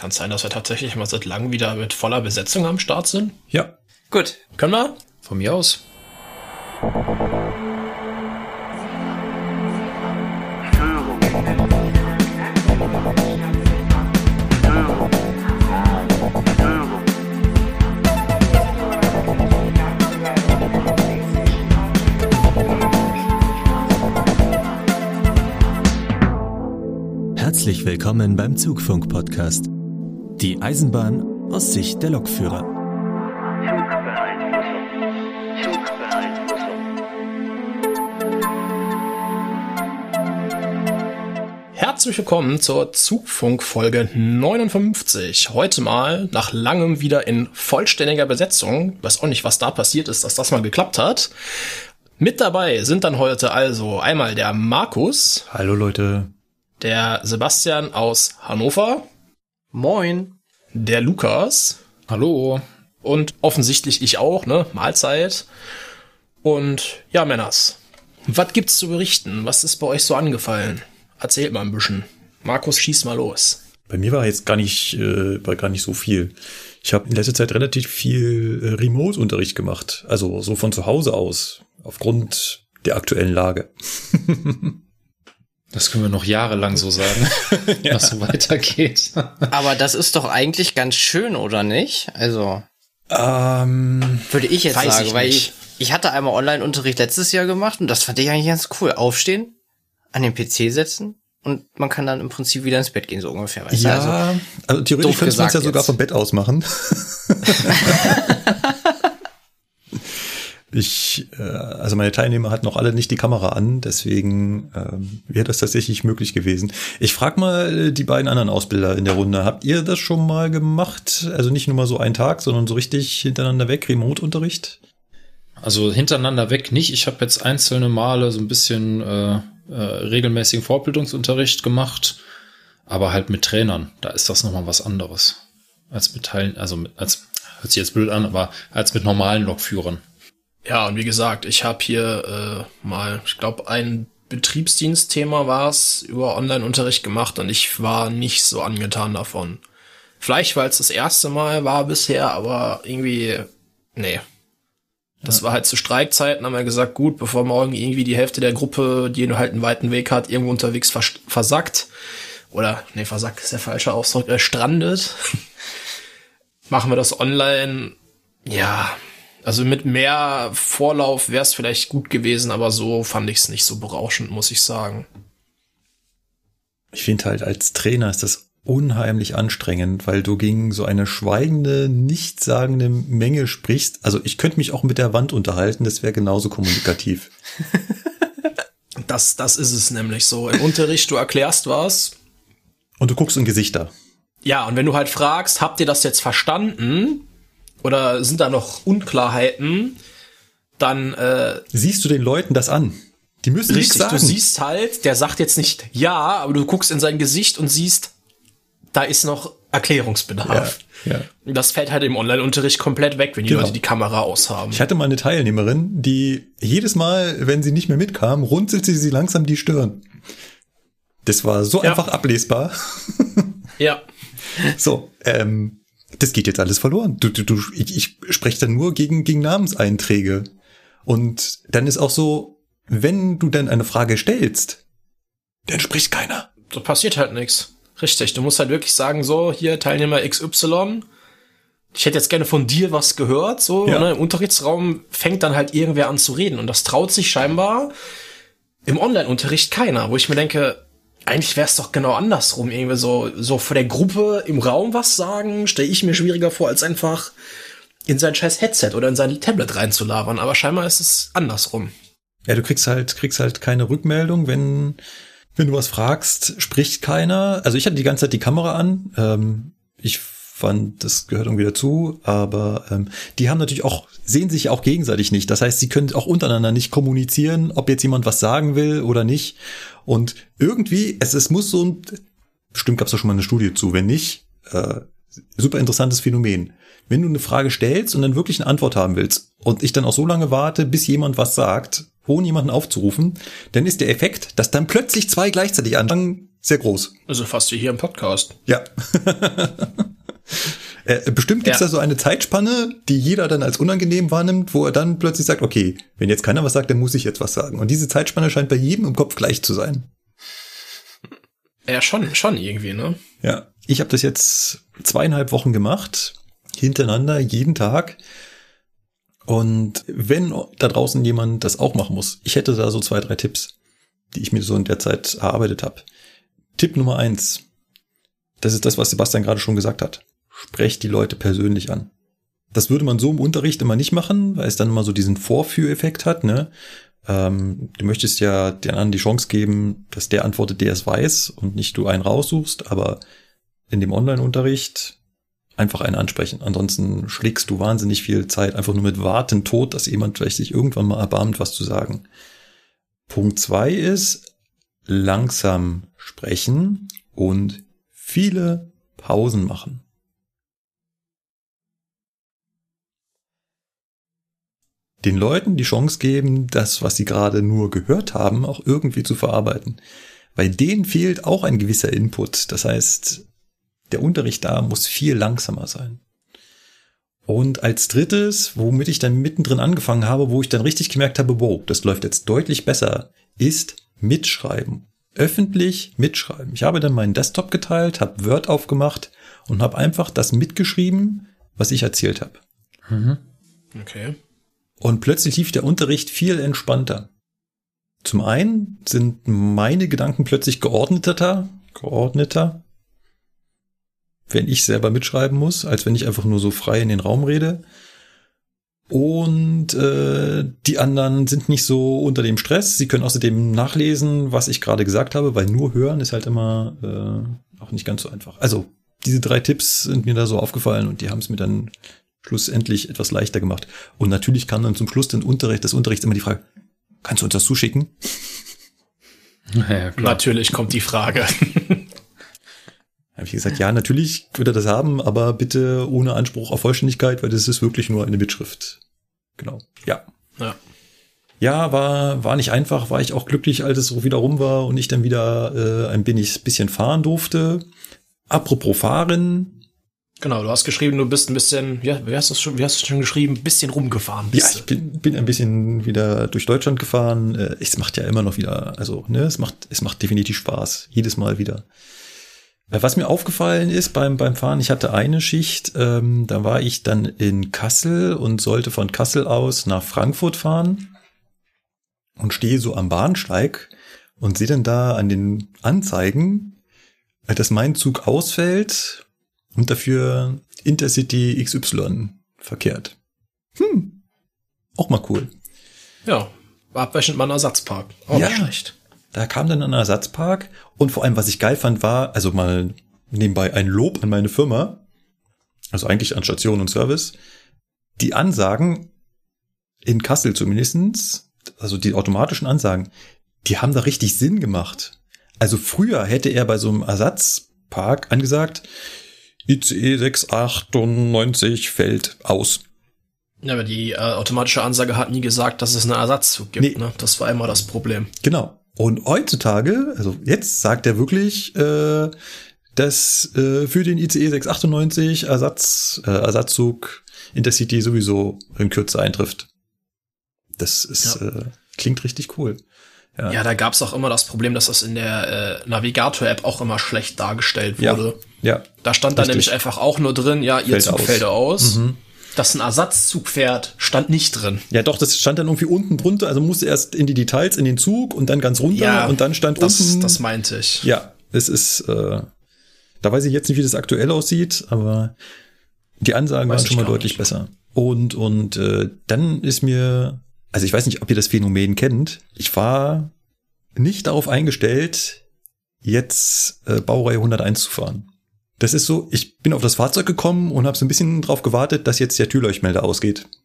Kann es sein, dass wir tatsächlich mal seit langem wieder mit voller Besetzung am Start sind? Ja. Gut. Können wir? Von mir aus. Herzlich willkommen beim Zugfunk-Podcast. Die Eisenbahn aus Sicht der Lokführer. Herzlich willkommen zur Zugfunk-Folge 59. Heute mal nach langem wieder in vollständiger Besetzung. Weiß auch nicht, was da passiert ist, dass das mal geklappt hat. Mit dabei sind dann heute also einmal der Markus. Hallo Leute. Der Sebastian aus Hannover. Moin. Der Lukas. Hallo. Und offensichtlich ich auch, ne? Mahlzeit. Und ja, Männers. Was gibt's zu berichten? Was ist bei euch so angefallen? Erzählt mal ein bisschen. Markus, schieß mal los. Bei mir war jetzt gar nicht, äh, war gar nicht so viel. Ich habe in letzter Zeit relativ viel äh, Remote-Unterricht gemacht. Also so von zu Hause aus. Aufgrund der aktuellen Lage. Das können wir noch jahrelang so sagen, ja. was so weitergeht. Aber das ist doch eigentlich ganz schön, oder nicht? Also. Ähm, würde ich jetzt sagen, ich weil ich, ich hatte einmal Online-Unterricht letztes Jahr gemacht und das fand ich eigentlich ganz cool. Aufstehen, an den PC setzen und man kann dann im Prinzip wieder ins Bett gehen, so ungefähr. Weißt ja, also, also theoretisch könnte man es ja sogar vom Bett aus machen. Ich, äh, also meine Teilnehmer hatten noch alle nicht die Kamera an, deswegen ähm, wäre das tatsächlich möglich gewesen. Ich frage mal die beiden anderen Ausbilder in der Runde, habt ihr das schon mal gemacht? Also nicht nur mal so einen Tag, sondern so richtig hintereinander weg, Remote-Unterricht? Also hintereinander weg nicht. Ich habe jetzt einzelne Male so ein bisschen äh, äh, regelmäßigen Vorbildungsunterricht gemacht, aber halt mit Trainern. Da ist das nochmal was anderes als mit Teilen, also mit, als hört sich jetzt blöd an, aber als mit normalen Lokführern. Ja, und wie gesagt, ich habe hier äh, mal, ich glaube, ein Betriebsdienstthema war es, über Online-Unterricht gemacht und ich war nicht so angetan davon. Vielleicht, weil es das erste Mal war bisher, aber irgendwie, nee. Das ja. war halt zu Streikzeiten, haben wir gesagt, gut, bevor morgen irgendwie die Hälfte der Gruppe, die halt einen weiten Weg hat, irgendwo unterwegs vers versackt. Oder, nee, versackt ist der falsche Ausdruck, äh, strandet. Machen wir das online. Ja, also mit mehr Vorlauf wäre es vielleicht gut gewesen, aber so fand ich es nicht so berauschend, muss ich sagen. Ich finde halt, als Trainer ist das unheimlich anstrengend, weil du gegen so eine schweigende, nichtssagende Menge sprichst. Also ich könnte mich auch mit der Wand unterhalten, das wäre genauso kommunikativ. das, das ist es nämlich so. Im Unterricht, du erklärst was. Und du guckst in Gesichter. Ja, und wenn du halt fragst, habt ihr das jetzt verstanden? Oder sind da noch Unklarheiten, dann äh, siehst du den Leuten das an. Die müssen richtig, sagen. Du siehst halt, der sagt jetzt nicht ja, aber du guckst in sein Gesicht und siehst, da ist noch Erklärungsbedarf. Ja, ja. Das fällt halt im Online-Unterricht komplett weg, wenn die genau. Leute die Kamera aushaben. Ich hatte mal eine Teilnehmerin, die jedes Mal, wenn sie nicht mehr mitkam, runzelte sie langsam die Stirn. Das war so ja. einfach ablesbar. ja. So, ähm, das geht jetzt alles verloren. Du, du, du, ich, ich spreche dann nur gegen, gegen Namenseinträge. Und dann ist auch so, wenn du dann eine Frage stellst, dann spricht keiner. So passiert halt nichts. Richtig, du musst halt wirklich sagen, so, hier Teilnehmer XY, ich hätte jetzt gerne von dir was gehört, so, ja. ne, im Unterrichtsraum fängt dann halt irgendwer an zu reden und das traut sich scheinbar im Online-Unterricht keiner, wo ich mir denke, eigentlich wäre es doch genau andersrum. Irgendwie so, so vor der Gruppe im Raum was sagen, stelle ich mir schwieriger vor, als einfach in sein scheiß Headset oder in sein Tablet reinzulabern. Aber scheinbar ist es andersrum. Ja, du kriegst halt, kriegst halt keine Rückmeldung, wenn, wenn du was fragst, spricht keiner. Also ich hatte die ganze Zeit die Kamera an. Ähm, ich fand, das gehört irgendwie dazu, aber ähm, die haben natürlich auch, sehen sich auch gegenseitig nicht. Das heißt, sie können auch untereinander nicht kommunizieren, ob jetzt jemand was sagen will oder nicht. Und irgendwie, es, es muss so ein, bestimmt gab es da schon mal eine Studie zu, wenn nicht, äh, super interessantes Phänomen. Wenn du eine Frage stellst und dann wirklich eine Antwort haben willst und ich dann auch so lange warte, bis jemand was sagt, ohne jemanden aufzurufen, dann ist der Effekt, dass dann plötzlich zwei gleichzeitig anfangen, sehr groß. Also fast wie hier im Podcast. Ja. Äh, Bestimmt gibt's Ja. da so eine Zeitspanne, die jeder dann als unangenehm wahrnimmt, wo er dann plötzlich sagt, okay, wenn jetzt keiner was sagt, dann muss ich jetzt was sagen. Und diese Zeitspanne scheint bei jedem im Kopf gleich zu sein. Ja, schon, schon irgendwie, ne? Ja, ich habe das jetzt zweieinhalb Wochen gemacht, hintereinander, jeden Tag. Und wenn da draußen jemand das auch machen muss, ich hätte da so zwei, drei Tipps, die ich mir so in der Zeit erarbeitet habe. Tipp Nummer eins, das ist das, was Sebastian gerade schon gesagt hat. Sprecht die Leute persönlich an. Das würde man so im Unterricht immer nicht machen, weil es dann immer so diesen Vorführeffekt hat, ne? Ähm, du möchtest ja den anderen die Chance geben, dass der antwortet, der es weiß und nicht du einen raussuchst, aber in dem Online-Unterricht einfach einen ansprechen. Ansonsten schlägst du wahnsinnig viel Zeit einfach nur mit Warten tot, dass jemand vielleicht sich irgendwann mal erbarmt, was zu sagen. Punkt zwei ist langsam sprechen und viele Pausen machen. Den Leuten die Chance geben, das, was sie gerade nur gehört haben, auch irgendwie zu verarbeiten. Bei denen fehlt auch ein gewisser Input. Das heißt, der Unterricht da muss viel langsamer sein. Und als drittes, womit ich dann mittendrin angefangen habe, wo ich dann richtig gemerkt habe, wow, das läuft jetzt deutlich besser, ist mitschreiben. Öffentlich mitschreiben. Ich habe dann meinen Desktop geteilt, habe Word aufgemacht und habe einfach das mitgeschrieben, was ich erzählt habe. Okay. Und plötzlich lief der Unterricht viel entspannter. Zum einen sind meine Gedanken plötzlich geordneter, geordneter, wenn ich selber mitschreiben muss, als wenn ich einfach nur so frei in den Raum rede. Und äh, die anderen sind nicht so unter dem Stress. Sie können außerdem nachlesen, was ich gerade gesagt habe, weil nur hören ist halt immer äh, auch nicht ganz so einfach. Also diese drei Tipps sind mir da so aufgefallen und die haben es mir dann schlussendlich etwas leichter gemacht. Und natürlich kam dann zum Schluss den Unterricht, des Unterrichts immer die Frage, kannst du uns das zuschicken? Ja, klar. Natürlich kommt die Frage. Habe ich gesagt, ja, natürlich wird er das haben, aber bitte ohne Anspruch auf Vollständigkeit, weil das ist wirklich nur eine Mitschrift. Genau. Ja. ja. Ja, war, war nicht einfach, war ich auch glücklich, als es so wieder rum war und ich dann wieder äh, ein wenig, bisschen fahren durfte. Apropos fahren, Genau, du hast geschrieben, du bist ein bisschen, ja, wie hast du schon, wie hast du schon geschrieben, ein bisschen rumgefahren. Ja, Bist ich bin, bin ein bisschen wieder durch Deutschland gefahren. Äh, Es macht ja immer noch wieder, also, ne, es macht, es macht definitiv Spaß. Jedes Mal wieder. Äh, Was mir aufgefallen ist beim, beim Fahren, ich hatte eine Schicht, ähm, da war ich dann in Kassel und sollte von Kassel aus nach Frankfurt fahren und stehe so am Bahnsteig und sehe dann da an den Anzeigen, äh, dass mein Zug ausfällt und dafür Intercity XY verkehrt. Hm, auch mal cool. Ja, abwechselnd mal ein Ersatzpark. Auch Ja. schlecht. Da kam dann ein Ersatzpark und vor allem, was ich geil fand, war, also mal nebenbei ein Lob an meine Firma, also eigentlich an Station und Service, die Ansagen in Kassel zumindestens, also die automatischen Ansagen, die haben da richtig Sinn gemacht. Also früher hätte er bei so einem Ersatzpark angesagt, ICE 698 fällt aus. Ja, aber die äh, automatische Ansage hat nie gesagt, dass es einen Ersatzzug gibt. Nee. Ne? Das war immer das Problem. Genau. Und heutzutage, also jetzt sagt er wirklich, äh, dass äh, für den ICE 698 Ersatz, äh, Ersatzzug Intercity sowieso in Kürze eintrifft. Das ist, Ja. äh, klingt richtig cool. Ja. Ja, da gab's auch immer das Problem, dass das in der äh, Navigator-App auch immer schlecht dargestellt wurde. Ja. Da stand dann Richtig. nämlich einfach auch nur drin, ja, ihr Fällt Zug aus. Mhm. fällt aus. Dass ein Ersatzzug fährt, stand nicht drin. Ja, doch, das stand dann irgendwie unten drunter, also musste erst in die Details in den Zug und dann ganz runter Ja, und dann stand Das, unten. das meinte ich. Ja, es ist, äh, da weiß ich jetzt nicht, wie das aktuell aussieht, aber die Ansagen Weiß waren schon mal deutlich nicht. besser. Und, und äh, dann ist mir, also ich weiß nicht, ob ihr das Phänomen kennt, ich war nicht darauf eingestellt, jetzt äh, Baureihe 101 zu fahren. Das ist so, ich bin auf das Fahrzeug gekommen und habe so ein bisschen drauf gewartet, dass jetzt der Türleuchtmelder ausgeht.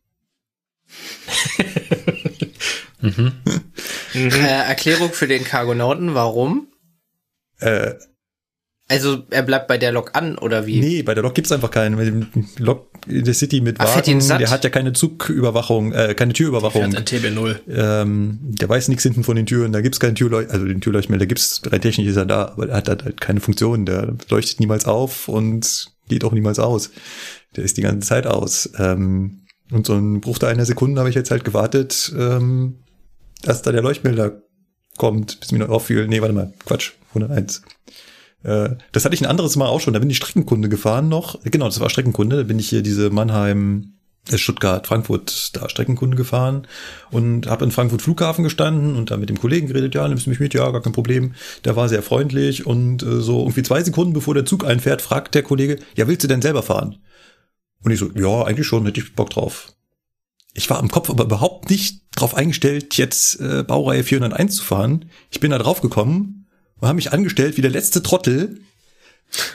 Äh, Erklärung für den Cargonauten, warum? Äh, Also er bleibt bei der Lok an oder wie? Nee, bei der Lok gibt's einfach keinen. Mit dem Lok in der City mit Ach, Wagen, der hat ja keine Zugüberwachung, äh, keine Türüberwachung. Fährt NTB 0. Ähm, der weiß nichts hinten von den Türen, da gibt's keinen Türleucht, also den Türleuchtmelder gibt's rein technisch ist er da, aber er hat halt halt keine Funktion, der leuchtet niemals auf und geht auch niemals aus. Der ist die ganze Zeit aus. Ähm, und so ein Bruchteil einer Sekunde habe ich jetzt halt gewartet, ähm, dass da der Leuchtmelder kommt, bis mir noch auffiel, nee, warte mal, Quatsch, 101. Äh, Das hatte ich ein anderes Mal auch schon. Da bin ich Streckenkunde gefahren noch. Genau, das war Streckenkunde. Da bin ich hier diese Mannheim, äh, Stuttgart, Frankfurt, da Streckenkunde gefahren und habe in Frankfurt Flughafen gestanden und da mit dem Kollegen geredet. Ja, nimmst du mich mit? Ja, gar kein Problem. Der war sehr freundlich und äh, so irgendwie zwei Sekunden bevor der Zug einfährt, fragt der Kollege, ja, willst du denn selber fahren? Und ich so, ja, eigentlich schon, hätte ich Bock drauf. Ich war im Kopf aber überhaupt nicht drauf eingestellt, jetzt äh, Baureihe 401 zu fahren. Ich bin da drauf gekommen und habe mich angestellt wie der letzte Trottel.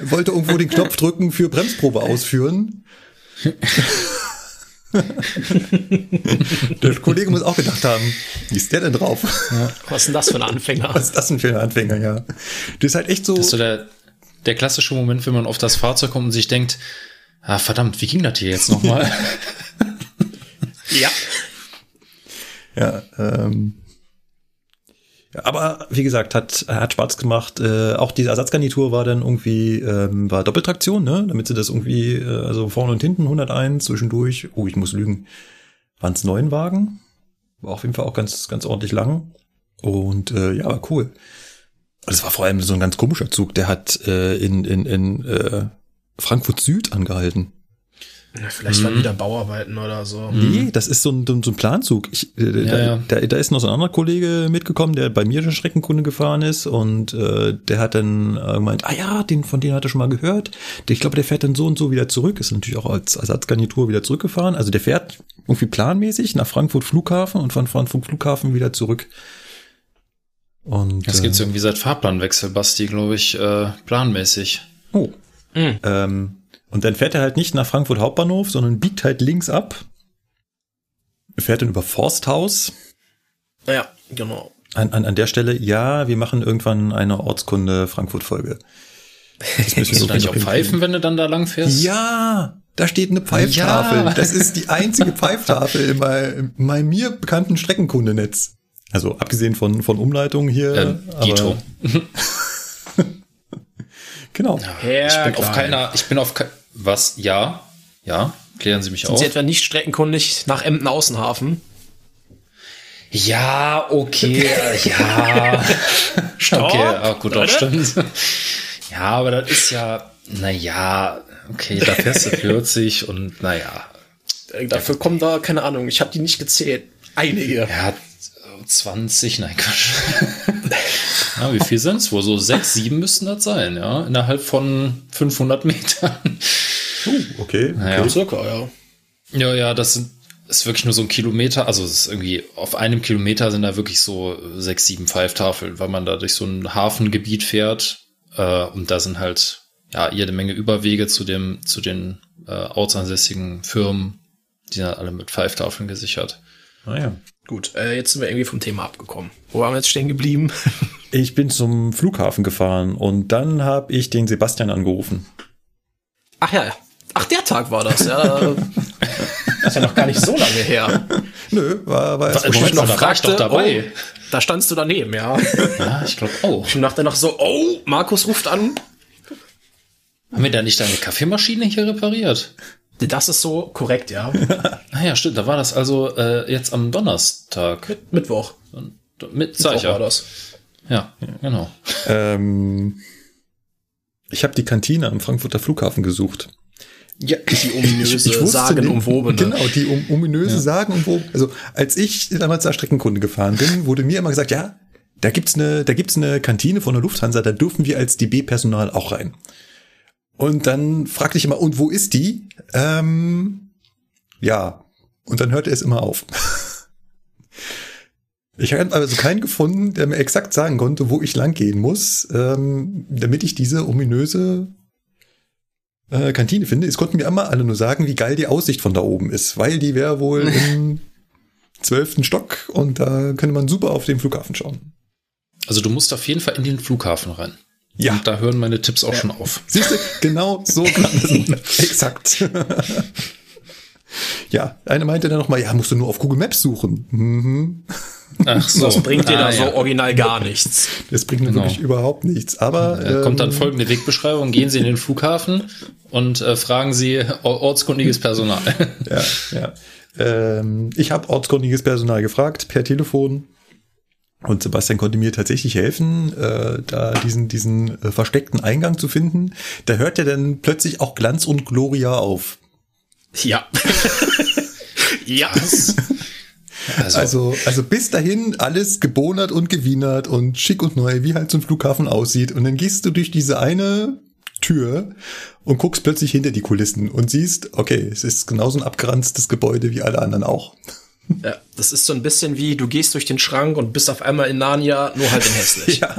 Wollte irgendwo den Knopf drücken für Bremsprobe ausführen. der Kollege muss auch gedacht haben, wie ist der denn drauf? Was ist denn das für ein Anfänger? Was ist das denn für ein Anfänger, ja? Das ist halt echt so. Das ist so der, der klassische Moment, wenn man auf das Fahrzeug kommt und sich denkt, ah, verdammt, wie ging das hier jetzt nochmal? Ja. Ja, ähm, ja, aber wie gesagt, hat, hat Spaß gemacht. Äh, auch diese Ersatzgarnitur war dann irgendwie, ähm, war Doppeltraktion, ne? Damit sie das irgendwie, äh, also vorne und hinten 101, zwischendurch, oh, ich muss lügen, waren es neun Wagen. War auf jeden Fall auch ganz, ganz ordentlich lang. Und äh, ja, war cool. Und es war vor allem so ein ganz komischer Zug, der hat äh, in, in, in äh, Frankfurt Süd angehalten. Ja, Vielleicht waren wieder Bauarbeiten oder so. Nee, das ist so ein, so ein Planzug. Ich, äh, da, ja. Da, da ist noch so ein anderer Kollege mitgekommen, der bei mir schon Streckenkunde gefahren ist und äh, der hat dann äh, gemeint, ah ja, den von denen hat er schon mal gehört. Der, ich glaube, der fährt dann so und so wieder zurück. Ist natürlich auch als Ersatzgarnitur wieder zurückgefahren. Also der fährt irgendwie planmäßig nach Frankfurt Flughafen und von Frankfurt Flughafen wieder zurück. Und Das äh, gibt's irgendwie seit Fahrplanwechsel, Basti, glaube ich, äh, planmäßig. Oh. Ähm, und dann fährt er halt nicht nach Frankfurt Hauptbahnhof, sondern biegt halt links ab. Fährt dann über Forsthaus. Ja, genau. An, an, an der Stelle, ja, wir machen irgendwann eine Ortskunde Frankfurt-Folge. Das müssen du da nicht hinkriegen. Pfeifen, wenn du dann da lang fährst? Ja, da steht eine Pfeiftafel. Ja. Das ist die einzige Pfeiftafel in mein, in meinem mir bekannten Streckenkundenetz. Also abgesehen von, von Umleitungen hier. Ähm, Dito. Genau. Ich bin auf keiner, ich bin auf ke was? Ja, ja, klären Sie mich Sind auf. Sie etwa nicht streckenkundig nach Emden Außenhafen? Ja, okay, ja. Stopp, Okay, ah, gut, auch stimmt. Ja, aber das ist ja, na ja, okay, da fährst du 40 und naja, Äh, Dafür kommen da, keine Ahnung, ich habe die nicht gezählt. Einige. ja, 20, nein, Quatsch. ja, wie viel sind's wohl? So sechs, sieben müssten das sein, ja, innerhalb von 500 Metern. Okay. Naja. Circa, ja. Ja, ja, das sind, ist wirklich nur so ein Kilometer. Also es ist irgendwie auf einem Kilometer sind da wirklich so sechs, sieben Pfeiftafeln, weil man da durch so ein Hafengebiet fährt. Äh, und da sind halt ja jede Menge Überwege zu dem, zu den äh, ortsansässigen Firmen, die sind halt alle mit Pfeiftafeln gesichert. Naja. Gut, äh, jetzt sind wir irgendwie vom Thema abgekommen. Wo waren wir jetzt stehen geblieben? Ich bin zum Flughafen gefahren und dann habe ich den Sebastian angerufen. Ach ja, ach, der Tag war das, ja. ist ja noch gar nicht so lange her. Nö, war, war erst Wo ich noch da fragte, doch dabei. Oh, da standst du daneben, ja. Ja, ich glaube auch. Ich dachte noch so, oh, Markus ruft an. Haben wir da nicht deine Kaffeemaschine hier repariert? Das ist so korrekt, ja. Ah ja, stimmt. Da war das also äh, jetzt am Donnerstag. Mittwoch. Mit, sag ich Mittwoch war ja. das. Ja, genau. Ähm, ich habe die Kantine am Frankfurter Flughafen gesucht. Ja, die ominöse, wusste sagenumwobene. nicht- Genau, die um, ominöse sagenumwobene. Also als ich damals da Streckenkunde gefahren bin, wurde mir immer gesagt, ja, da gibt's eine, da gibt's eine Kantine von der Lufthansa, da dürfen wir als DB-Personal auch rein. Und dann fragte ich immer, und wo ist die? Ähm, ja. Und dann hörte es immer auf. Ich habe also keinen gefunden, der mir exakt sagen konnte, wo ich lang gehen muss, ähm, damit ich diese ominöse äh, Kantine finde. Es konnten mir immer alle nur sagen, wie geil die Aussicht von da oben ist, weil die wäre wohl im zwölften Stock und da könnte man super auf den Flughafen schauen. Also du musst auf jeden Fall in den Flughafen rein. Ja. Und da hören meine Tipps auch schon auf. Siehst du, genau so kann es. Exakt. ja, einer meinte dann nochmal, ja, musst du nur auf Google Maps suchen. Mhm. Ach so. Das bringt dir da Ah, so ja. original gar nichts. Das bringt mir Genau. wirklich überhaupt nichts. Aber Da kommt dann ähm, folgende Wegbeschreibung. Gehen Sie in den Flughafen und äh, fragen Sie or- ortskundiges Personal. ja, ja. Ähm, ich habe ortskundiges Personal gefragt per Telefon. Und Sebastian konnte mir tatsächlich helfen, äh, da diesen, diesen äh, versteckten Eingang zu finden. Da hört ja dann plötzlich auch Glanz und Gloria auf. Ja. ja. Also, Also, also bis dahin alles gebonert und gewienert und schick und neu, wie halt so ein Flughafen aussieht. Und dann gehst du durch diese eine Tür und guckst plötzlich hinter die Kulissen und siehst, okay, es ist genauso ein abgeranztes Gebäude wie alle anderen auch. Ja. Das ist so ein bisschen wie, du gehst durch den Schrank und bist auf einmal in Narnia, nur halt in hässlich.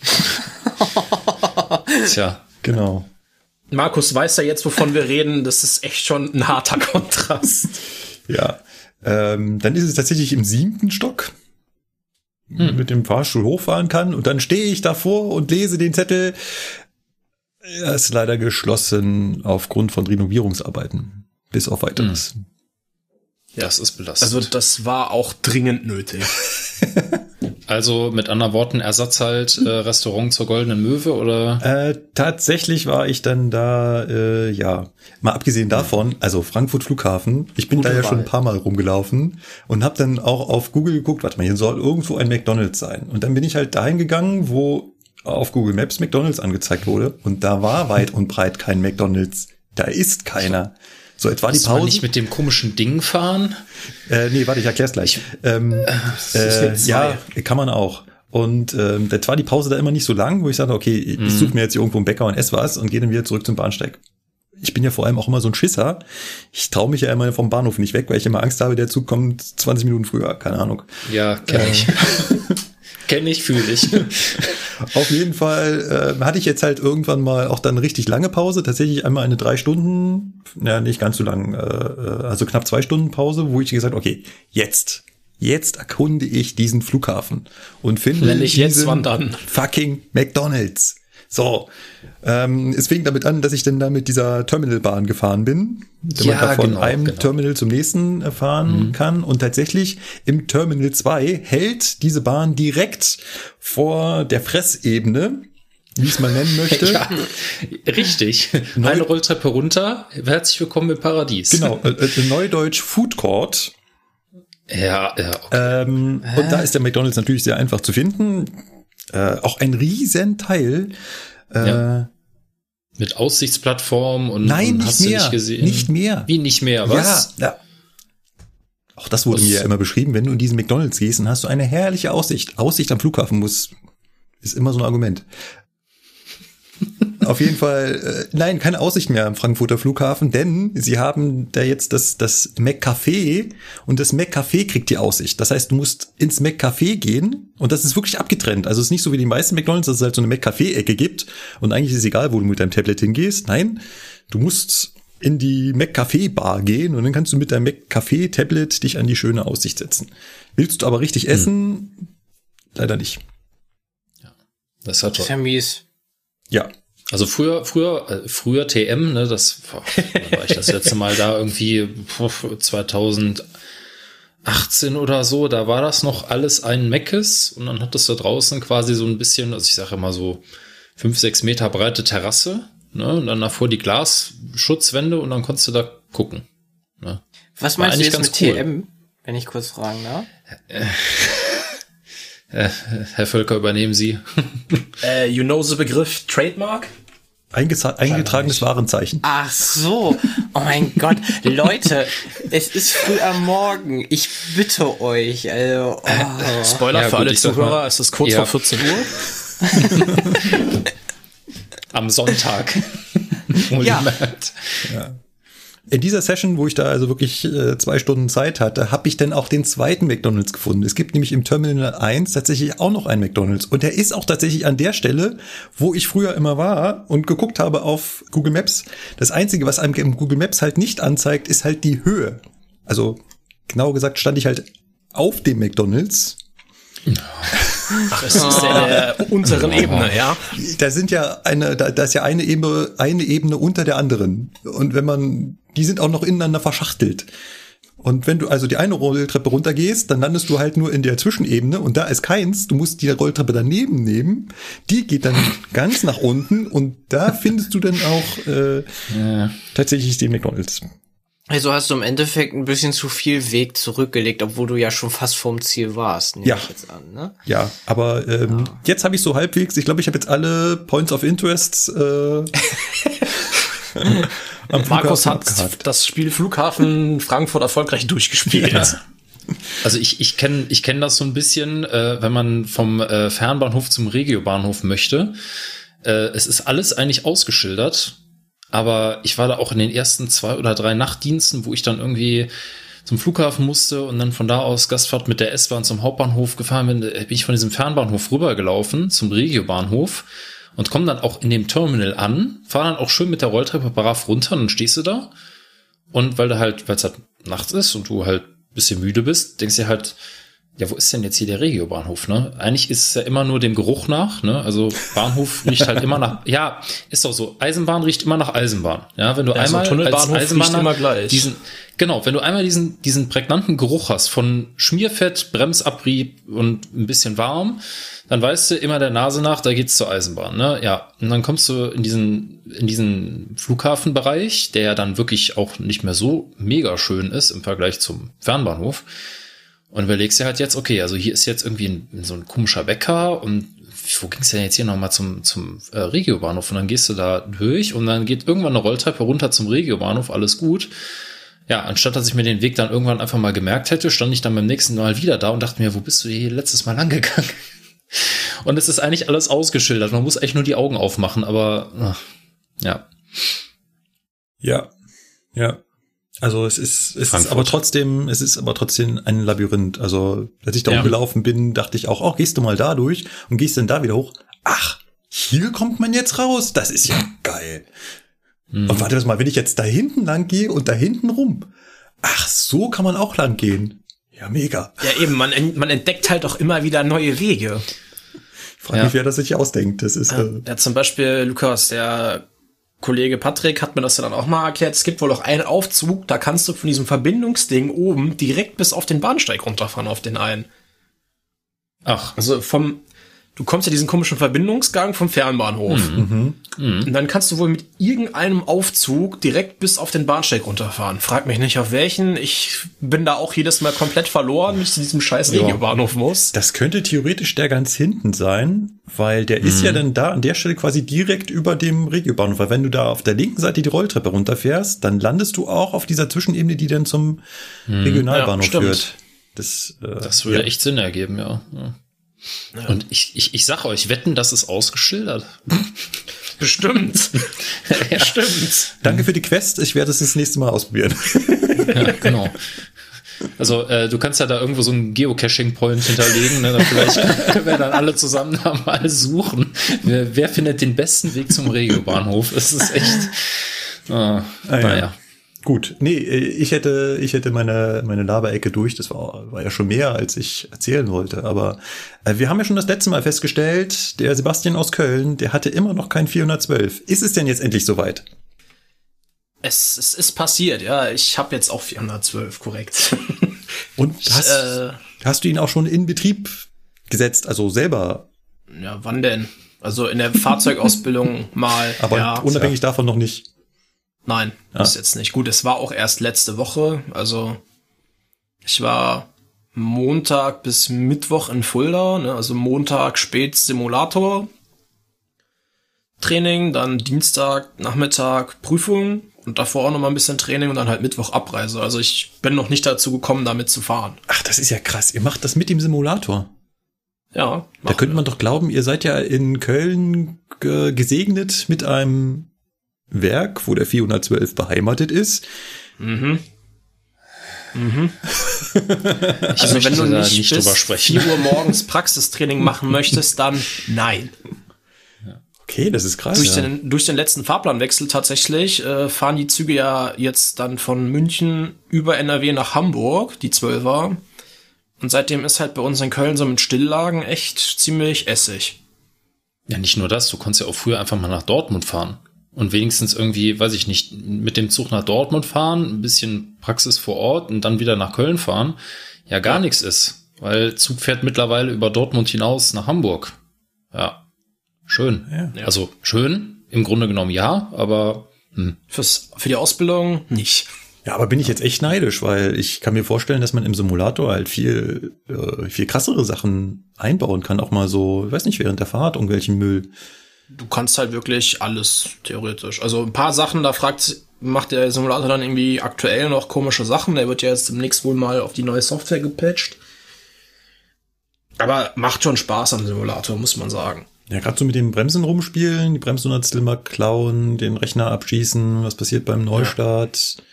Ja, tja. genau. Markus weiß ja jetzt, wovon wir reden. Das ist echt schon ein harter Kontrast. Ja. Ähm, dann ist es tatsächlich im siebten Stock, mit dem Fahrstuhl hochfahren kann. Und dann stehe ich davor und lese den Zettel. Er ist leider geschlossen aufgrund von Renovierungsarbeiten. Bis auf weiteres. Das ist belastend. Also das war auch dringend nötig. Also mit anderen Worten, Ersatz halt äh, Restaurant zur Goldenen Möwe oder? Äh, tatsächlich war ich dann da, äh, ja, mal abgesehen davon, also Frankfurt Flughafen, ich bin Gute da ja schon Wahl. ein paar Mal rumgelaufen und habe dann auch auf Google geguckt, warte mal, hier soll irgendwo ein McDonald's sein. Und dann bin ich halt dahin gegangen, wo auf Google Maps McDonald's angezeigt wurde und da war weit und breit kein McDonald's. Da ist keiner. So etwa die Muss man Pause. nicht mit dem komischen Ding fahren? Äh, nee, warte, ich erklär's gleich. ähm, äh, zwei. ja, kann man auch. Und ähm, das war die Pause da immer nicht so lang, wo ich sagte, okay, ich Mhm. suche mir jetzt hier irgendwo einen Bäcker und ess was und gehe dann wieder zurück zum Bahnsteig. Ich bin ja vor allem auch immer so ein Schisser. Ich traue mich ja immer vom Bahnhof nicht weg, weil ich immer Angst habe, der Zug kommt 20 Minuten früher. Keine Ahnung. Ja, kenne ich. kenne ich, fühle ich. Auf jeden Fall äh, hatte ich jetzt halt irgendwann mal auch dann richtig lange Pause. Tatsächlich einmal eine drei Stunden, ja nicht ganz so lang, äh, äh, also knapp zwei Stunden Pause, wo ich gesagt, okay, jetzt, jetzt erkunde ich diesen Flughafen und finde Wenn jetzt, diesen wann dann? fucking McDonald's. So, ähm, es fing damit an, dass ich dann da mit dieser Terminalbahn gefahren bin, damit Ja, man da von genau, einem genau. Terminal zum nächsten äh, fahren kann. Und tatsächlich im Terminal 2 hält diese Bahn direkt vor der Fressebene, wie ich es mal nennen möchte. ja, richtig. Eine Rolltreppe runter. Herzlich willkommen im Paradies. Genau, äh, äh, Neudeutsch Food Court. Ja, ja, okay. Ähm, und da ist der McDonald's natürlich sehr einfach zu finden. Äh, auch ein riesen Teil. Äh, Ja. Mit Aussichtsplattform und, Nein, und nicht hast du mehr. nicht gesehen. Nicht mehr. Wie nicht mehr, was? Ja, ja. Auch das wurde Was- mir ja immer beschrieben, wenn du in diesen McDonalds gehst, dann hast du eine herrliche Aussicht. Aussicht am Flughafen muss, ist immer so ein Argument. Auf jeden Fall, äh, nein, keine Aussicht mehr am Frankfurter Flughafen, denn sie haben da jetzt das, das McCafé und das McCafé kriegt die Aussicht. Das heißt, du musst ins McCafé gehen und das ist wirklich abgetrennt. Also es ist nicht so wie die meisten McDonalds, dass es halt so eine McCafé-Ecke gibt und eigentlich ist es egal, wo du mit deinem Tablet hingehst. Nein, du musst in die McCafé-Bar gehen und dann kannst du mit deinem McCafé-Tablet dich an die schöne Aussicht setzen. Willst du aber richtig essen? Leider nicht. Das ist ja Das ist ja mies. Ja, Also früher, früher, äh, früher TM, ne, das boah, war ich das letzte Mal da irgendwie puh, 2018 oder so, da war das noch alles ein Meckes und dann hattest du draußen quasi so ein bisschen, also ich sage immer so fünf, sechs Meter breite Terrasse, ne, und dann davor die Glasschutzwände und dann konntest du da gucken. Ne. Was War meinst du jetzt mit cool. TM, wenn ich kurz fragen darf? Äh, Herr Völker, übernehmen Sie. Äh, you know the Begriff Trademark? Eingetragenes Warenzeichen. Ach so. Oh mein Gott. Leute, es ist früh am Morgen. Ich bitte euch. Also, oh. Spoiler Ja, für gut, alle Zuhörer, es ist kurz ja. vor 14 Uhr. Am Sonntag. Ja. Wohlgemerkt. In dieser Session, wo ich da also wirklich äh, zwei Stunden Zeit hatte, habe ich dann auch den zweiten McDonalds gefunden. Es gibt nämlich im Terminal 1 tatsächlich auch noch einen McDonalds. Und der ist auch tatsächlich an der Stelle, wo ich früher immer war und geguckt habe auf Google Maps. Das Einzige, was einem im Google Maps halt nicht anzeigt, ist halt die Höhe. Also genau gesagt stand ich halt auf dem McDonalds. Ach, es ist ja der unteren Ebene, ja. Da sind ja eine, da, da ist ja eine Ebene, eine Ebene unter der anderen. Und wenn man, die sind auch noch ineinander verschachtelt. Und wenn du also die eine Rolltreppe runtergehst, dann landest du halt nur in der Zwischenebene und da ist keins. Du musst die Rolltreppe daneben nehmen. Die geht dann ganz nach unten und da findest du dann auch äh, Ja. tatsächlich den McDonalds. Also hast du im Endeffekt ein bisschen zu viel Weg zurückgelegt, obwohl du ja schon fast vorm Ziel warst. nehme Ja. Ich jetzt an, ne? Ja, aber ähm, jetzt habe ich so halbwegs, ich glaube, ich habe jetzt alle Points of Interest äh, am Markus hat abgehakt. das Spiel Flughafen Frankfurt erfolgreich durchgespielt. Ja. Also ich, ich kenne ich kenn das so ein bisschen, äh, wenn man vom äh, Fernbahnhof zum Regiobahnhof möchte. Äh, es ist alles eigentlich ausgeschildert, aber ich war da auch in den ersten zwei oder drei Nachtdiensten, wo ich dann irgendwie zum Flughafen musste und dann von da aus Gastfahrt mit der S-Bahn zum Hauptbahnhof gefahren bin, bin ich von diesem Fernbahnhof rübergelaufen zum Regiobahnhof und komme dann auch in dem Terminal an, fahre dann auch schön mit der Rolltreppe brav runter und dann stehst du da. Und weil du halt, weil es halt nachts ist und du halt bisschen müde bist, denkst du halt, ja, wo ist denn jetzt hier der Regiobahnhof, ne? Eigentlich ist es ja immer nur dem Geruch nach, ne? Also Bahnhof riecht halt immer nach, ja, ist doch so, Eisenbahn riecht immer nach Eisenbahn. Ja, wenn du Ja, so ein einmal als Eisenbahner riecht immer gleich. diesen, genau, wenn du einmal diesen, diesen prägnanten Geruch hast von Schmierfett, Bremsabrieb und ein bisschen warm, dann weißt du immer der Nase nach, da geht's zur Eisenbahn, ne? Ja. Und dann kommst du in diesen, in diesen Flughafenbereich, der ja dann wirklich auch nicht mehr so mega schön ist im Vergleich zum Fernbahnhof. Und überlegst dir halt jetzt, okay, also hier ist jetzt irgendwie ein, so ein komischer Bäcker und wo ging's denn jetzt hier nochmal zum, zum äh, Regiobahnhof? Und dann gehst du da durch und dann geht irgendwann eine Rolltreppe runter zum Regiobahnhof, alles gut. Ja, anstatt dass ich mir den Weg dann irgendwann einfach mal gemerkt hätte, stand ich dann beim nächsten Mal wieder da und dachte mir, wo bist du hier letztes Mal angegangen? Und es ist eigentlich alles ausgeschildert. Man muss echt nur die Augen aufmachen, aber ach, ja. Ja, ja. Also es ist, es ist aber trotzdem, es ist aber trotzdem ein Labyrinth. Also als ich da Ja. rumgelaufen bin, dachte ich auch, oh, gehst du mal da durch und gehst dann da wieder hoch. Ach, hier kommt man jetzt raus. Das ist ja geil. Hm. Und warte mal, wenn ich jetzt da hinten lang gehe und da hinten rum. Ach, so kann man auch lang gehen. Ja, mega. Ja, eben, man, man entdeckt halt auch immer wieder neue Wege. Ich frage Ja. mich, wer das sich ausdenkt. Das ist, äh, Ja, zum Beispiel, Lukas, der Kollege Patrick hat mir das ja dann auch mal erklärt. Es gibt wohl auch einen Aufzug, da kannst du von diesem Verbindungsding oben direkt bis auf den Bahnsteig runterfahren, auf den einen. Ach, Also vom, du kommst ja diesen komischen Verbindungsgang vom Fernbahnhof. mhm. Und dann kannst du wohl mit irgendeinem Aufzug direkt bis auf den Bahnsteig runterfahren. Frag mich nicht auf welchen. Ich bin da auch jedes Mal komplett verloren, wenn ich zu diesem scheiß Ja. Regiobahnhof muss. Das könnte theoretisch der ganz hinten sein, weil der ist ja dann da an der Stelle quasi direkt über dem Regiobahnhof. Weil wenn du da auf der linken Seite die Rolltreppe runterfährst, dann landest du auch auf dieser Zwischenebene, die dann zum Regionalbahnhof Ja, führt. Das, äh, das würde ja. echt Sinn ergeben, ja. ja. Und ich, ich, ich sag euch, wetten, das ist ausgeschildert. Bestimmt. Bestimmt. Danke für die Quest. Ich werde es das nächste Mal ausprobieren. Ja, genau. Also äh, du kannst ja da irgendwo so einen Geocaching-Point hinterlegen. Ne? Dann vielleicht können wir dann alle zusammen da mal suchen. Wer, wer findet den besten Weg zum Regiobahnhof? Es ist echt. Äh, ja. naja. Gut, nee, ich hätte, ich hätte meine, meine Laberecke durch. Das war, war ja schon mehr, als ich erzählen wollte. Aber äh, wir haben ja schon das letzte Mal festgestellt, der Sebastian aus Köln, der hatte immer noch kein 412. Ist es denn jetzt endlich soweit? Es, es ist passiert, ja. Ich habe jetzt auch 412, korrekt. Und hast, äh, hast du ihn auch schon in Betrieb gesetzt, also selber, ja, wann denn? Also in der Fahrzeugausbildung mal. aber ja, unabhängig davon noch nicht. Nein, ist jetzt nicht. Gut, es war auch erst letzte Woche. Also ich war Montag bis Mittwoch in Fulda. Ne? Also Montag spät Simulator. Training, dann Dienstag, Nachmittag Prüfung und davor auch noch mal ein bisschen Training und dann halt Mittwoch Abreise. Also ich bin noch nicht dazu gekommen, damit zu fahren. Ach, das ist ja krass. Ihr macht das mit dem Simulator. Ja, Da könnte man doch glauben, ihr seid ja in Köln ge gesegnet mit einem Werk, wo der 412 beheimatet ist. Ich Also wenn du nicht, drüber bis sprechen. 4 Uhr morgens Praxistraining machen möchtest, dann nein. Okay, das ist krass. Durch, ja. den, durch den letzten Fahrplanwechsel tatsächlich äh, fahren die Züge ja jetzt dann von München über NRW nach Hamburg, die 12er. Und seitdem ist halt bei uns in Köln so mit Stilllagen echt ziemlich essig. Ja, nicht nur das, du konntest ja auch früher einfach mal nach Dortmund fahren. Und wenigstens irgendwie, weiß ich nicht, mit dem Zug nach Dortmund fahren, ein bisschen Praxis vor Ort und dann wieder nach Köln fahren, ja gar ja. nichts ist. Weil Zug fährt mittlerweile über Dortmund hinaus nach Hamburg. Ja. Schön. Ja. Also schön, im Grunde genommen ja, aber hm. Fürs, für die Ausbildung nicht. Ja, aber bin ich jetzt echt neidisch, weil ich kann mir vorstellen, dass man im Simulator halt viel, äh, viel krassere Sachen einbauen kann. Auch mal so, ich weiß nicht, während der Fahrt irgendwelchen Müll. Du kannst halt wirklich alles theoretisch. Also ein paar Sachen, da fragt, macht der Simulator dann irgendwie aktuell noch komische Sachen. Der wird ja jetzt demnächst wohl mal auf die neue Software gepatcht. Aber macht schon Spaß am Simulator, muss man sagen. Ja, gerade so mit den Bremsen rumspielen, die Bremsen still mal klauen, den Rechner abschießen, was passiert beim Neustart. Ja.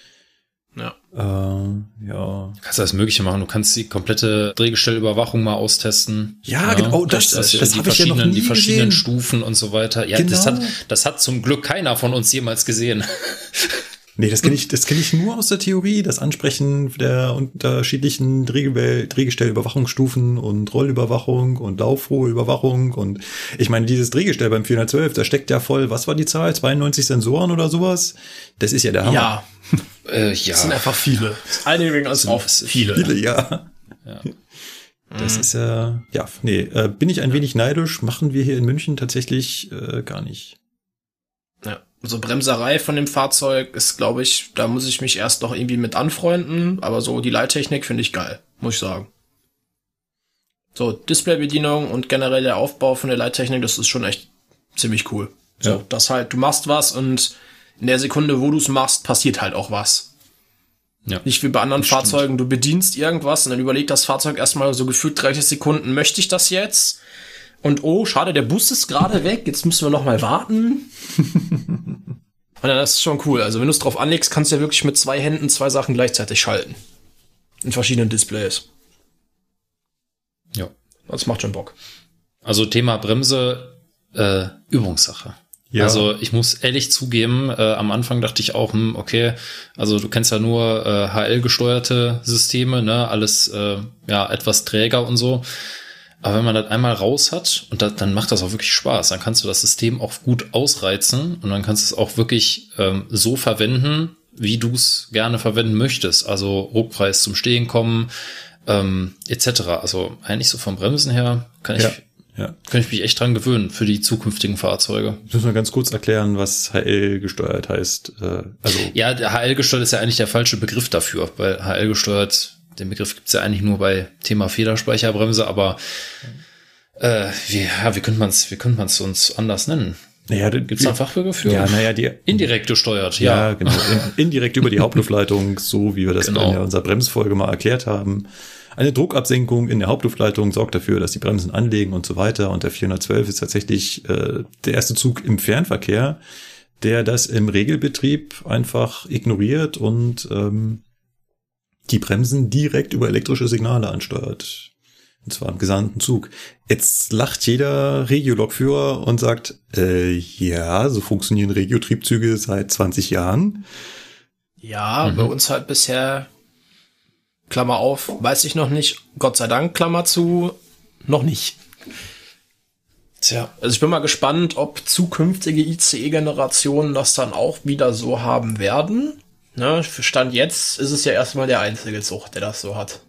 Äh, ja. Du kannst alles Mögliche machen. Du kannst die komplette Drehgestellüberwachung mal austesten. Ja, ja genau. Das, das, das, das habe ich ja noch nie Die verschiedenen gesehen. Stufen und so weiter. Ja, genau. das hat, das hat zum Glück keiner von uns jemals gesehen. Nee, das kenne ich, das kenne ich nur aus der Theorie, das Ansprechen der unterschiedlichen Drehgestellüberwachungsstufen und Rollüberwachung und Laufruheüberwachung und ich meine, dieses Drehgestell beim 412, da steckt ja voll, was war die Zahl? 92 Sensoren oder sowas? Das ist ja der Hammer. Ja. äh, ja. Das sind einfach viele. Einige wegen als auch viele. Viele, ja. ja. Das mhm. ist ja, ja, nee, äh, bin ich ein wenig neidisch, machen wir hier in München tatsächlich äh, gar nicht. So Bremserei von dem Fahrzeug ist, glaube ich, da muss ich mich erst noch irgendwie mit anfreunden, aber so die Leittechnik finde ich geil, muss ich sagen. So, Displaybedienung und generell der Aufbau von der Leittechnik, das ist schon echt ziemlich cool. So, ja. das halt, du machst was und in der Sekunde, wo du es machst, passiert halt auch was. Ja. Nicht wie bei anderen Fahrzeugen, stimmt. du bedienst irgendwas und dann überlegt das Fahrzeug erstmal so gefühlt 30 Sekunden, möchte ich das jetzt? Und oh, schade, der Bus ist gerade weg, jetzt müssen wir noch mal warten. und dann das ist schon cool. Also wenn du es drauf anlegst, kannst du ja wirklich mit zwei Händen zwei Sachen gleichzeitig schalten. In verschiedenen Displays. Ja. Das macht schon Bock. Also Thema Bremse, äh, Übungssache. Ja. Also ich muss ehrlich zugeben, äh, am Anfang dachte ich auch, hm, okay, also du kennst ja nur äh, HL-gesteuerte Systeme, ne, alles äh, ja etwas träger und so. Aber wenn man das einmal raus hat und das, dann macht das auch wirklich Spaß, dann kannst du das System auch gut ausreizen und dann kannst du es auch wirklich ähm, so verwenden, wie du es gerne verwenden möchtest. Also Ruckpreis zum Stehen kommen, ähm, etc. Also eigentlich so vom Bremsen her kann ich, ja, ja. kann ich mich echt dran gewöhnen für die zukünftigen Fahrzeuge. Ich muss mal ganz kurz erklären, was HL gesteuert heißt. Äh, also ja, HL gesteuert ist ja eigentlich der falsche Begriff dafür, weil HL gesteuert den Begriff gibt's ja eigentlich nur bei Thema Federspeicherbremse, aber äh, wie, ja, wie könnte man es wie könnte man's uns anders nennen? Naja, Gibt es da Fachwörter für? Ja, naja, die indirekt gesteuert, ja. Ja, genau. In, indirekt über die Hauptluftleitung, so wie wir das genau. in unserer Bremsfolge mal erklärt haben. Eine Druckabsenkung in der Hauptluftleitung sorgt dafür, dass die Bremsen anlegen und so weiter. Und der 412 ist tatsächlich äh, der erste Zug im Fernverkehr, der das im Regelbetrieb einfach ignoriert und ähm, die Bremsen direkt über elektrische Signale ansteuert. Und zwar im gesamten Zug. Jetzt lacht jeder Regiolokführer und sagt, äh, ja, so funktionieren Regiotriebzüge seit 20 Jahren. Ja, mhm. bei uns halt bisher, Klammer auf, weiß ich noch nicht, Gott sei Dank, Klammer zu, noch nicht. Tja, also ich bin mal gespannt, ob zukünftige ICE-Generationen das dann auch wieder so haben werden. Ne, für Stand jetzt ist es ja erstmal der einzige Zug, der das so hat.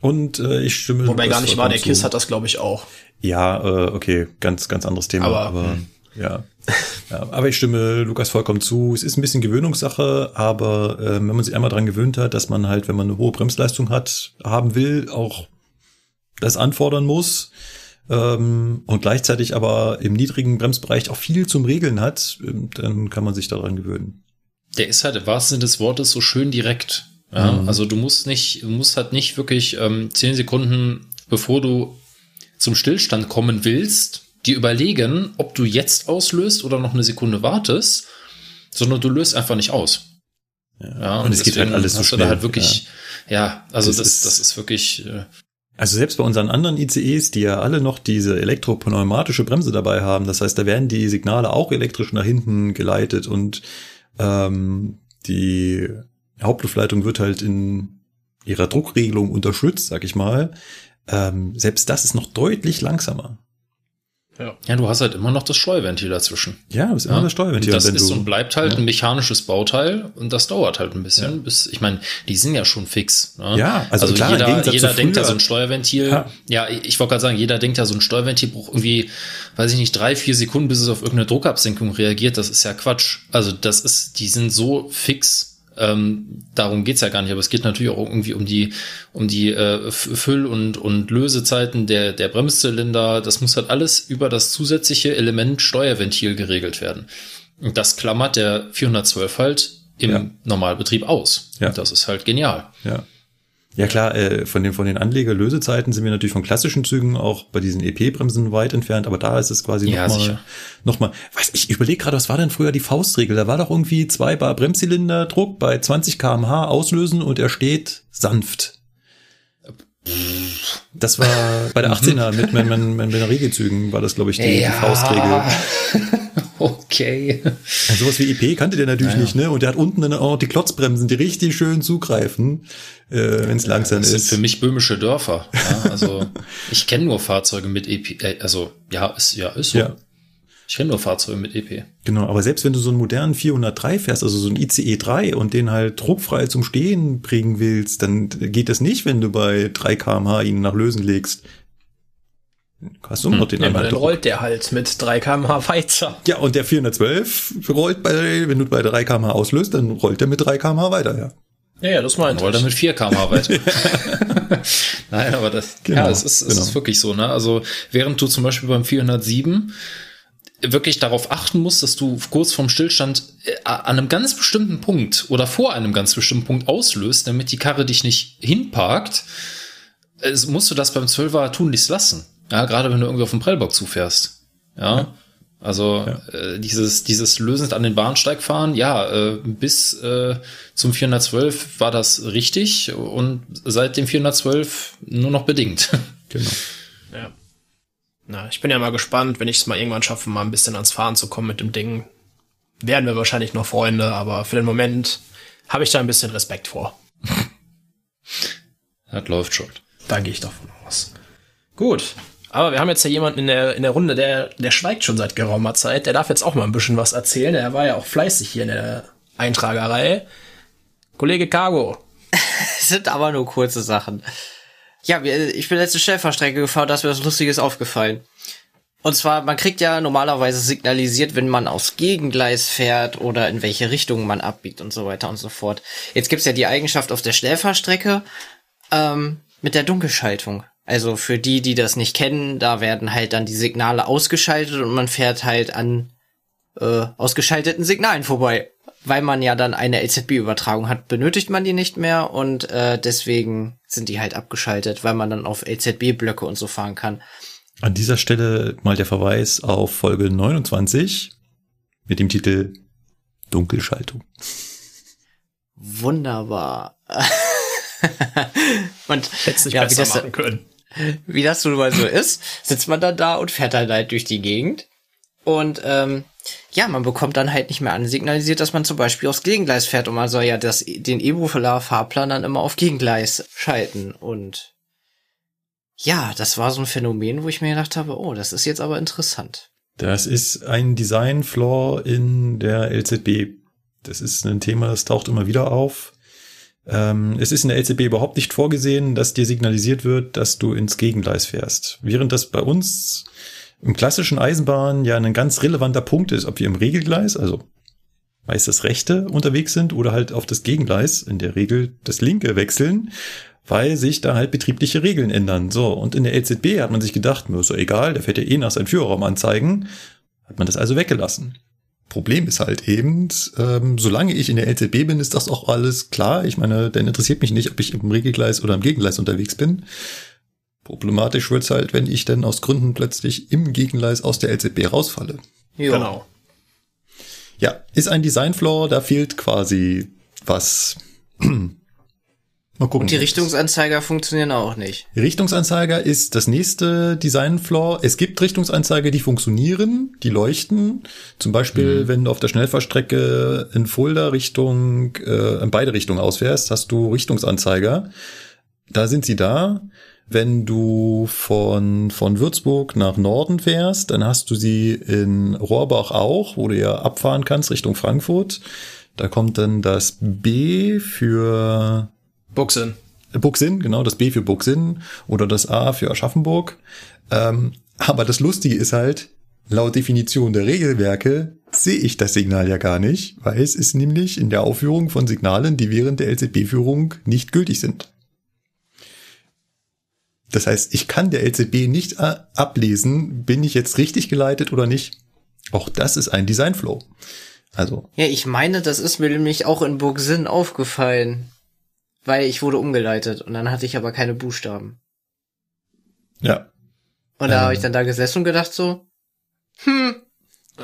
Und äh, ich stimme. Wobei gar nicht war, der KISS hat das, glaube ich, auch. Ja, äh, okay, ganz, ganz anderes Thema. Aber, aber hm. ja. ja. Aber ich stimme Lukas vollkommen zu. Es ist ein bisschen Gewöhnungssache, aber äh, wenn man sich einmal dran gewöhnt hat, dass man halt, wenn man eine hohe Bremsleistung hat, haben will, auch das anfordern muss ähm, und gleichzeitig aber im niedrigen Bremsbereich auch viel zum Regeln hat, ähm, dann kann man sich daran gewöhnen der ist halt im wahrsten Sinne des Wortes so schön direkt. Ja? Mhm. Also du musst nicht, du musst halt nicht wirklich ähm, zehn Sekunden, bevor du zum Stillstand kommen willst, dir überlegen, ob du jetzt auslöst oder noch eine Sekunde wartest, sondern du löst einfach nicht aus. Ja, ja und, und es geht halt alles so schnell. Halt wirklich, ja, ja also das, das, ist, das ist wirklich. Äh, also selbst bei unseren anderen ICEs, die ja alle noch diese elektropneumatische Bremse dabei haben, das heißt, da werden die Signale auch elektrisch nach hinten geleitet und ähm, die Hauptluftleitung wird halt in ihrer Druckregelung unterstützt, sag ich mal, ähm, selbst das ist noch deutlich langsamer. Ja. Ja, du hast halt immer noch das Steuerventil dazwischen. Ja, das ist immer Ja, das Steuerventil. Und das wenn ist du- und bleibt halt ein mechanisches Bauteil und das dauert halt ein bisschen, bis, ich meine, die sind ja schon fix. Ne? Ja, also klar, im jeder, jeder zu denkt ja so ein Steuerventil, Ja. ja, ich wollte gerade sagen, jeder denkt ja so ein Steuerventil braucht irgendwie, weiß ich nicht, drei, vier Sekunden, bis es auf irgendeine Druckabsenkung reagiert. Das ist ja Quatsch. Also das ist, die sind so fix. Ähm, darum geht's ja gar nicht, aber es geht natürlich auch irgendwie um die um die äh, Füll- und und Lösezeiten der der Bremszylinder. Das muss halt alles über das zusätzliche Element Steuerventil geregelt werden. Und das klammert der 412 halt im Ja. Normalbetrieb aus. Ja. Und das ist halt genial. Ja. Ja klar, äh, von den von den Anlegerlösezeiten sind wir natürlich von klassischen Zügen auch bei diesen EP-Bremsen weit entfernt, aber da ist es quasi Ja, nochmal, noch mal, was ich überlege gerade, was war denn früher die Faustregel? Da war doch irgendwie zwei Bar Bremszylinder Druck bei 20 kmh auslösen und er steht sanft. Das war bei der 18er mit meinen mein, mein, mein Regelzügen war das glaube ich die, die Faustregel. okay. Und sowas wie EP kannte der natürlich nicht, ne? Und der hat unten dann auch noch die Klotzbremsen, die richtig schön zugreifen, äh, wenn es langsam Das sind ist. für mich böhmische Dörfer. Ja, also ich kenne nur Fahrzeuge mit EP. Äh, also ja, ist ja ist so. Ja. Ich kenne nur Fahrzeuge mit EP. Genau, aber selbst wenn du so einen modernen 403 fährst, also so ein ICE 3 und den halt druckfrei zum Stehen bringen willst, dann geht das nicht, wenn du bei 3 kmh ihn nach Lösen legst. Hast du immer noch den Ja, aber einmal dann rollt der halt mit 3 kmh weiter. Ja, und der 412 rollt bei, wenn du bei 3 kmh auslöst, dann rollt er mit 3 kmh weiter, ja. Ja, ja, das meinte Roll ich. damit 4 km weiter. Nein, aber das, Genau, ja, es ist, es genau. ist wirklich so, ne? Also, während du zum Beispiel beim 407 wirklich darauf achten musst, dass du kurz vorm Stillstand äh, an einem ganz bestimmten Punkt oder vor einem ganz bestimmten Punkt auslöst, damit die Karre dich nicht hinparkt, äh, musst du das beim 12er tunlichst lassen. Ja, gerade wenn du irgendwie auf den Prellbock zufährst. Ja. Also Äh, dieses dieses lösend an den Bahnsteig fahren, ja, äh, bis äh, zum 412 war das richtig und seit dem 412 nur noch bedingt. Genau. Ja. Na, ich bin ja mal gespannt, wenn ich es mal irgendwann schaffe, mal ein bisschen ans Fahren zu kommen mit dem Ding. Werden wir wahrscheinlich noch Freunde, aber für den Moment habe ich da ein bisschen Respekt vor. Das läuft schon. Da gehe ich davon aus. Gut. Aber wir haben jetzt ja jemanden in der, in der Runde, der, der schweigt schon seit geraumer Zeit. Der darf jetzt auch mal ein bisschen was erzählen. Er war ja auch fleißig hier in der Eintragerei. Kollege Cargo. Sind aber nur kurze Sachen. Ja, ich bin letzte Stellfahrstrecke gefahren, da ist mir was Lustiges aufgefallen. Und zwar, man kriegt ja normalerweise signalisiert, wenn man aufs Gegengleis fährt oder in welche Richtung man abbiegt und so weiter und so fort. Jetzt gibt's ja die Eigenschaft auf der Schnellfahrstrecke ähm, mit der Dunkelschaltung. Also für die, die das nicht kennen, da werden halt dann die Signale ausgeschaltet und man fährt halt an äh, ausgeschalteten Signalen vorbei. Weil man ja dann eine LZB-Übertragung hat, benötigt man die nicht mehr und äh, deswegen sind die halt abgeschaltet, weil man dann auf LZB-Blöcke und so fahren kann. An dieser Stelle mal der Verweis auf Folge 29 mit dem Titel Dunkelschaltung. Wunderbar. und Hättest nicht ja, wie besser das, machen können. wie das nun mal so ist, sitzt man dann da und fährt dann halt durch die Gegend. Und ähm, ja, man bekommt dann halt nicht mehr ansignalisiert, dass man zum Beispiel aufs Gegengleis fährt und man soll ja das, den Evolar-Fahrplan dann immer auf Gegengleis schalten. Und ja, das war so ein Phänomen, wo ich mir gedacht habe, oh, das ist jetzt aber interessant. Das ist ein Design-Flaw in der LZB. Das ist ein Thema, das taucht immer wieder auf. Ähm, es ist in der LZB überhaupt nicht vorgesehen, dass dir signalisiert wird, dass du ins Gegengleis fährst. Während das bei uns im klassischen Eisenbahn ja ein ganz relevanter Punkt ist, ob wir im Regelgleis, also meist das rechte unterwegs sind oder halt auf das Gegengleis, in der Regel das linke wechseln, weil sich da halt betriebliche Regeln ändern. So, und in der LZB hat man sich gedacht, mir ist so egal, der fährt ja eh nach seinem Führerraum anzeigen, hat man das also weggelassen. Problem ist halt eben, ähm, solange ich in der LZB bin, ist das auch alles klar. Ich meine, dann interessiert mich nicht, ob ich im Regelgleis oder im Gegengleis unterwegs bin. Problematisch wird's halt, wenn ich dann aus Gründen plötzlich im Gegengleis aus der LZB rausfalle. Jo. Genau. Ja, ist ein Designflaw, da fehlt quasi was. Mal gucken. Und die Richtungsanzeiger funktionieren auch nicht. Richtungsanzeiger ist das nächste Design-Flaw. Es gibt Richtungsanzeiger, die funktionieren, die leuchten. Zum Beispiel, wenn du auf der Schnellfahrstrecke in Fulda Richtung, äh, in beide Richtungen ausfährst, hast du Richtungsanzeiger. Da sind sie da. Wenn du von, von Würzburg nach Norden fährst, dann hast du sie in Rohrbach auch, wo du ja abfahren kannst Richtung Frankfurt. Da kommt dann das B für Buchsinn. Buxin, genau, das B für Buxin oder das A für Aschaffenburg. Ähm, aber das Lustige ist halt, laut Definition der Regelwerke sehe ich das Signal ja gar nicht, weil es ist nämlich in der Aufführung von Signalen, die während der LZB-Führung nicht gültig sind. Das heißt, ich kann der LZB nicht äh, ablesen, bin ich jetzt richtig geleitet oder nicht. Auch das ist ein Designflow. Also, Ja, ich meine, das ist mir nämlich auch in Burgsinn aufgefallen. Weil ich wurde umgeleitet und dann hatte ich aber keine Buchstaben. ja. Und da Ähm. habe ich dann da gesessen und gedacht so, hm,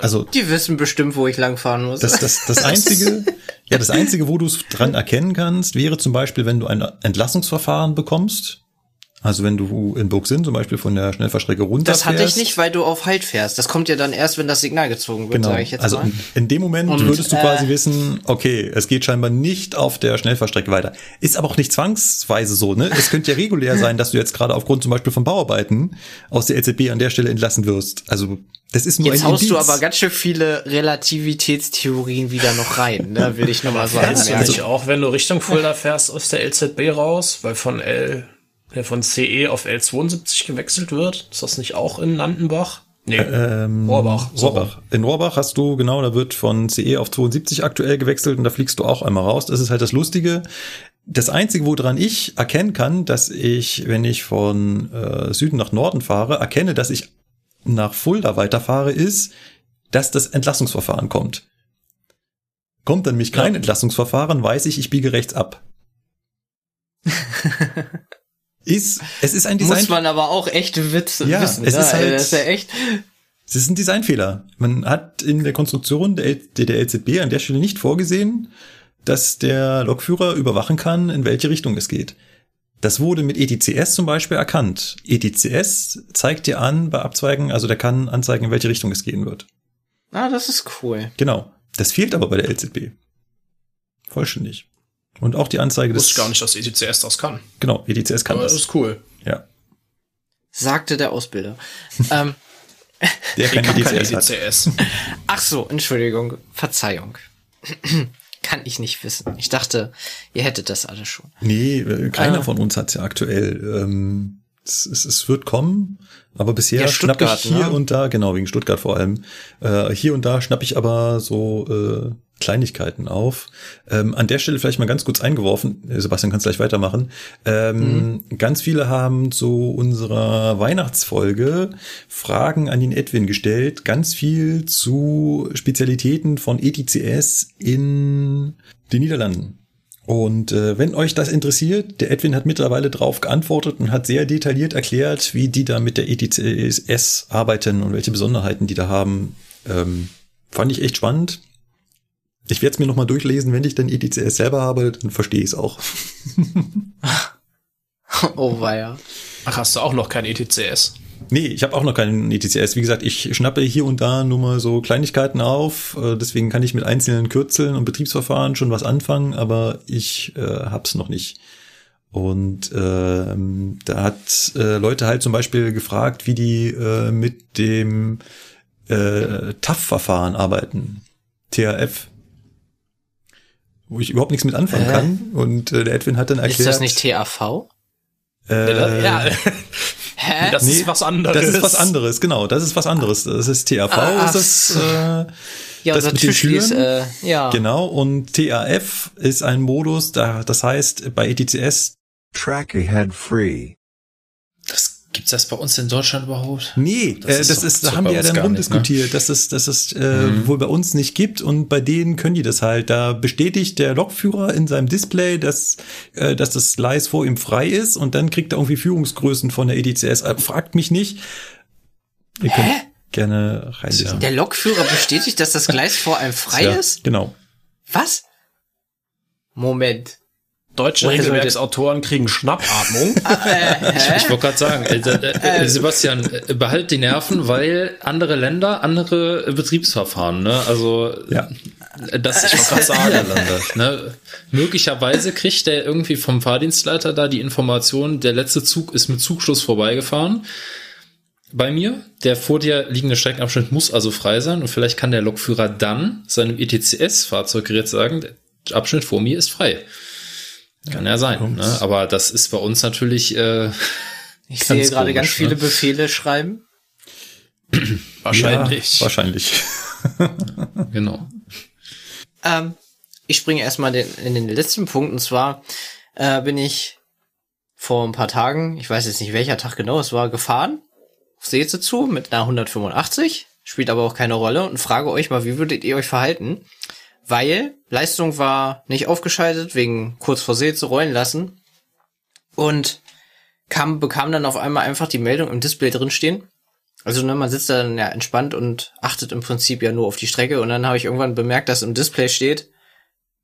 Also, die wissen bestimmt, wo ich langfahren muss. Das, das, das einzige, ja, das einzige, wo du es dran erkennen kannst, wäre zum Beispiel, wenn du ein Entlassungsverfahren bekommst. Also wenn du in Burgsinn zum Beispiel von der Schnellfahrstrecke runterfährst. Das hatte ich nicht, weil du auf Halt fährst. Das kommt ja dann erst, wenn das Signal gezogen wird, Genau. sage ich jetzt also mal. in, in dem Moment Und, würdest du äh, quasi wissen, okay, es geht scheinbar nicht auf der Schnellfahrstrecke weiter. Ist aber auch nicht zwangsweise so, ne? Es könnte ja regulär sein, dass du jetzt gerade aufgrund zum Beispiel von Bauarbeiten aus der LZB an der Stelle entlassen wirst. Also das ist nur Jetzt ein haust Indiz. du aber ganz schön viele Relativitätstheorien wieder noch rein, ne? will ich nochmal sagen. Fährst du Ja, nicht auch, wenn du Richtung Fulda fährst, aus der LZB raus, weil von L, der von CE auf L72 gewechselt wird? Ist das nicht auch in Landenbach? Nee, Ähm, Rohrbach. Rohrbach. In Rohrbach hast du, genau, da wird von CE auf 72 aktuell gewechselt und da fliegst du auch einmal raus. Das ist halt das Lustige. Das Einzige, woran ich erkennen kann, dass ich, wenn ich von äh, Süden nach Norden fahre, erkenne, dass ich nach Fulda weiterfahre, ist, dass das Entlassungsverfahren kommt. Kommt dann nämlich kein Ja. Entlassungsverfahren, weiß ich, ich biege rechts ab. ist, es ist ein Design. Muss man aber auch echt Witze Ja, wissen. es ne? ist halt- das ist ja echt. Es ist ein Designfehler. Man hat in der Konstruktion der der LZB an der Stelle nicht vorgesehen, dass der Lokführer überwachen kann, in welche Richtung es geht. Das wurde mit ETCS zum Beispiel erkannt. ETCS zeigt dir an bei Abzweigen, also der kann anzeigen, in welche Richtung es gehen wird. Ah, das ist cool. Genau. Das fehlt aber bei der LZB. Vollständig. Und auch die Anzeige Ich des... wusste gar nicht, dass ETCS das kann. Genau, ETCS kann Aber das das. ist cool. Ja. Sagte der Ausbilder. ähm, Der Ich kein kann ETCS hat. ETCS. ach so, Entschuldigung. Verzeihung. Kann ich nicht wissen. Ich dachte, ihr hättet das alle schon. Nee, äh, keiner Ah. von uns hat's ja aktuell. Ähm, es, es, es wird kommen, aber bisher Ja, schnapp ich hier ne? und da, genau, wegen Stuttgart vor allem, äh, hier und da schnapp ich aber so äh, Kleinigkeiten auf. Ähm, an der Stelle vielleicht mal ganz kurz eingeworfen, Sebastian kannst gleich weitermachen. Ähm, Ganz viele haben zu unserer Weihnachtsfolge Fragen an den Edwin gestellt, ganz viel zu Spezialitäten von ETCS in den Niederlanden. Und äh, wenn euch das interessiert, der Edwin hat mittlerweile drauf geantwortet und hat sehr detailliert erklärt, wie die da mit der ETCS arbeiten und welche Besonderheiten die da haben. Ähm, fand ich echt spannend. Ich werde es mir nochmal durchlesen, wenn ich dann ETCS selber habe, dann verstehe ich es auch. Oh weia. Ach, hast du auch noch kein ETCS? Nee, ich habe auch noch keinen ETCS. Wie gesagt, ich schnappe hier und da nur mal so Kleinigkeiten auf. Äh, Deswegen kann ich mit einzelnen Kürzeln und Betriebsverfahren schon was anfangen, aber ich äh, hab's noch nicht. Und ähm, da hat äh, Leute halt zum Beispiel gefragt, wie die äh, mit dem äh, TAF-Verfahren arbeiten. THF. Wo ich überhaupt nichts mit anfangen Hä? kann. Und äh, der Edwin hat dann erklärt. Ist das nicht TAV? Äh, ja, Hä? das nee, ist was anderes. Das ist was anderes, genau. Das ist was anderes. Das ist TAV, Ah, ist das, äh, ja, das mit den Tischlis, Türen? äh, ja. genau. Und TAF ist ein Modus, da, das heißt, bei ETCS, Track ahead free. Gibt's das bei uns in Deutschland überhaupt? nee, Das äh, ist das ist, da haben die ja dann gar nicht, ne? rumdiskutiert, dass es, dass es äh, wohl bei uns nicht gibt und bei denen können die das halt. Da bestätigt der Lokführer in seinem Display, dass, äh, dass das Gleis vor ihm frei ist und dann kriegt er irgendwie Führungsgrößen von der ETCS. Äh, fragt mich nicht. Ihr könnt gerne reinlesen. Der Lokführer bestätigt, dass das Gleis vor einem frei Ja, ist? Genau. Was? Moment. Deutsche Regelwerksautoren kriegen Schnappatmung. Ich wollte gerade sagen, äh, äh, äh, Sebastian, äh, behalt die Nerven, weil andere Länder, andere äh, Betriebsverfahren, ne? Also Ja. äh, das ist was Niederlande. Ne? Möglicherweise kriegt der irgendwie vom Fahrdienstleiter da die Information, der letzte Zug ist mit Zugschluss vorbeigefahren. Bei mir, der vor dir liegende Streckenabschnitt muss also frei sein und vielleicht kann der Lokführer dann seinem ETCS-Fahrzeuggerät sagen, der Abschnitt vor mir ist frei. Kann ja sein, ne? aber das ist bei uns natürlich äh, Ich Ganz sehe gerade ganz viele ne? Befehle schreiben. Wahrscheinlich. Ja, wahrscheinlich. genau. Ähm, ich springe erstmal den, in den letzten Punkt und zwar äh, bin ich vor ein paar Tagen, ich weiß jetzt nicht welcher Tag genau es war, gefahren auf Seeze zu mit einer 185, spielt aber auch keine Rolle und frage euch mal, wie würdet ihr euch verhalten? Weil Leistung war nicht aufgeschaltet, wegen kurz vor Seeze rollen lassen und kam, bekam dann auf einmal einfach die Meldung im Display drinstehen. Also ne, man sitzt dann ja entspannt und achtet im Prinzip ja nur auf die Strecke und dann habe ich irgendwann bemerkt, dass im Display steht,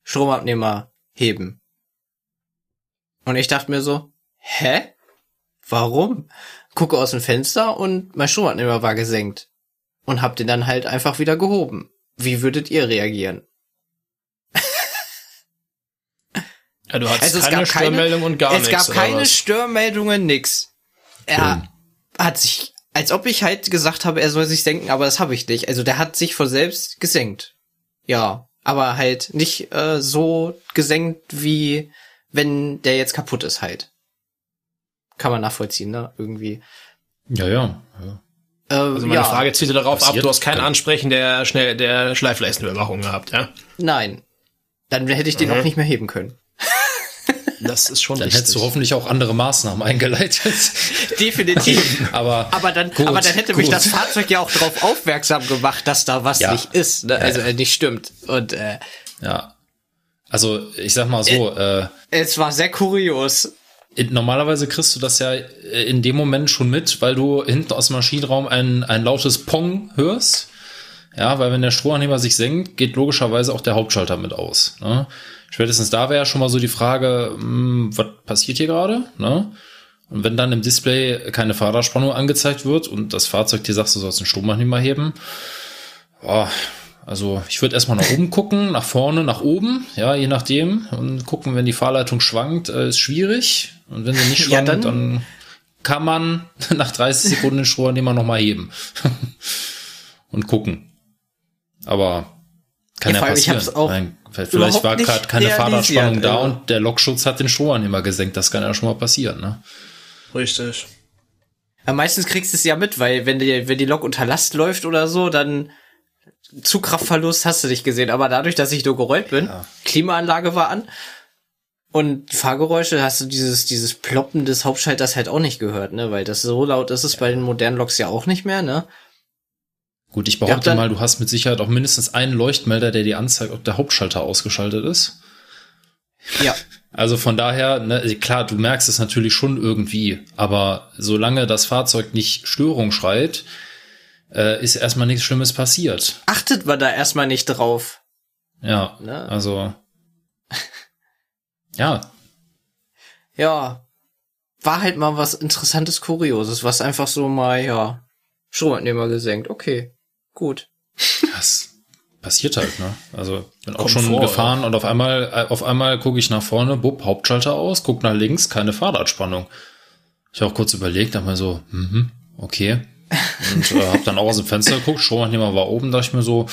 Stromabnehmer heben. Und ich dachte mir so, hä? Warum? Gucke aus dem Fenster und mein Stromabnehmer war gesenkt. Und hab den dann halt einfach wieder gehoben. Wie würdet ihr reagieren? Ja, du hattest Also es keine gab keine- Störmeldung und gar es nichts. gab oder keine was? Störmeldungen, nix. Er Hm. hat sich, als ob ich halt gesagt habe, er soll sich senken, aber das habe ich nicht. Also der hat sich von selbst gesenkt. Ja, aber halt nicht äh, so gesenkt, wie wenn der jetzt kaputt ist halt. Kann man nachvollziehen, ne? Irgendwie. Ja, ja. ja. Äh, Also meine ja, Frage zielte darauf ab, Passiert. du hast kein Ansprechen der schnell der Schleifleistenüberwachung gehabt, ja? Nein. Dann hätte ich den Mhm. auch nicht mehr heben können. Das ist schon Dann wichtig. hättest du hoffentlich auch andere Maßnahmen eingeleitet. Definitiv. Aber, Aber dann, Gut, aber dann hätte mich gut. das Fahrzeug ja auch darauf aufmerksam gemacht, dass da was Ja. nicht ist, ne? also äh, nicht stimmt. Und äh, ja. Also, ich sag mal so, äh, es war sehr kurios. normalerweise kriegst du das ja äh, in dem Moment schon mit, weil du hinten aus dem Maschinenraum ein, ein lautes Pong hörst. Ja, weil wenn der Strohanheber sich senkt, geht logischerweise auch der Hauptschalter mit aus. Ne? Spätestens da wäre ja schon mal so die Frage, hm, was passiert hier gerade? Ne? Und wenn dann im Display keine Fahrradspannung angezeigt wird und das Fahrzeug dir sagt, du sollst den Stromanheber heben, oh, also ich würde erstmal nach oben gucken, nach vorne, nach oben, ja, je nachdem. Und gucken, wenn die Fahrleitung schwankt, äh, ist schwierig. Und wenn sie nicht Ja, schwankt, dann- dann, kann man nach 30 Sekunden den Strohanheber nochmal heben. und gucken. Aber kann Ja, ja, allem, ich passieren. hab's auch Nein, vielleicht überhaupt war nicht gerade keine Fahrradspannung da und der Lokschutz hat den Strohanheber gesenkt. Das kann ja schon mal passieren, ne? Richtig. Ja, meistens kriegst du es ja mit, weil wenn die, wenn die Lok unter Last läuft oder so, dann Zugkraftverlust hast du nicht gesehen. Aber dadurch, dass ich nur gerollt bin, Klimaanlage war an und Fahrgeräusche, hast du dieses, dieses Ploppen des Hauptschalters halt auch nicht gehört, ne? Weil das so laut ist es bei den modernen Loks ja auch nicht mehr, ne? Gut, ich behaupte dann- mal, du hast mit Sicherheit auch mindestens einen Leuchtmelder, der dir anzeigt, ob der Hauptschalter ausgeschaltet ist. Ja. Also von daher, ne, klar, du merkst es natürlich schon irgendwie, aber solange das Fahrzeug nicht Störung schreit, äh, ist erstmal nichts Schlimmes passiert. Achtet man da erstmal nicht drauf. Ja, Ne? also ja, Ja. War halt mal was interessantes, Kurioses, was einfach so mal, ja, Stromabnehmer gesenkt. Okay. Gut. das passiert halt, ne? Also bin auch Kommt schon vor, gefahren und auf einmal, äh, auf einmal gucke ich nach vorne, bupp, Hauptschalter aus, guck nach links, keine Fahrradspannung. Ich habe auch kurz überlegt, dachte mir so, mhm, okay. Und äh, habe dann auch aus dem Fenster geguckt, Stromanhänger war oben, dachte ich mir so,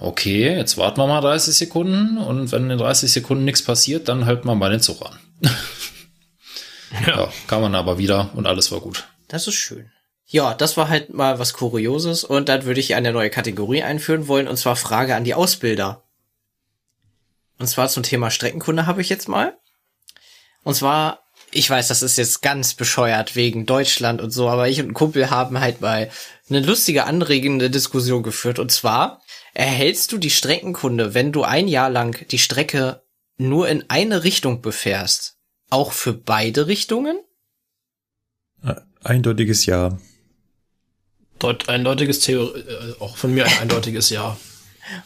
okay, jetzt warten wir mal 30 Sekunden und wenn in 30 Sekunden nichts passiert, dann halten wir mal den Zug an. ja, kam man aber wieder und alles war gut. Das ist schön. Ja, das war halt mal was Kurioses und dann würde ich eine neue Kategorie einführen wollen und zwar Frage an die Ausbilder. Und zwar zum Thema Streckenkunde habe ich jetzt mal. Und zwar, ich weiß, das ist jetzt ganz bescheuert wegen Deutschland und so, aber ich und ein Kumpel haben halt mal eine lustige, anregende Diskussion geführt. Und zwar, erhältst du die Streckenkunde, wenn du ein Jahr lang die Strecke nur in eine Richtung befährst, auch für beide Richtungen? Äh, Eindeutiges Ja. Deut eindeutiges Theorie, äh, auch von mir ein eindeutiges Ja.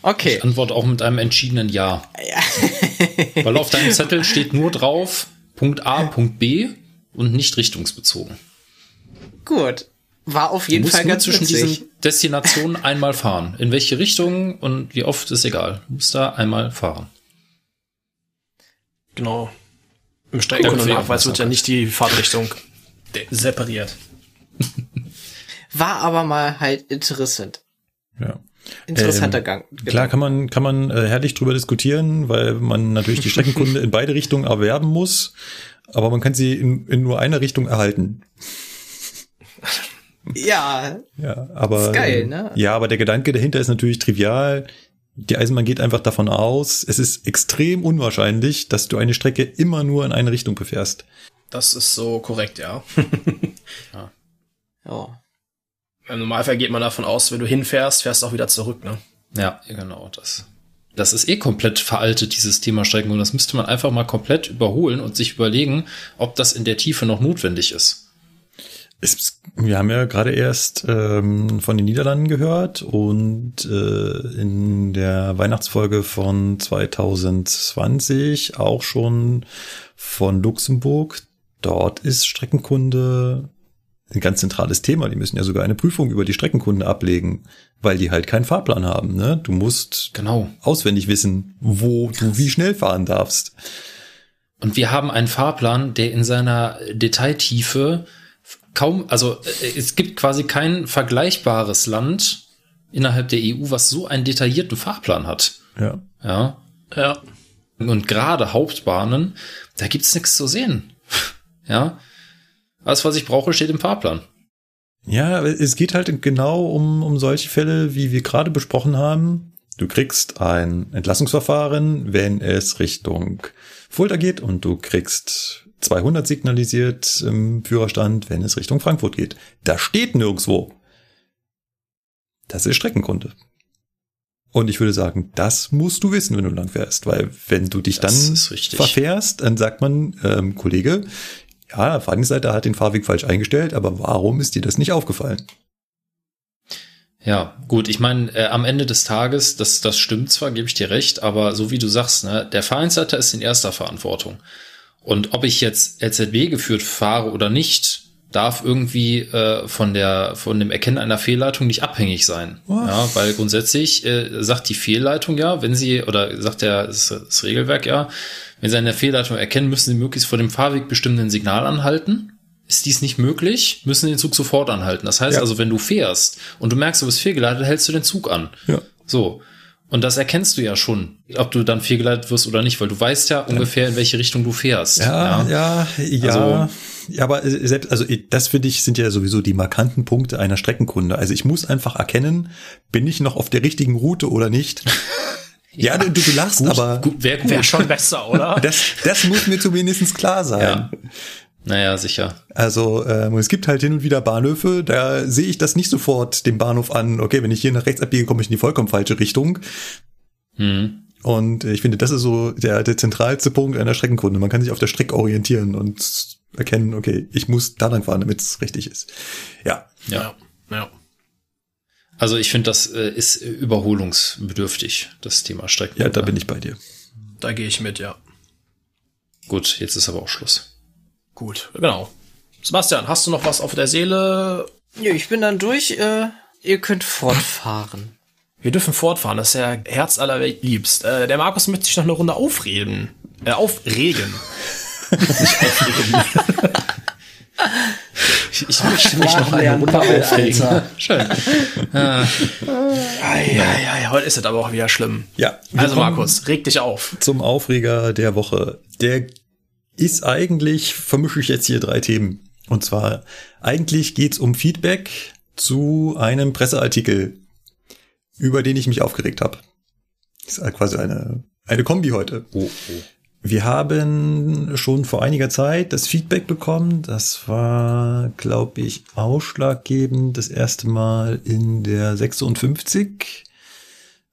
Okay. Ich antworte auch mit einem entschiedenen Ja. Weil auf deinem Zettel steht nur drauf Punkt A, Punkt B und nicht richtungsbezogen. Gut. War auf Du jeden musst Fall nur ganz zwischen witzig. diesen Destinationen einmal fahren. In welche Richtung und wie oft ist egal. Du musst da einmal fahren. Genau. Im Ja, Streckenkundenachweis wird ja nicht die Fahrtrichtung separiert. War aber mal halt interessant. Ja. Interessanter Ähm, Gang. Genau. Klar kann man, kann man äh, herrlich drüber diskutieren, weil man natürlich die Streckenkunde in beide Richtungen erwerben muss, aber man kann sie in, in nur einer Richtung erhalten. Ja, Ja, aber Ist geil, äh, ne? Ja, aber der Gedanke dahinter ist natürlich trivial. Die Eisenbahn geht einfach davon aus, es ist extrem unwahrscheinlich, dass du eine Strecke immer nur in eine Richtung befährst. Das ist so korrekt, ja. ja. Im Normalfall geht man davon aus, wenn du hinfährst, fährst du auch wieder zurück, ne? Ja, genau, das. Das ist eh komplett veraltet, dieses Thema Strecken. Und das müsste man einfach mal komplett überholen und sich überlegen, ob das in der Tiefe noch notwendig ist. Es, wir haben ja gerade erst ähm, von den Niederlanden gehört und äh, in der Weihnachtsfolge von 2020 auch schon von Luxemburg. Dort ist Streckenkunde ein ganz zentrales Thema. Die müssen ja sogar eine Prüfung über die Streckenkunde ablegen, weil die halt keinen Fahrplan haben. Ne? Du musst Genau. auswendig wissen, wo du wie schnell fahren darfst. Und wir haben einen Fahrplan, der in seiner Detailtiefe kaum, also äh, es gibt quasi kein vergleichbares Land innerhalb der EU, was so einen detaillierten Fahrplan hat. Ja. Ja. Ja. Und gerade Hauptbahnen, da gibt's nichts zu sehen. Ja. Alles, was ich brauche, steht im Fahrplan. Ja, aber es geht halt genau um, um solche Fälle, wie wir gerade besprochen haben. Du kriegst ein Entlassungsverfahren, wenn es Richtung Fulda geht und du kriegst 200 signalisiert im Führerstand, wenn es Richtung Frankfurt geht. Da steht nirgendwo. Das ist Streckenkunde. Und ich würde sagen, das musst du wissen, wenn du lang fährst, weil wenn du dich Das dann verfährst, dann sagt man, ähm, Kollege, ja, Fahrdienstleiter hat den Fahrweg falsch eingestellt, aber warum ist dir das nicht aufgefallen? Ja, gut, ich meine, äh, am Ende des Tages, das, das stimmt zwar, gebe ich dir recht, aber so wie du sagst, ne, der Vereinsleiter ist in erster Verantwortung. Und ob ich jetzt LZB geführt fahre oder nicht, darf irgendwie äh, von der von dem Erkennen einer Fehlleitung nicht abhängig sein. Ja, weil grundsätzlich äh, sagt die Fehlleitung ja, wenn sie oder sagt der das, das Regelwerk ja, wenn sie eine Fehlleitung erkennen, müssen sie möglichst vor dem Fahrweg bestimmenden Signal anhalten. Ist dies nicht möglich, müssen sie den Zug sofort anhalten. Das heißt Ja. also, wenn du fährst und du merkst, du bist fehlgeleitet, hältst du den Zug an. Ja. So. Und das erkennst du ja schon, ob du dann fehlgeleitet wirst oder nicht, weil du weißt ja ungefähr, in welche Richtung du fährst. Ja, ja, ja. Also- ja, aber äh, selbst, also das finde ich sind ja sowieso die markanten Punkte einer Streckenkunde. Also ich muss einfach erkennen, bin ich noch auf der richtigen Route oder nicht. Ja, du, du lachst, Gut, aber wäre. Wäre schon besser, oder? das, das muss mir zumindest klar sein. Ja. Naja, sicher. Also ähm, es gibt halt hin und wieder Bahnhöfe, da sehe ich das nicht sofort dem Bahnhof an, okay, wenn ich hier nach rechts abbiege, komme ich in die vollkommen falsche Richtung. Hm. Und äh, ich finde, das ist so der, der zentralste Punkt einer Streckenkunde. Man kann sich auf der Strecke orientieren und erkennen, okay, ich muss da lang fahren, damit es richtig ist. Ja. Ja. Ja. Also ich finde, das äh, ist überholungsbedürftig, das Thema Strecken. Ja, da bin ich bei dir. Da gehe ich mit, ja. Gut, jetzt ist aber auch Schluss. Gut, genau. Sebastian, hast du noch was auf der Seele? Ja, ich bin dann durch. Äh, ihr könnt fortfahren. Wir dürfen fortfahren, das ist ja Herz allerliebst. Äh, der Markus möchte sich noch eine Runde aufreden. Äh, aufregen. Nicht aufregen. ich, ich möchte mich noch eine Runde aufregen. Schön. Ja, ja, ja, heute ist es aber auch wieder schlimm. Ja. Also Markus, reg dich auf. Zum Aufreger der Woche. Der ist eigentlich, vermische ich jetzt hier drei Themen. Und zwar, eigentlich geht's um Feedback zu einem Presseartikel, über den ich mich aufgeregt habe. Ist halt quasi eine, eine Kombi heute. Oh, Wir haben schon vor einiger Zeit das Feedback bekommen. Das war, glaube ich, ausschlaggebend das erste Mal in der 56.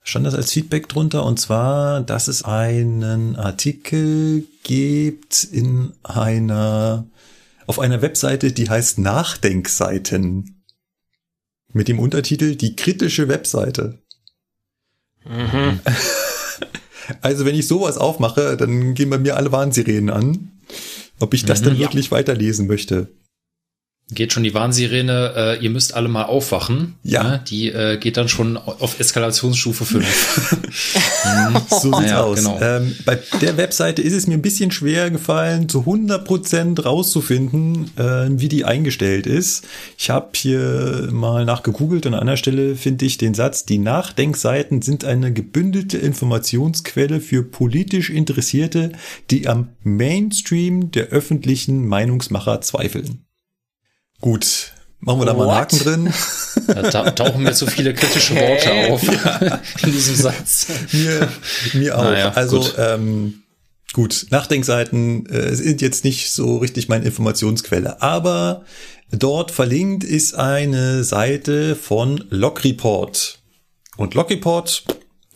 Stand das als Feedback drunter und zwar, dass es einen Artikel gibt in einer, auf einer Webseite, die heißt Nachdenkseiten. Mit dem Untertitel Die kritische Webseite. Also wenn ich sowas aufmache, dann gehen bei mir alle Warnsirenen an. Ob ich das Mhm. dann wirklich weiterlesen möchte. Geht schon die Warnsirene, äh, ihr müsst alle mal aufwachen. Ja. Ne? Die äh, geht dann schon auf Eskalationsstufe 5. So sieht's Ja, aus. genau. Ähm, bei der Webseite ist es mir ein bisschen schwer gefallen, zu 100% rauszufinden, äh, wie die eingestellt ist. Ich habe hier mal nachgegoogelt und an einer Stelle finde ich den Satz, die Nachdenkseiten sind eine gebündelte Informationsquelle für politisch Interessierte, die am Mainstream der öffentlichen Meinungsmacher zweifeln. Gut, machen wir da mal einen What? Haken drin. da ta- tauchen mir zu viele kritische Worte auf in diesem Satz. mir, mir auch. Naja, also gut. ähm, gut, Nachdenkseiten äh, sind jetzt nicht so richtig meine Informationsquelle, aber dort verlinkt ist eine Seite von Logreport. Und Logreport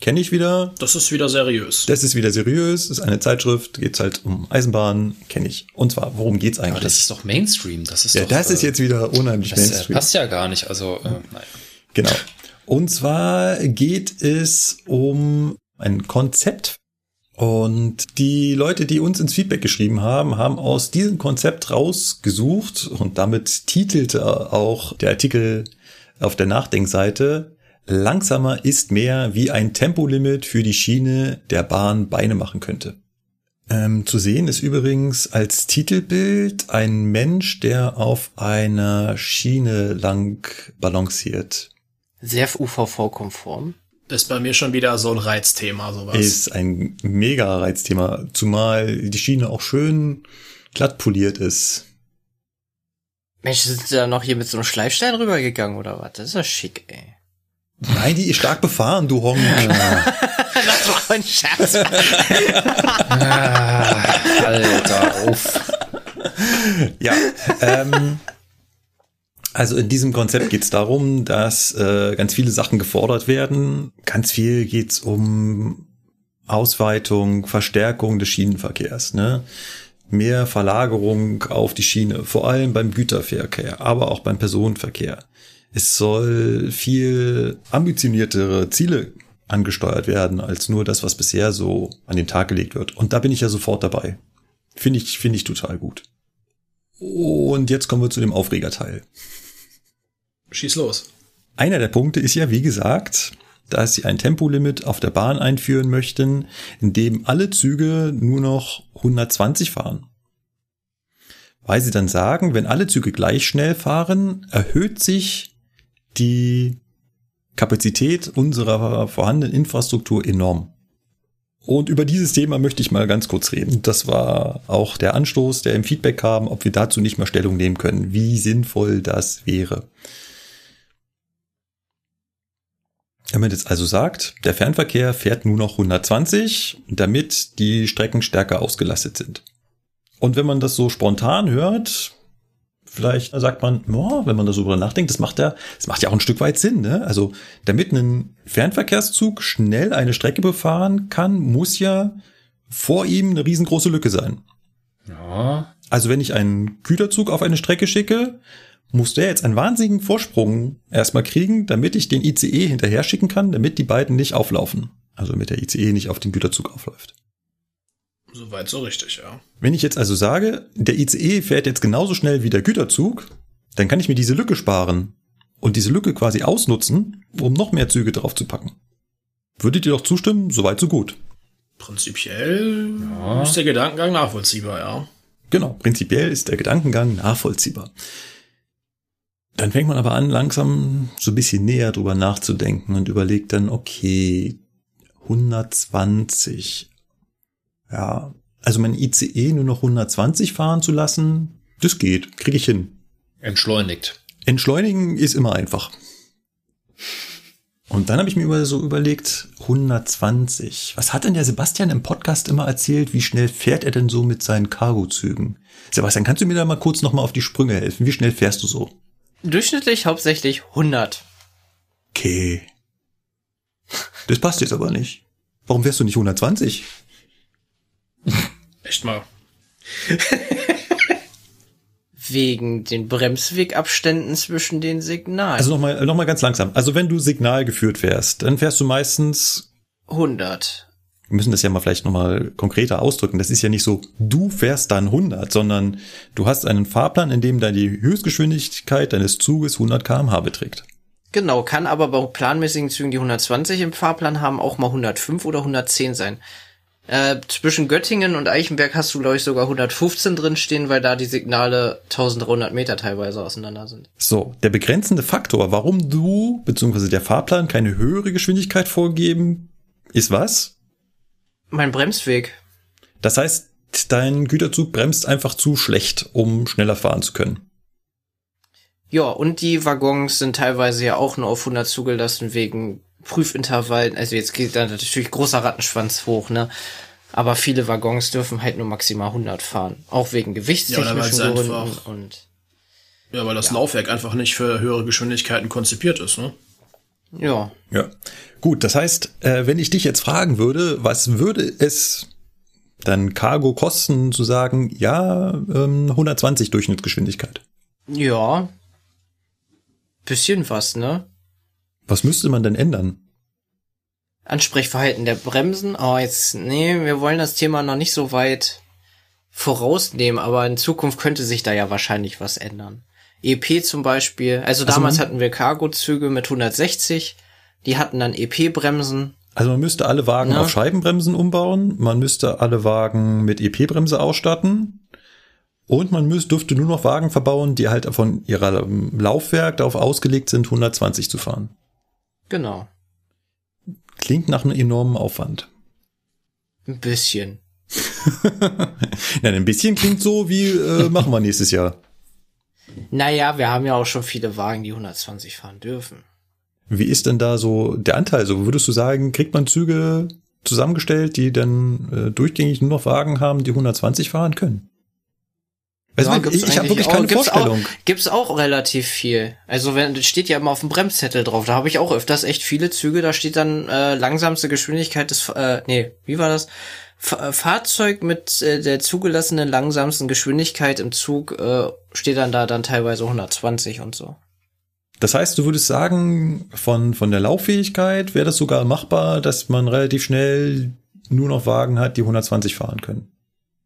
kenne ich wieder. Das ist wieder seriös. Das ist wieder seriös, ist eine Zeitschrift, geht's halt um Eisenbahn, kenne ich. Und zwar, worum geht's eigentlich? Aber das ist doch Mainstream. Das ist ja, doch, das ist äh, jetzt wieder unheimlich Das äh, Mainstream. passt ja gar nicht. Also, äh, naja. Genau. Und zwar geht es um ein Konzept. Und die Leute, die uns ins Feedback geschrieben haben, haben aus diesem Konzept rausgesucht und damit titelte auch der Artikel auf der Nachdenkseite Langsamer ist mehr, wie ein Tempolimit für die Schiene der Bahn Beine machen könnte. Ähm, zu sehen ist übrigens als Titelbild ein Mensch, der auf einer Schiene lang balanciert. Sehr UVV-konform. Ist bei mir schon wieder so ein Reizthema, sowas. Ist ein mega Reizthema, zumal die Schiene auch schön glatt poliert ist. Mensch, sind sie da noch hier mit so einem Schleifstein rübergegangen oder was? Das ist ja schick, ey. Nein, die ist stark befahren, du Honk. Das war ein Scherz. Alter, auf. Ja, ähm, also in diesem Konzept geht es darum, dass äh, ganz viele Sachen gefordert werden. Ganz viel geht's um Ausweitung, Verstärkung des Schienenverkehrs, ne? Mehr Verlagerung auf die Schiene, vor allem beim Güterverkehr, aber auch beim Personenverkehr. Es soll viel ambitioniertere Ziele angesteuert werden, als nur das, was bisher so an den Tag gelegt wird. Und da bin ich ja sofort dabei. Finde ich, finde ich total gut. Und jetzt kommen wir zu dem Aufregerteil. Schieß los. Einer der Punkte ist ja, wie gesagt, dass sie ein Tempolimit auf der Bahn einführen möchten, in dem alle Züge nur noch 120 fahren. Weil sie dann sagen, wenn alle Züge gleich schnell fahren, erhöht sich die Kapazität unserer vorhandenen Infrastruktur enorm. Und über dieses Thema möchte ich mal ganz kurz reden. Das war auch der Anstoß, der im Feedback kam, ob wir dazu nicht mal Stellung nehmen können, wie sinnvoll das wäre. Wenn man jetzt also sagt, der Fernverkehr fährt nur noch 120, damit die Strecken stärker ausgelastet sind. Und wenn man das so spontan hört, vielleicht sagt man, ja, wenn man da so drüber nachdenkt, das macht ja, das macht ja auch ein Stück weit Sinn, ne? Also, damit ein Fernverkehrszug schnell eine Strecke befahren kann, muss ja vor ihm eine riesengroße Lücke sein. Ja, Also, wenn ich einen Güterzug auf eine Strecke schicke, muss der jetzt einen wahnsinnigen Vorsprung erstmal kriegen, damit ich den ICE hinterher schicken kann, damit die beiden nicht auflaufen. Also damit der ICE nicht auf den Güterzug aufläuft. Soweit so richtig, ja. Wenn ich jetzt also sage, der ICE fährt jetzt genauso schnell wie der Güterzug, dann kann ich mir diese Lücke sparen und diese Lücke quasi ausnutzen, um noch mehr Züge draufzupacken. Würdet ihr doch zustimmen? Soweit so gut. Prinzipiell Ja. ist der Gedankengang nachvollziehbar, ja. Genau, prinzipiell ist der Gedankengang nachvollziehbar. Dann fängt man aber an, langsam so ein bisschen näher drüber nachzudenken und überlegt dann, okay, 120. Ja, also mein ICE nur noch 120 fahren zu lassen, das geht, kriege ich hin. entschleunigt. Entschleunigen ist immer einfach. Und dann habe ich mir über so überlegt, 120. Was hat denn der Sebastian im Podcast immer erzählt? Wie schnell fährt er denn so mit seinen Cargozügen? Sebastian, kannst du mir da mal kurz noch mal auf die Sprünge helfen? Wie schnell fährst du so? Durchschnittlich hauptsächlich 100. Okay. Das passt jetzt aber nicht. Warum fährst du nicht 120? Echt mal. Wegen den Bremswegabständen zwischen den Signalen. Also nochmal noch mal ganz langsam. Also wenn du Signal geführt fährst, dann fährst du meistens 100. wir müssen das ja mal vielleicht nochmal konkreter ausdrücken. Das ist ja nicht so, du fährst dann 100, sondern du hast einen Fahrplan, in dem dann die Höchstgeschwindigkeit deines Zuges 100 kmh beträgt. Genau, kann aber bei planmäßigen Zügen, die 120 im Fahrplan haben, auch mal 105 oder 110 sein. Äh, zwischen Göttingen und Eichenberg hast du, glaube ich, sogar 115 drin stehen, weil da die Signale 1300 Meter teilweise auseinander sind. So, der begrenzende Faktor, warum du bzw. der Fahrplan keine höhere Geschwindigkeit vorgeben, ist was? Mein Bremsweg. Das heißt, dein Güterzug bremst einfach zu schlecht, um schneller fahren zu können. Ja, und die Waggons sind teilweise ja auch nur auf 100 zugelassen wegen Prüfintervallen. Also jetzt geht da natürlich großer Rattenschwanz hoch, ne? Aber viele Waggons dürfen halt nur maximal 100 fahren. Auch wegen Ja, gewichtstechnischen weil's Gründen und Ja, weil das Laufwerk einfach nicht für höhere Geschwindigkeiten konzipiert ist, ne? ja. Ja. Gut, das heißt, äh, wenn ich dich jetzt fragen würde, was würde es dann Cargo kosten, zu sagen, ja, ähm, 120 Durchschnittsgeschwindigkeit? Ja. Bisschen was, ne? Was müsste man denn ändern? Ansprechverhalten der Bremsen. Oh, jetzt, nee, wir wollen das Thema noch nicht so weit vorausnehmen, aber in Zukunft könnte sich da ja wahrscheinlich was ändern. EP zum Beispiel, also, damals man- hatten wir Cargo-Züge mit 160, die hatten dann EP-Bremsen. Also man müsste alle Wagen Ja. auf Scheibenbremsen umbauen, man müsste alle Wagen mit EP-Bremse ausstatten und man müsste, dürfte nur noch Wagen verbauen, die halt von ihrer Laufwerk darauf ausgelegt sind, 120 zu fahren. Genau. Klingt nach einem enormen Aufwand. Ein bisschen. Ja, ein bisschen klingt so wie äh, machen wir nächstes Jahr. Naja, wir haben ja auch schon viele Wagen, die 120 fahren dürfen. Wie ist denn da so der Anteil? So würdest du sagen, kriegt man Züge zusammengestellt, die dann äh, durchgängig nur noch Wagen haben, die 120 fahren können? Also Ja, ich gibt's ich habe wirklich auch- keine gibt's Vorstellung. Auch, gibt's auch relativ viel. Also wenn das steht ja immer auf dem Bremszettel drauf. Da habe ich auch öfters echt viele Züge. Da steht dann äh, langsamste Geschwindigkeit des. Äh, nee, wie war das? F äh, Fahrzeug mit äh, der zugelassenen langsamsten Geschwindigkeit im Zug äh, steht dann da dann teilweise 120 und so. Das heißt, du würdest sagen, von, von der Lauffähigkeit wäre das sogar machbar, dass man relativ schnell nur noch Wagen hat, die 120 fahren können.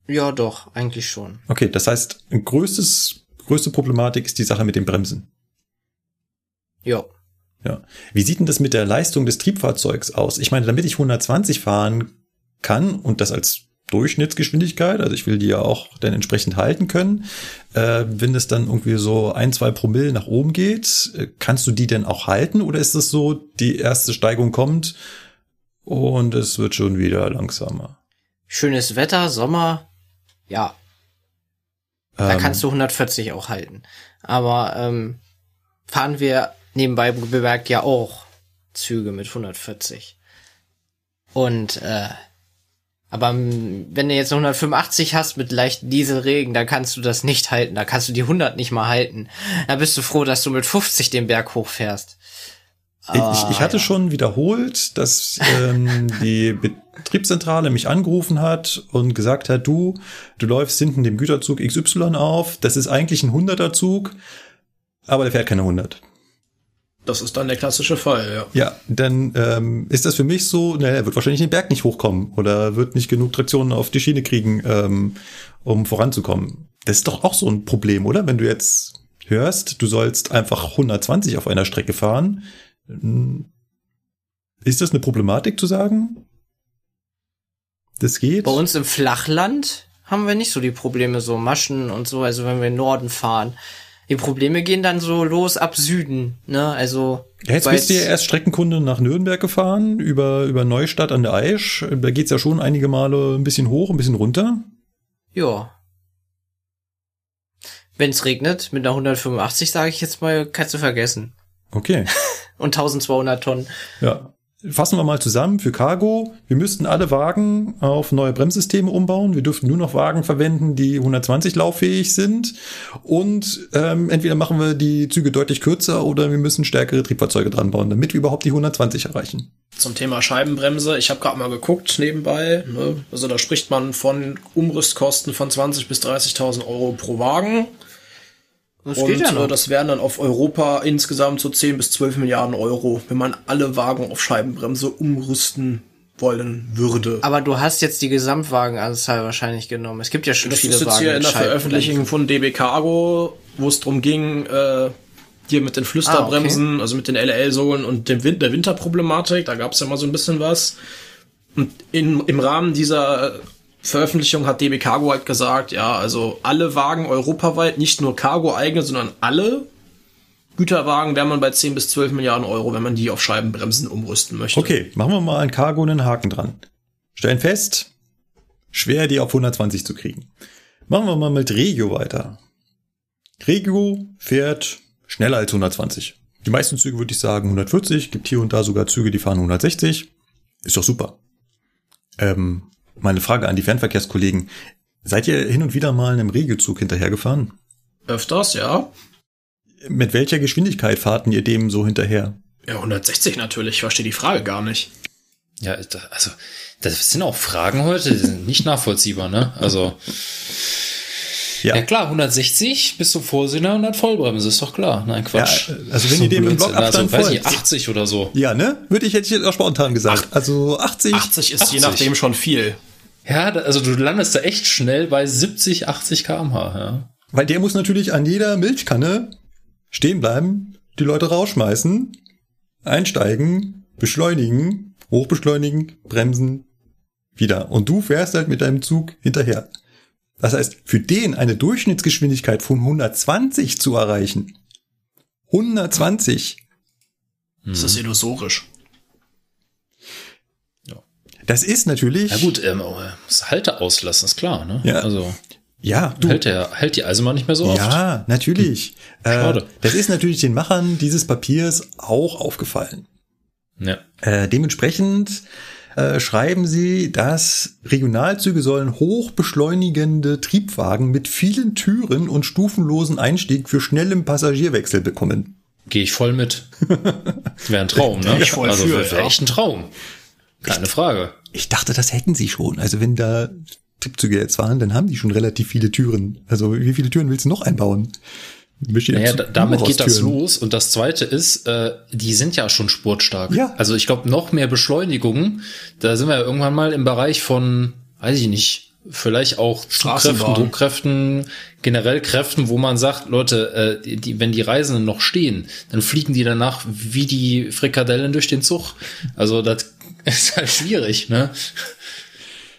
Ja, doch, eigentlich schon. Okay, das heißt, größtes, größte Problematik ist die Sache mit den Bremsen. Ja. Ja. Wie sieht denn das mit der Leistung des Triebfahrzeugs aus? Ich meine, damit ich 120 fahren kann und das als Durchschnittsgeschwindigkeit, also ich will die ja auch dann entsprechend halten können, äh, wenn es dann irgendwie so ein, zwei Promille nach oben geht, äh, kannst du die denn auch halten oder ist es so, die erste Steigung kommt und es wird schon wieder langsamer? Schönes Wetter, Sommer. Ja, da Ähm, kannst du 140 auch halten. Aber ähm, fahren wir nebenbei bemerkt ja auch Züge mit 140. Und äh, aber wenn du jetzt eine 185 hast mit leichten Dieselregen, dann kannst du das nicht halten. Da kannst du die 100 nicht mal halten. Da bist du froh, dass du mit 50 den Berg hochfährst. Ich, ich, ich hatte Ah, ja. schon wiederholt, dass ähm, die Betriebszentrale mich angerufen hat und gesagt hat, du, du läufst hinten dem Güterzug XY auf, das ist eigentlich ein 100er Zug, aber der fährt keine 100. Das ist dann der klassische Fall, ja. Ja, dann ähm, ist das für mich so, naja, er wird wahrscheinlich den Berg nicht hochkommen oder wird nicht genug Traktion auf die Schiene kriegen, ähm, um voranzukommen. Das ist doch auch so ein Problem, oder? Wenn du jetzt hörst, du sollst einfach 120 auf einer Strecke fahren, ähm, ist das eine Problematik zu sagen? Das geht? Bei uns im Flachland haben wir nicht so die Probleme, so Maschen und so, also wenn wir in Norden fahren. Die Probleme gehen dann so los ab Süden, ne? Also Ja, jetzt bist du ja erst Streckenkunde nach Nürnberg gefahren, über, über Neustadt an der Aisch. Da geht's ja schon einige Male ein bisschen hoch, ein bisschen runter. Ja. Wenn es regnet, mit einer 185, sage ich jetzt mal, kannst du vergessen. Okay. Und 1200 Tonnen. Ja. Fassen wir mal zusammen für Cargo. Wir müssten alle Wagen auf neue Bremssysteme umbauen. Wir dürften nur noch Wagen verwenden, die 120 lauffähig sind. Und ähm, entweder machen wir die Züge deutlich kürzer oder wir müssen stärkere Triebfahrzeuge dran bauen, damit wir überhaupt die 120 erreichen. Zum Thema Scheibenbremse, ich habe gerade mal geguckt nebenbei. Ne? Also da spricht man von Umrüstkosten von 20.000 bis 30.000 Euro pro Wagen. Das Und geht ja äh, das wären dann auf Europa insgesamt so 10 bis 12 Milliarden Euro, wenn man alle Wagen auf Scheibenbremse umrüsten wollen würde. Aber du hast jetzt die Gesamtwagenanzahl wahrscheinlich genommen. Es gibt ja schon Das viele ist jetzt Wagen. hier in der. Veröffentlichung von DB Cargo, wo es drum ging, äh, hier mit den Flüsterbremsen, also mit den LL-Sohlen und dem Win der Winterproblematik, da gab es ja mal so ein bisschen was. Und in, im Rahmen dieser Veröffentlichung hat DB Cargo halt gesagt, ja, also alle Wagen europaweit, nicht nur Cargo eigene, sondern alle Güterwagen wäre man bei 10 bis 12 Milliarden Euro, wenn man die auf Scheibenbremsen umrüsten möchte. Okay, machen wir mal an Cargo einen Haken dran. Stellen fest, schwer die auf 120 zu kriegen. Machen wir mal mit Regio weiter. Regio fährt schneller als 120. Die meisten Züge würde ich sagen 140, gibt hier und da sogar Züge, die fahren 160. Ist doch super. Ähm, meine Frage an die Fernverkehrskollegen. Seid ihr hin und wieder mal einem Regiozug hinterhergefahren? Öfters, ja. Mit welcher Geschwindigkeit fahrten ihr dem so hinterher? Ja, 160 natürlich, ich verstehe die Frage gar nicht. Ja, also das sind auch Fragen heute, die sind nicht nachvollziehbar, ne? Also Ja. ja, klar, 160 bist du Vorsehner und hat Vollbremse, ist doch klar. Nein, Quatsch. Ja, also wenn die dem im. Blockabstand also, weiß ich, folgt. 80 oder so. Ja, ne? Würde ich, hätte ich jetzt auch spontan gesagt. Also 80. 80 ist je 80. nachdem schon viel. Ja, also du landest da echt schnell bei 70, 80 kmh, ja. Weil der muss natürlich an jeder Milchkanne stehen bleiben, die Leute rausschmeißen, einsteigen, beschleunigen, hochbeschleunigen, bremsen, wieder. Und du fährst halt mit deinem Zug hinterher. Das heißt, für den eine Durchschnittsgeschwindigkeit von 120 zu erreichen, 120, Das ist illusorisch. Das ist natürlich, Ja gut, ähm, aber muss Halte auslassen, ist klar, ne? Ja. Also ja, du, hält der, hält die Eisenbahn nicht mehr so oft. Ja, natürlich. Äh, Schade. das ist natürlich den Machern dieses Papiers auch aufgefallen. Ja. Äh, dementsprechend äh, schreiben sie, dass Regionalzüge sollen hochbeschleunigende Triebwagen mit vielen Türen und stufenlosen Einstieg für schnellen Passagierwechsel bekommen. Gehe ich voll mit. Wäre ein Traum, ne? ich voll also für, wäre ja. echt ein Traum. Keine Frage. Ich dachte, das hätten sie schon. Also wenn da Triebzüge jetzt waren, dann haben die schon relativ viele Türen. Also wie viele Türen willst du noch einbauen? Naja, damit geht das los. Und das zweite ist, äh, die sind ja schon spurtstark. Ja. Also ich glaube, noch mehr Beschleunigung, da sind wir ja irgendwann mal im Bereich von, weiß ich nicht, vielleicht auch. Zugkräften, Druckkräften, generell Kräften, wo man sagt, Leute, äh, die, die, wenn die Reisenden noch stehen, dann fliegen die danach wie die Frikadellen durch den Zug. Also das ist halt schwierig, ne?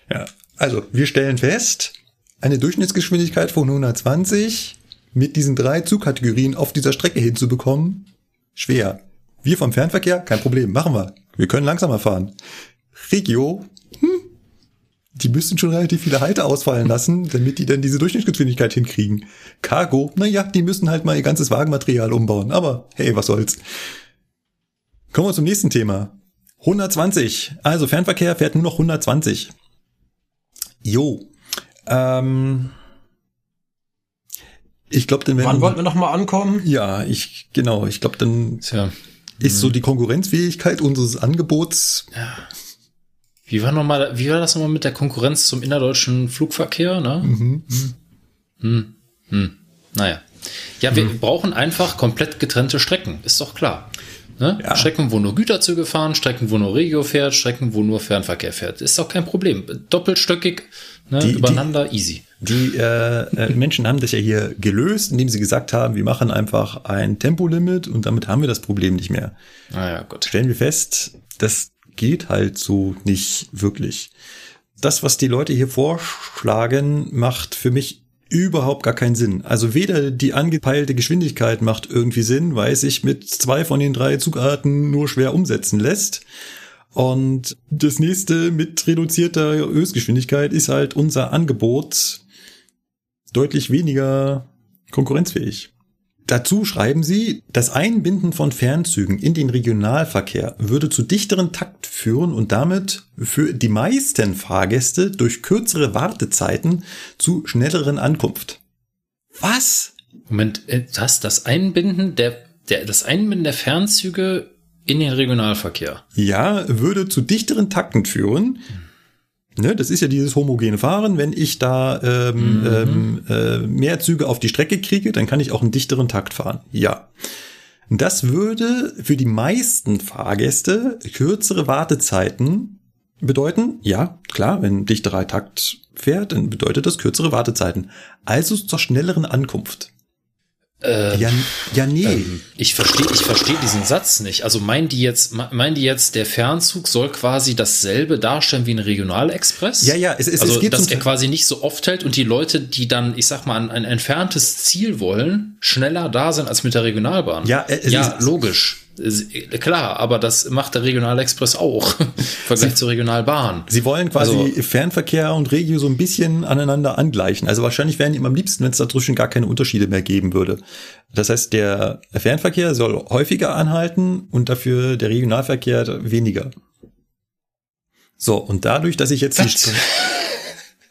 Ja, also wir stellen fest, eine Durchschnittsgeschwindigkeit von 120 mit diesen drei Zugkategorien auf dieser Strecke hinzubekommen, schwer. Wir vom Fernverkehr, kein Problem, machen wir. Wir können langsamer fahren. Regio, hm, die müssten schon relativ viele Halte ausfallen lassen, damit die dann diese Durchschnittsgeschwindigkeit hinkriegen. Cargo, naja, die müssen halt mal ihr ganzes Wagenmaterial umbauen. Aber hey, was soll's. Kommen wir zum nächsten Thema. 120. Also Fernverkehr fährt nur noch 120. Jo. Ähm, ich glaube, dann Wann wollten werden wir noch mal ankommen? ja, ich genau, ich glaube, dann Tja, ist so die Konkurrenzfähigkeit unseres Angebots. wie war noch mal, wie war das nochmal mit der Konkurrenz zum innerdeutschen Flugverkehr, ne? Mhm. Hm. Hm. Naja. Ja, wir brauchen einfach komplett getrennte Strecken, ist doch klar. Ne? Ja. Strecken, wo nur Güterzüge fahren, Strecken, wo nur Regio fährt, Strecken, wo nur Fernverkehr fährt. Ist doch kein Problem. Doppelstöckig, ne? Die- die- übereinander, easy. Die äh, äh, Menschen haben das ja hier gelöst, indem sie gesagt haben, wir machen einfach ein Tempolimit und damit haben wir das Problem nicht mehr. Naja, gut. stellen wir fest, das geht halt so nicht wirklich. Das, was die Leute hier vorschlagen, macht für mich überhaupt gar keinen Sinn. Also weder die angepeilte Geschwindigkeit macht irgendwie Sinn, weil es sich mit zwei von den drei Zugarten nur schwer umsetzen lässt. Und das nächste mit reduzierter Höchstgeschwindigkeit ist halt unser Angebot deutlich weniger konkurrenzfähig. Dazu schreiben sie, das Einbinden von Fernzügen in den Regionalverkehr würde zu dichteren Takt führen und damit für die meisten Fahrgäste durch kürzere Wartezeiten zu schnelleren Ankunft. Was? Moment, äh, das, das Einbinden der, der, das Einbinden der Fernzüge in den Regionalverkehr. Ja, würde zu dichteren Takten führen. Ne, das ist ja dieses homogene Fahren. Wenn ich da ähm, ähm, äh, mehr Züge auf die Strecke kriege, dann kann ich auch einen dichteren Takt fahren. Ja. Das würde für die meisten Fahrgäste kürzere Wartezeiten bedeuten, ja, klar, wenn dichterer Takt fährt, dann bedeutet das kürzere Wartezeiten. Also zur schnelleren Ankunft. Äh, Ja, ja nee. ähm, ich verstehe ich verstehe diesen Satz nicht. Also meinen die jetzt meinen die jetzt der Fernzug soll quasi dasselbe darstellen wie ein Regionalexpress? Ja, ja, es- es- es also, geht dass er quasi nicht so oft hält und die Leute, die dann, ich sag mal, an ein entferntes Ziel wollen, schneller da sind als mit der Regionalbahn. Ja, äh, es ja, ist- logisch. Klar, aber das macht der Regionalexpress auch im Vergleich zur Regionalbahn. Sie wollen quasi Also- Fernverkehr und Regio so ein bisschen aneinander angleichen. Also wahrscheinlich wären ihm am liebsten, wenn es dazwischen gar keine Unterschiede mehr geben würde. Das heißt, der Fernverkehr soll häufiger anhalten und dafür der Regionalverkehr weniger. So, und dadurch, dass ich jetzt die Strecke,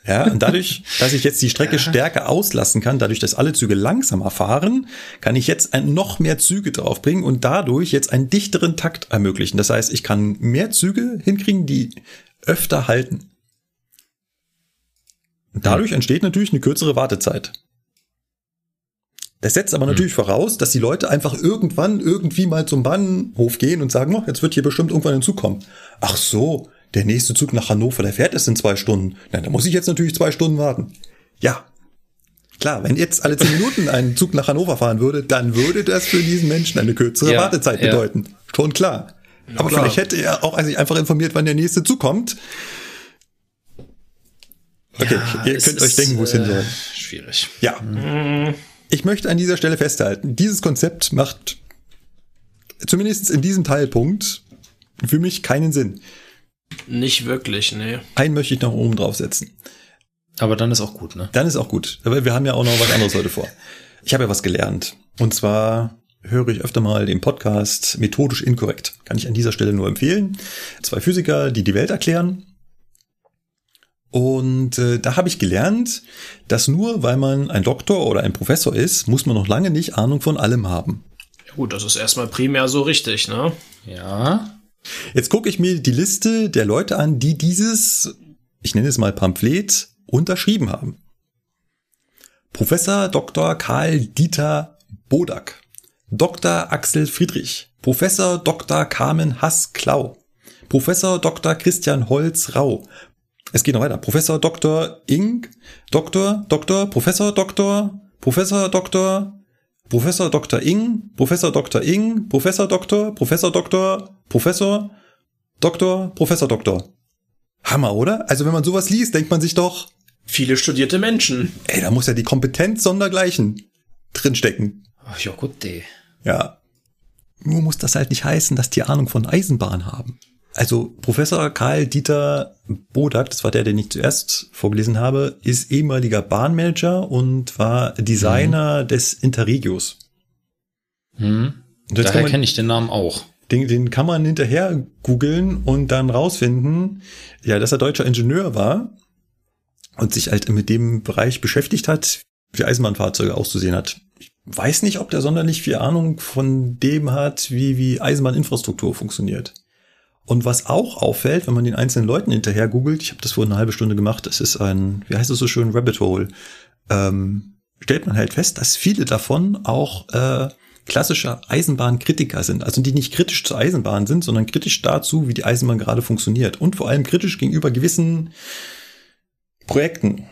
ja, und dadurch, dass ich jetzt die Strecke stärker auslassen kann, dadurch, dass alle Züge langsamer fahren, kann ich jetzt ein, noch mehr Züge draufbringen und dadurch jetzt einen dichteren Takt ermöglichen. Das heißt, ich kann mehr Züge hinkriegen, die öfter halten. Und dadurch entsteht natürlich eine kürzere Wartezeit. Das setzt aber natürlich voraus, dass die Leute einfach irgendwann irgendwie mal zum Bahnhof gehen und sagen, oh, jetzt wird hier bestimmt irgendwann ein Zug kommen. Ach so, der nächste Zug nach Hannover, der fährt erst in zwei Stunden. Na, da muss ich jetzt natürlich zwei Stunden warten. Ja. Klar, wenn jetzt alle zehn Minuten ein Zug nach Hannover fahren würde, dann würde das für diesen Menschen eine kürzere Ja, Wartezeit ja. bedeuten. Schon klar. Aber klar. vielleicht hätte er auch sich einfach informiert, wann der nächste Zug kommt. Okay, ihr es könnt euch denken, wo es hin äh, soll. Schwierig. Ja. Ich möchte an dieser Stelle festhalten, dieses Konzept macht zumindest in diesem Teilpunkt für mich keinen Sinn. Nicht wirklich, nee. Einen möchte ich noch oben draufsetzen. Aber dann ist auch gut, ne? Dann ist auch gut. Aber wir haben ja auch noch was anderes heute vor. Ich habe ja was gelernt. Und zwar höre ich öfter mal den Podcast Methodisch Inkorrekt. Kann ich an dieser Stelle nur empfehlen. Zwei Physiker, die die Welt erklären. Und äh, da habe ich gelernt, dass nur weil man ein Doktor oder ein Professor ist, muss man noch lange nicht Ahnung von allem haben. Ja, gut, das ist erstmal primär so richtig, ne? Ja. Jetzt gucke ich mir die Liste der Leute an, die dieses, ich nenne es mal Pamphlet, unterschrieben haben. Professor Dr. Karl Dieter Bodak, Dr. Axel Friedrich, Professor Dr. Carmen Hass-Klau, Professor Dr. Christian Holz-Rau. Es geht noch weiter. Professor Dr. Ing, Doktor, Doktor, Professor Doktor, Professor Doktor, Professor Dr. Ing, Professor Dr. Ing, Professor Doktor, Professor Doktor, Professor, Doktor, Professor Doktor. Hammer, oder? Also wenn man sowas liest, denkt man sich doch, Viele studierte Menschen. ey, da muss ja die Kompetenz sondergleichen drinstecken. Ach, ja, gut, ey. Ja. Nur muss das halt nicht heißen, dass die Ahnung von Eisenbahn haben. Also Professor Karl Dieter Bodak, das war der, den ich zuerst vorgelesen habe, ist ehemaliger Bahnmanager und war Designer des Interregios. Hm. Kann Daher kenne ich den Namen auch. Den, den kann man hinterher googeln und dann rausfinden, ja, dass er deutscher Ingenieur war und sich halt mit dem Bereich beschäftigt hat, wie Eisenbahnfahrzeuge auszusehen hat. Ich weiß nicht, ob der sonderlich viel Ahnung von dem hat, wie, wie Eisenbahninfrastruktur funktioniert. Und was auch auffällt, wenn man den einzelnen Leuten hinterher googelt, ich habe das vor eine halbe Stunde gemacht, das ist ein, wie heißt es so schön, Rabbit Hole, ähm, stellt man halt fest, dass viele davon auch äh, klassische Eisenbahnkritiker sind. Also die nicht kritisch zur Eisenbahn sind, sondern kritisch dazu, wie die Eisenbahn gerade funktioniert. Und vor allem kritisch gegenüber gewissen Projekten.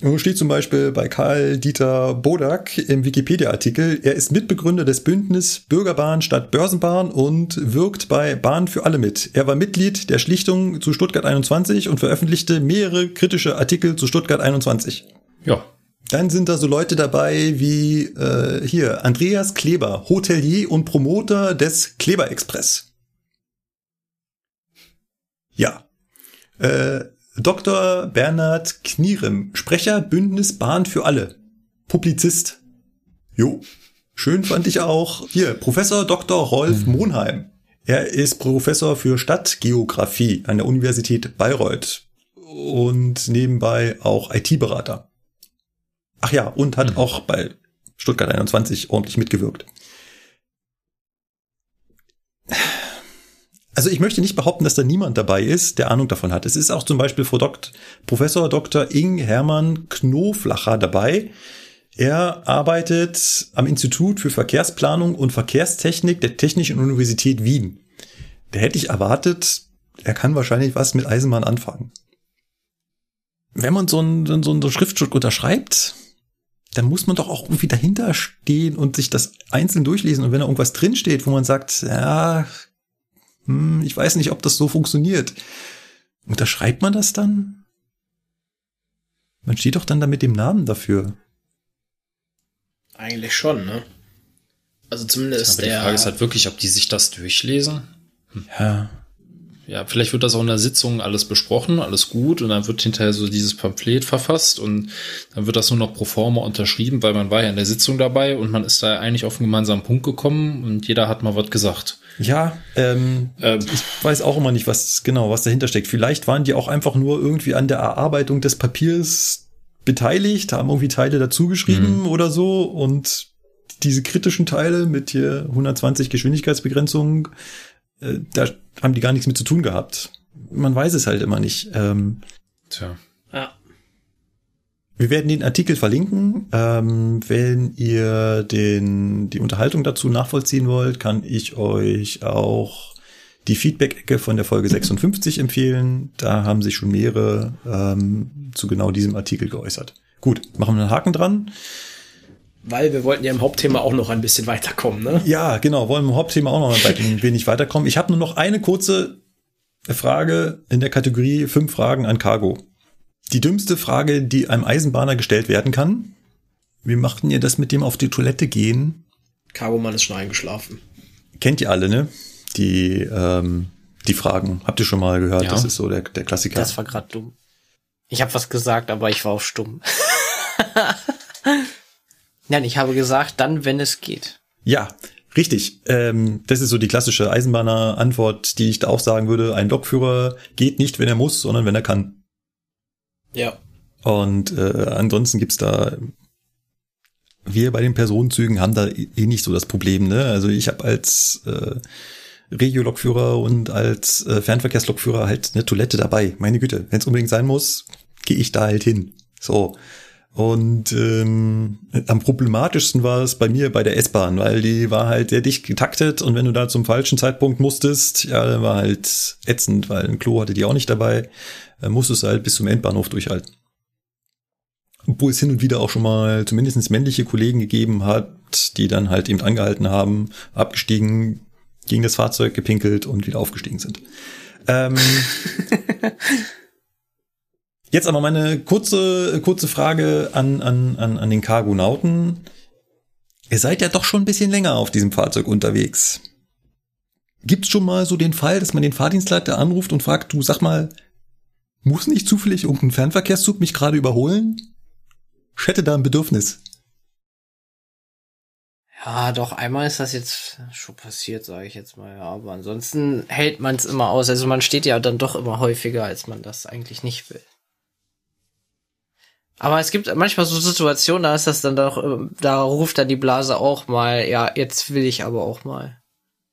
Nun steht zum Beispiel bei Karl Dieter Bodak im Wikipedia-Artikel, er ist Mitbegründer des Bündnis Bürgerbahn statt Börsenbahn und wirkt bei Bahn für alle mit. Er war Mitglied der Schlichtung zu Stuttgart 21 und veröffentlichte mehrere kritische Artikel zu Stuttgart 21. Ja. Dann sind da so Leute dabei wie äh, hier Andreas Kleber, Hotelier und Promoter des Kleber Express. Ja. Äh, Dr. Bernhard Knierem, Sprecher Bündnis Bahn für alle. Publizist. Jo. Schön fand ich auch. Hier, Professor Dr. Rolf Monheim. Er ist Professor für Stadtgeografie an der Universität Bayreuth und nebenbei auch IT-Berater. Ach ja, und hat auch bei Stuttgart 21 ordentlich mitgewirkt. Also ich möchte nicht behaupten, dass da niemand dabei ist, der Ahnung davon hat. Es ist auch zum Beispiel Frau Dokt, Professor Dr. Ing Hermann Knoflacher dabei. Er arbeitet am Institut für Verkehrsplanung und Verkehrstechnik der Technischen Universität Wien. Da hätte ich erwartet, er kann wahrscheinlich was mit Eisenbahn anfangen. Wenn man so ein, so ein Schriftstück unterschreibt, dann muss man doch auch irgendwie dahinter stehen und sich das einzeln durchlesen. Und wenn da irgendwas drinsteht, wo man sagt, ja, hm, ich weiß nicht, ob das so funktioniert, unterschreibt man das dann? Man steht doch dann da mit dem Namen dafür. Eigentlich schon, ne? Also zumindest Aber die der. Frage ist halt wirklich, ob die sich das durchlesen. Ja. Ja, vielleicht wird das auch in der Sitzung alles besprochen, alles gut, und dann wird hinterher so dieses Pamphlet verfasst und dann wird das nur noch pro forma unterschrieben, weil man war ja in der Sitzung dabei und man ist da eigentlich auf einen gemeinsamen Punkt gekommen und jeder hat mal was gesagt. Ja, ähm, Ähm, ich weiß auch immer nicht, was genau, was dahinter steckt. Vielleicht waren die auch einfach nur irgendwie an der Erarbeitung des Papiers beteiligt, haben irgendwie Teile dazugeschrieben oder so und diese kritischen Teile mit hier 120 Geschwindigkeitsbegrenzung, äh, da haben die gar nichts mit zu tun gehabt. Man weiß es halt immer nicht. Ähm, tja. Wir werden den Artikel verlinken. Ähm, wenn ihr den, die Unterhaltung dazu nachvollziehen wollt, kann ich euch auch die Feedback-Ecke von der Folge 56 empfehlen. Da haben sich schon mehrere ähm, zu genau diesem Artikel geäußert. Gut, machen wir einen Haken dran. Weil wir wollten ja im Hauptthema auch noch ein bisschen weiterkommen, ne? Ja, genau, wollen im Hauptthema auch noch ein wenig weiterkommen. Ich habe nur noch eine kurze Frage in der Kategorie fünf Fragen an Cargo. Die dümmste Frage, die einem Eisenbahner gestellt werden kann. Wie machten ihr das mit dem auf die Toilette gehen? Cargomann ist schon eingeschlafen. Kennt ihr alle, ne? Die, ähm, die Fragen. Habt ihr schon mal gehört? Ja. Das ist so der, der Klassiker. Das war gerade dumm. Ich habe was gesagt, aber ich war auch stumm. Nein, ich habe gesagt, dann, wenn es geht. Ja, richtig. Ähm, das ist so die klassische Eisenbahner-Antwort, die ich da auch sagen würde. Ein Lokführer geht nicht, wenn er muss, sondern wenn er kann. Ja. Und äh, ansonsten gibt's da, wir bei den Personenzügen haben da eh nicht so das Problem. Ne? Also ich habe als äh, Regio-Lokführer und als äh, Fernverkehrslokführer halt eine Toilette dabei. Meine Güte, wenn es unbedingt sein muss, gehe ich da halt hin. So. Und ähm, am problematischsten war es bei mir bei der S-Bahn, weil die war halt sehr dicht getaktet und wenn du da zum falschen Zeitpunkt musstest, ja, war halt ätzend, weil ein Klo hatte die auch nicht dabei, äh, musstest halt bis zum Endbahnhof durchhalten. Wo es hin und wieder auch schon mal zumindest männliche Kollegen gegeben hat, die dann halt eben angehalten haben, abgestiegen, gegen das Fahrzeug gepinkelt und wieder aufgestiegen sind. Ähm, Jetzt aber meine kurze, kurze Frage an, an, an, an den Cargonauten. Ihr seid ja doch schon ein bisschen länger auf diesem Fahrzeug unterwegs. Gibt's schon mal so den Fall, dass man den Fahrdienstleiter anruft und fragt, du sag mal, muss nicht zufällig irgendein Fernverkehrszug mich gerade überholen? Ich hätte da ein Bedürfnis. Ja, doch, einmal ist das jetzt schon passiert, sage ich jetzt mal. Ja, aber ansonsten hält man es immer aus. Also man steht ja dann doch immer häufiger, als man das eigentlich nicht will. Aber es gibt manchmal so Situationen, da ist das dann doch, äh, da ruft dann die Blase auch mal, ja, jetzt will ich aber auch mal.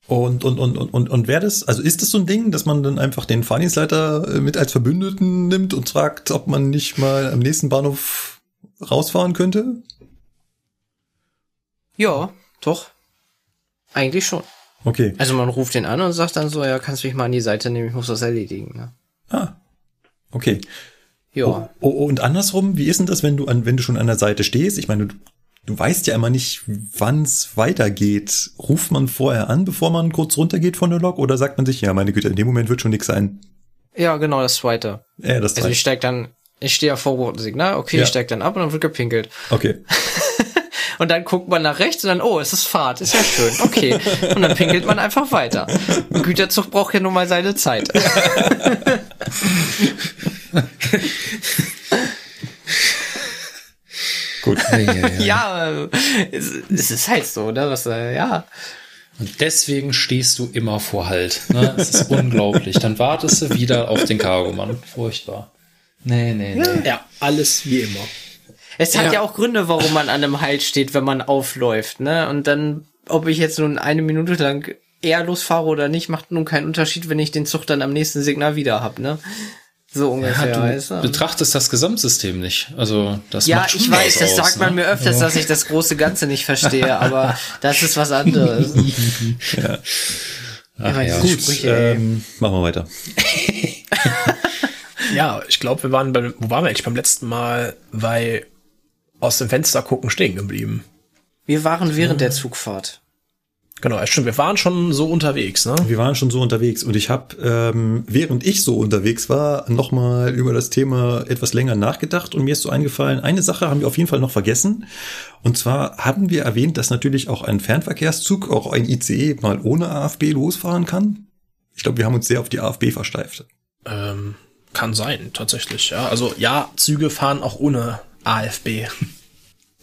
Und, und, und, und, und, und wer das, also ist das so ein Ding, dass man dann einfach den Fahrdienstleiter äh, mit als Verbündeten nimmt und fragt, ob man nicht mal am nächsten Bahnhof rausfahren könnte? Ja, doch. Eigentlich schon. Okay. Also man ruft den an und sagt dann so, ja, kannst du mich mal an die Seite nehmen, ich muss das erledigen. Ne? Ah. Okay. Ja. Oh, oh, und andersrum, wie ist denn das, wenn du an, wenn du schon an der Seite stehst? Ich meine, du, du weißt ja immer nicht, wann es weitergeht. Ruft man vorher an, bevor man kurz runtergeht von der Lok, oder sagt man sich, ja, meine Güte, in dem Moment wird schon nix sein? Ja, genau, das zweite. Ja, das Also ich steig dann, ich stehe ja vor rotem Signal, okay, Ja. ich steig dann ab und dann wird gepinkelt. Okay. Und dann guckt man nach rechts und dann, oh, es ist Fahrt, ist ja schön, okay. Und dann pinkelt man einfach weiter. Ein Güterzug braucht ja nun mal seine Zeit. Gut. ja, äh, es, es ist halt so, ne? Was, äh, ja. Und deswegen stehst du immer vor Halt. Ne? Es ist unglaublich. Dann wartest du wieder auf den Cargomann. Furchtbar. Nee, nee, nee. Ja, alles wie immer. Es hat Ja. ja. auch Gründe, warum man an einem Halt steht, wenn man aufläuft, ne? Und dann, ob ich jetzt nun eine Minute lang eher losfahre oder nicht, macht nun keinen Unterschied, wenn ich den Zug dann am nächsten Signal wieder hab, ne? So ungefähr, Ja, weißt du du? betrachtest das Gesamtsystem nicht. Also das Ja, macht schon ich weiß, das aus, sagt man ne? mir öfters, dass ich das große Ganze nicht verstehe, aber das ist was anderes. Ach Immer ja. Gut, Sprüche, ähm, machen wir weiter. Ja, ich glaube, wir waren beim, wo waren wir eigentlich beim letzten Mal? Weil aus dem Fenster gucken stehen geblieben. Wir waren während der Zugfahrt. Genau, stimmt. Wir waren schon so unterwegs, ne? Wir waren schon so unterwegs und ich habe, ähm, während ich so unterwegs war, nochmal über das Thema etwas länger nachgedacht und mir ist so eingefallen, eine Sache haben wir auf jeden Fall noch vergessen. Und zwar haben wir erwähnt, dass natürlich auch ein Fernverkehrszug, auch ein ICE mal ohne AFB losfahren kann. Ich glaube, wir haben uns sehr auf die AFB versteift. Ähm, kann sein, tatsächlich. Ja, also ja, Züge fahren auch ohne AFB.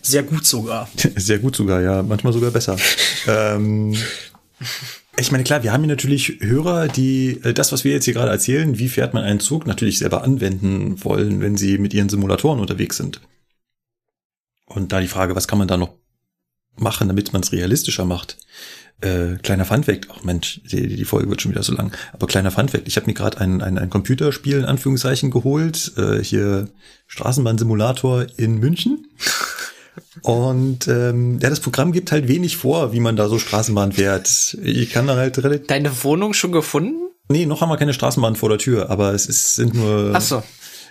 Sehr gut sogar. Sehr gut sogar, ja, manchmal sogar besser. ähm, ich meine, klar, wir haben hier natürlich Hörer, die äh, das, was wir jetzt hier gerade erzählen, wie fährt man einen Zug, natürlich selber anwenden wollen, wenn sie mit ihren Simulatoren unterwegs sind. Und da die Frage, was kann man da noch machen, damit man es realistischer macht? Äh, kleiner Funfact, ach Mensch, die, die Folge wird schon wieder so lang, aber kleiner Funfact, ich habe mir gerade ein, ein, ein Computerspiel in Anführungszeichen geholt, äh, hier Straßenbahnsimulator in München. Und ähm, ja, das Programm gibt halt wenig vor, wie man da so Straßenbahn fährt. Ich kann da halt relativ. Deine Wohnung schon gefunden? Nee, noch haben wir keine Straßenbahn vor der Tür, aber es ist, sind nur. Ach so.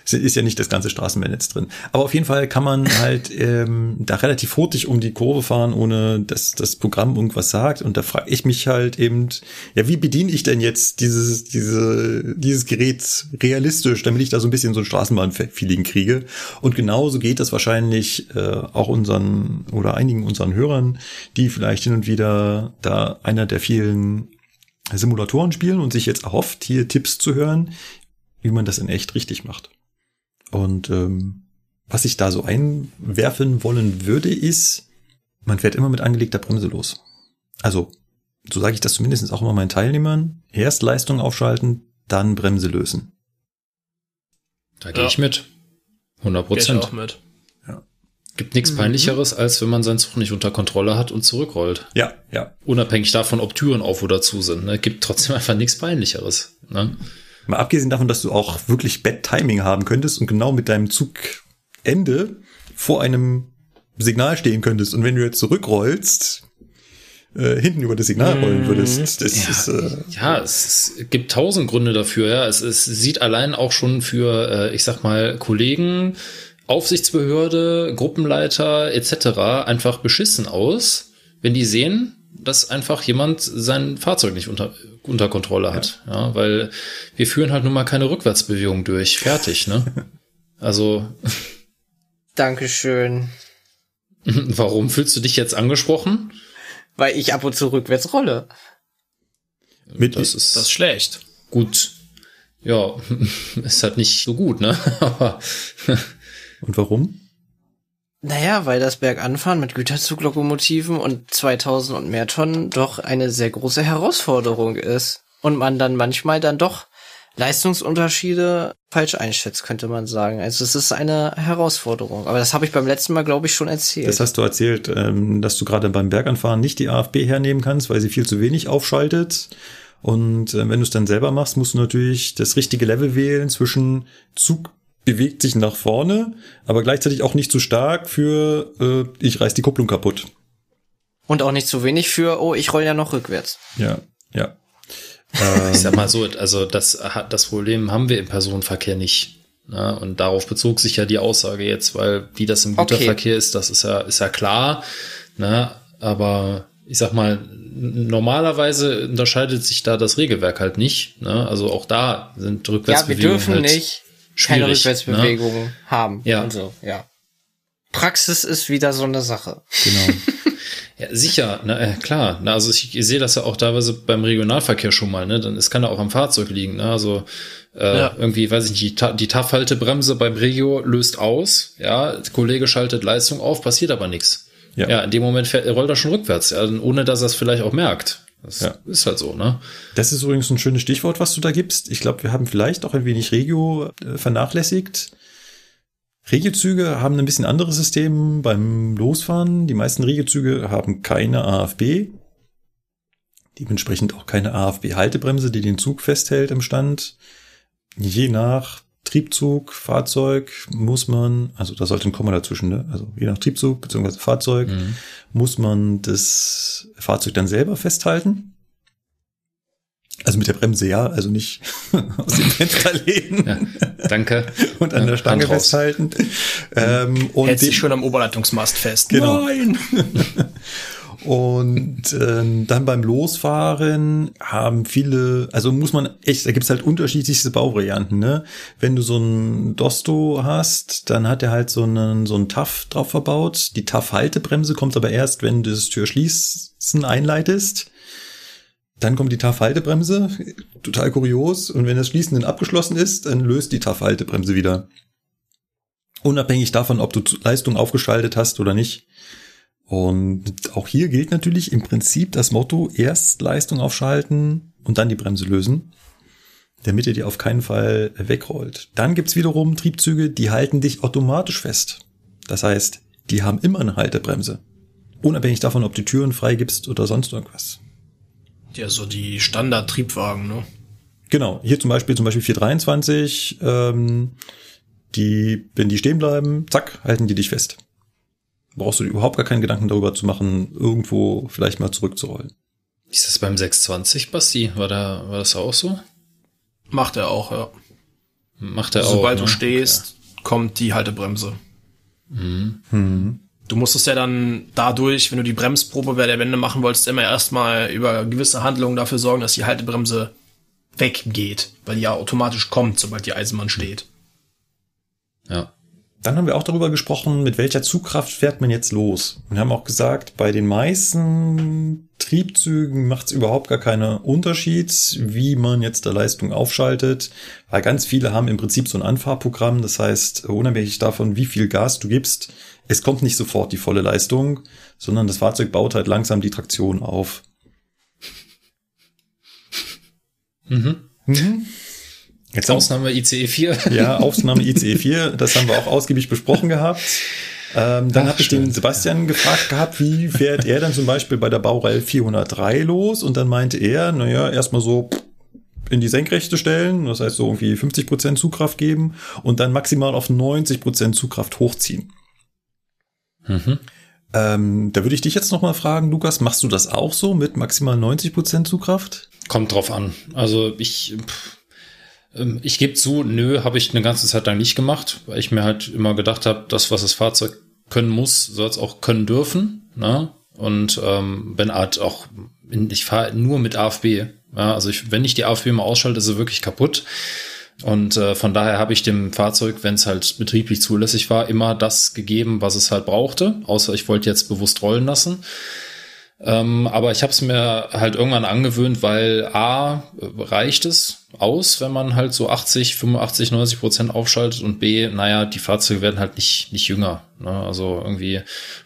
Ist ja nicht das ganze Straßenbahnnetz drin. Aber auf jeden Fall kann man halt ähm, da relativ hurtig um die Kurve fahren, ohne dass das Programm irgendwas sagt. Und da frage ich mich halt eben, ja, wie bediene ich denn jetzt dieses, diese, dieses Gerät realistisch, damit ich da so ein bisschen so ein Straßenbahn-Feeling kriege. Und genauso geht das wahrscheinlich äh, auch unseren oder einigen unseren Hörern, die vielleicht hin und wieder da einer der vielen Simulatoren spielen und sich jetzt erhofft, hier Tipps zu hören, wie man das in echt richtig macht. Und ähm, was ich da so einwerfen wollen würde, ist, man fährt immer mit angelegter Bremse los. Also, so sage ich das zumindest auch immer meinen Teilnehmern. Erst Leistung aufschalten, dann Bremse lösen. Da gehe Ja. ich mit. 100 Geh ich Prozent. auch mit. Gibt nichts peinlicheres, als wenn man seinen Zug nicht unter Kontrolle hat und zurückrollt. Ja, ja. Unabhängig davon, ob Türen auf oder zu sind. Ne? Gibt trotzdem einfach nichts peinlicheres. Ne? Mal abgesehen davon, dass du auch wirklich Bad Timing haben könntest und genau mit deinem Zugende vor einem Signal stehen könntest. Und wenn du jetzt zurückrollst, äh, hinten über das Signal rollen würdest, das ist, äh, Ja, es, es gibt tausend Gründe dafür. Ja, es, es sieht allein auch schon für, äh, ich sag mal, Kollegen, Aufsichtsbehörde, Gruppenleiter etc. einfach beschissen aus, wenn die sehen, dass einfach jemand sein Fahrzeug nicht unter, unter Kontrolle hat. Ja. weil wir führen halt nun mal keine Rückwärtsbewegung durch. Fertig, ne? Also, Dankeschön. warum fühlst du dich jetzt angesprochen? Weil ich ab und zu rückwärts rolle. mit, Das ist, Das ist schlecht. gut. Ja, ist halt nicht so gut, ne? Aber und warum? Naja, weil das Berganfahren mit Güterzuglokomotiven und 2000 und mehr Tonnen doch eine sehr große Herausforderung ist. Und man dann manchmal dann doch Leistungsunterschiede falsch einschätzt, könnte man sagen. Also es ist eine Herausforderung. Aber das habe ich beim letzten Mal, glaube ich, schon erzählt. Das hast du erzählt, ähm, dass du gerade beim Berganfahren nicht die AFB hernehmen kannst, weil sie viel zu wenig aufschaltet. Und äh, wenn du es dann selber machst, musst du natürlich das richtige Level wählen zwischen Zug bewegt sich nach vorne, aber gleichzeitig auch nicht zu stark für äh, ich reiß die Kupplung kaputt. und auch nicht zu wenig für, oh, ich roll ja noch rückwärts. Ja, ja. Ich sag mal so, also das hat das Problem haben wir im Personenverkehr nicht. Ne? Und darauf bezog sich ja die Aussage jetzt, weil wie das im Okay. Güterverkehr ist, das ist ja, ist ja klar. Ne? Aber ich sag mal, normalerweise unterscheidet sich da das Regelwerk halt nicht. Ne? Also auch da sind Ja, wir Rückwärtsbewegungen dürfen halt nicht keine Rückwärtsbewegung haben. Ja. Also, ja. Praxis ist wieder so eine Sache. Genau. Ja, sicher, na, äh, klar. Na, also ich, ich sehe das ja auch teilweise beim Regionalverkehr schon mal, ne? Dann es kann ja auch am Fahrzeug liegen, ne? Also äh, Ja. irgendwie, weiß ich nicht, die, Ta- die TAF-Haltebremse beim Regio löst aus, ja, der Kollege schaltet Leistung auf, passiert aber nichts. Ja. Ja. in dem Moment fährt, rollt er schon rückwärts, ja, ohne dass er es vielleicht auch merkt. Das Ja. ist halt so, ne? Das ist übrigens ein schönes Stichwort, was du da gibst. Ich glaube, wir haben vielleicht auch ein wenig Regio äh, vernachlässigt. Regiozüge haben ein bisschen anderes System beim Losfahren. Die meisten Regiozüge haben keine AFB. Dementsprechend auch keine AFB-Haltebremse, die den Zug festhält im Stand. Je nach Triebzug, Fahrzeug muss man, also da sollte ein Komma dazwischen, ne? also je nach Triebzug bzw. Fahrzeug, muss man das Fahrzeug dann selber festhalten. Also mit der Bremse ja, also nicht aus dem Fenster lehnen Ja, danke. und an Ja, der Stange festhalten. Ähm, und Hält sich schon am Oberleitungsmast fest. Genau. Nein! Und ähm, dann beim Losfahren haben viele, also muss man echt, da gibt's halt unterschiedlichste Bauvarianten, ne? Wenn du so ein Dosto hast, dann hat er halt so einen, so einen TAF drauf verbaut. Die TAF-Haltebremse kommt aber erst, wenn du das Türschließen einleitest. Dann kommt die TAF-Haltebremse, total kurios. Und wenn das Schließen dann abgeschlossen ist, dann löst die TAF-Haltebremse wieder. Unabhängig davon, ob du Leistung aufgeschaltet hast oder nicht. Und auch hier gilt natürlich im Prinzip das Motto, erst Leistung aufschalten und dann die Bremse lösen, damit ihr die auf keinen Fall wegrollt. Dann gibt's wiederum Triebzüge, die halten dich automatisch fest. Das heißt, die haben immer eine Haltebremse. Unabhängig davon, ob du Türen freigibst oder sonst irgendwas. Ja, so die Standard-Triebwagen, ne? Genau, hier zum Beispiel, zum Beispiel 423, ähm, die, wenn die stehen bleiben, zack, halten die dich fest. Brauchst du dir überhaupt gar keinen Gedanken darüber zu machen, irgendwo vielleicht mal zurückzurollen. Ist das beim 620, Basti? War, da, war das auch so? Macht er auch, ja. Macht er auch. Sobald ne? du stehst, kommt die Haltebremse. Mhm. Du musstest ja dann dadurch, wenn du die Bremsprobe bei der Wende machen wolltest, immer erstmal über gewisse Handlungen dafür sorgen, dass die Haltebremse weggeht, weil die ja automatisch kommt, sobald die Eisenbahn steht. Okay. Ja. Dann haben wir auch darüber gesprochen, mit welcher Zugkraft fährt man jetzt los. Und haben auch gesagt, bei den meisten Triebzügen macht es überhaupt gar keinen Unterschied, wie man jetzt der Leistung aufschaltet, weil ganz viele haben im Prinzip so ein Anfahrprogramm. Das heißt, unabhängig davon, wie viel Gas du gibst, es kommt nicht sofort die volle Leistung, sondern das Fahrzeug baut halt langsam die Traktion auf. Mhm. Jetzt Ausnahme ICE 4. Ja, Aufnahme ICE 4, das haben wir auch ausgiebig besprochen gehabt. Ähm, dann habe ich den. Sebastian gefragt gehabt, wie fährt er dann zum Beispiel bei der Baureihe 403 los? Und dann meinte er, naja, erstmal so in die Senkrechte stellen, das heißt so irgendwie 50 Prozent Zugkraft geben und dann maximal auf 90 Prozent Zugkraft hochziehen. Mhm. Ähm, da würde ich dich jetzt nochmal fragen, Lukas, machst du das auch so mit maximal 90 Prozent Zugkraft? Kommt drauf an. Also ich, pff, ich gebe zu, nö, habe ich eine ganze Zeit lang nicht gemacht, weil ich mir halt immer gedacht habe, das, was das Fahrzeug können muss, soll es auch können dürfen. Ne? Und ähm, bin halt auch, ich fahre nur mit AFB. Ja, also ich, wenn ich die AFB mal ausschalte, ist sie wirklich kaputt. Und äh, von daher habe ich dem Fahrzeug, wenn es halt betrieblich zulässig war, immer das gegeben, was es halt brauchte. Außer ich wollte jetzt bewusst rollen lassen. Ähm, aber ich habe es mir halt irgendwann angewöhnt, weil A, reicht es aus, wenn man halt so 80, 85, 90 Prozent aufschaltet und B, naja, die Fahrzeuge werden halt nicht, nicht jünger. Ne? Also irgendwie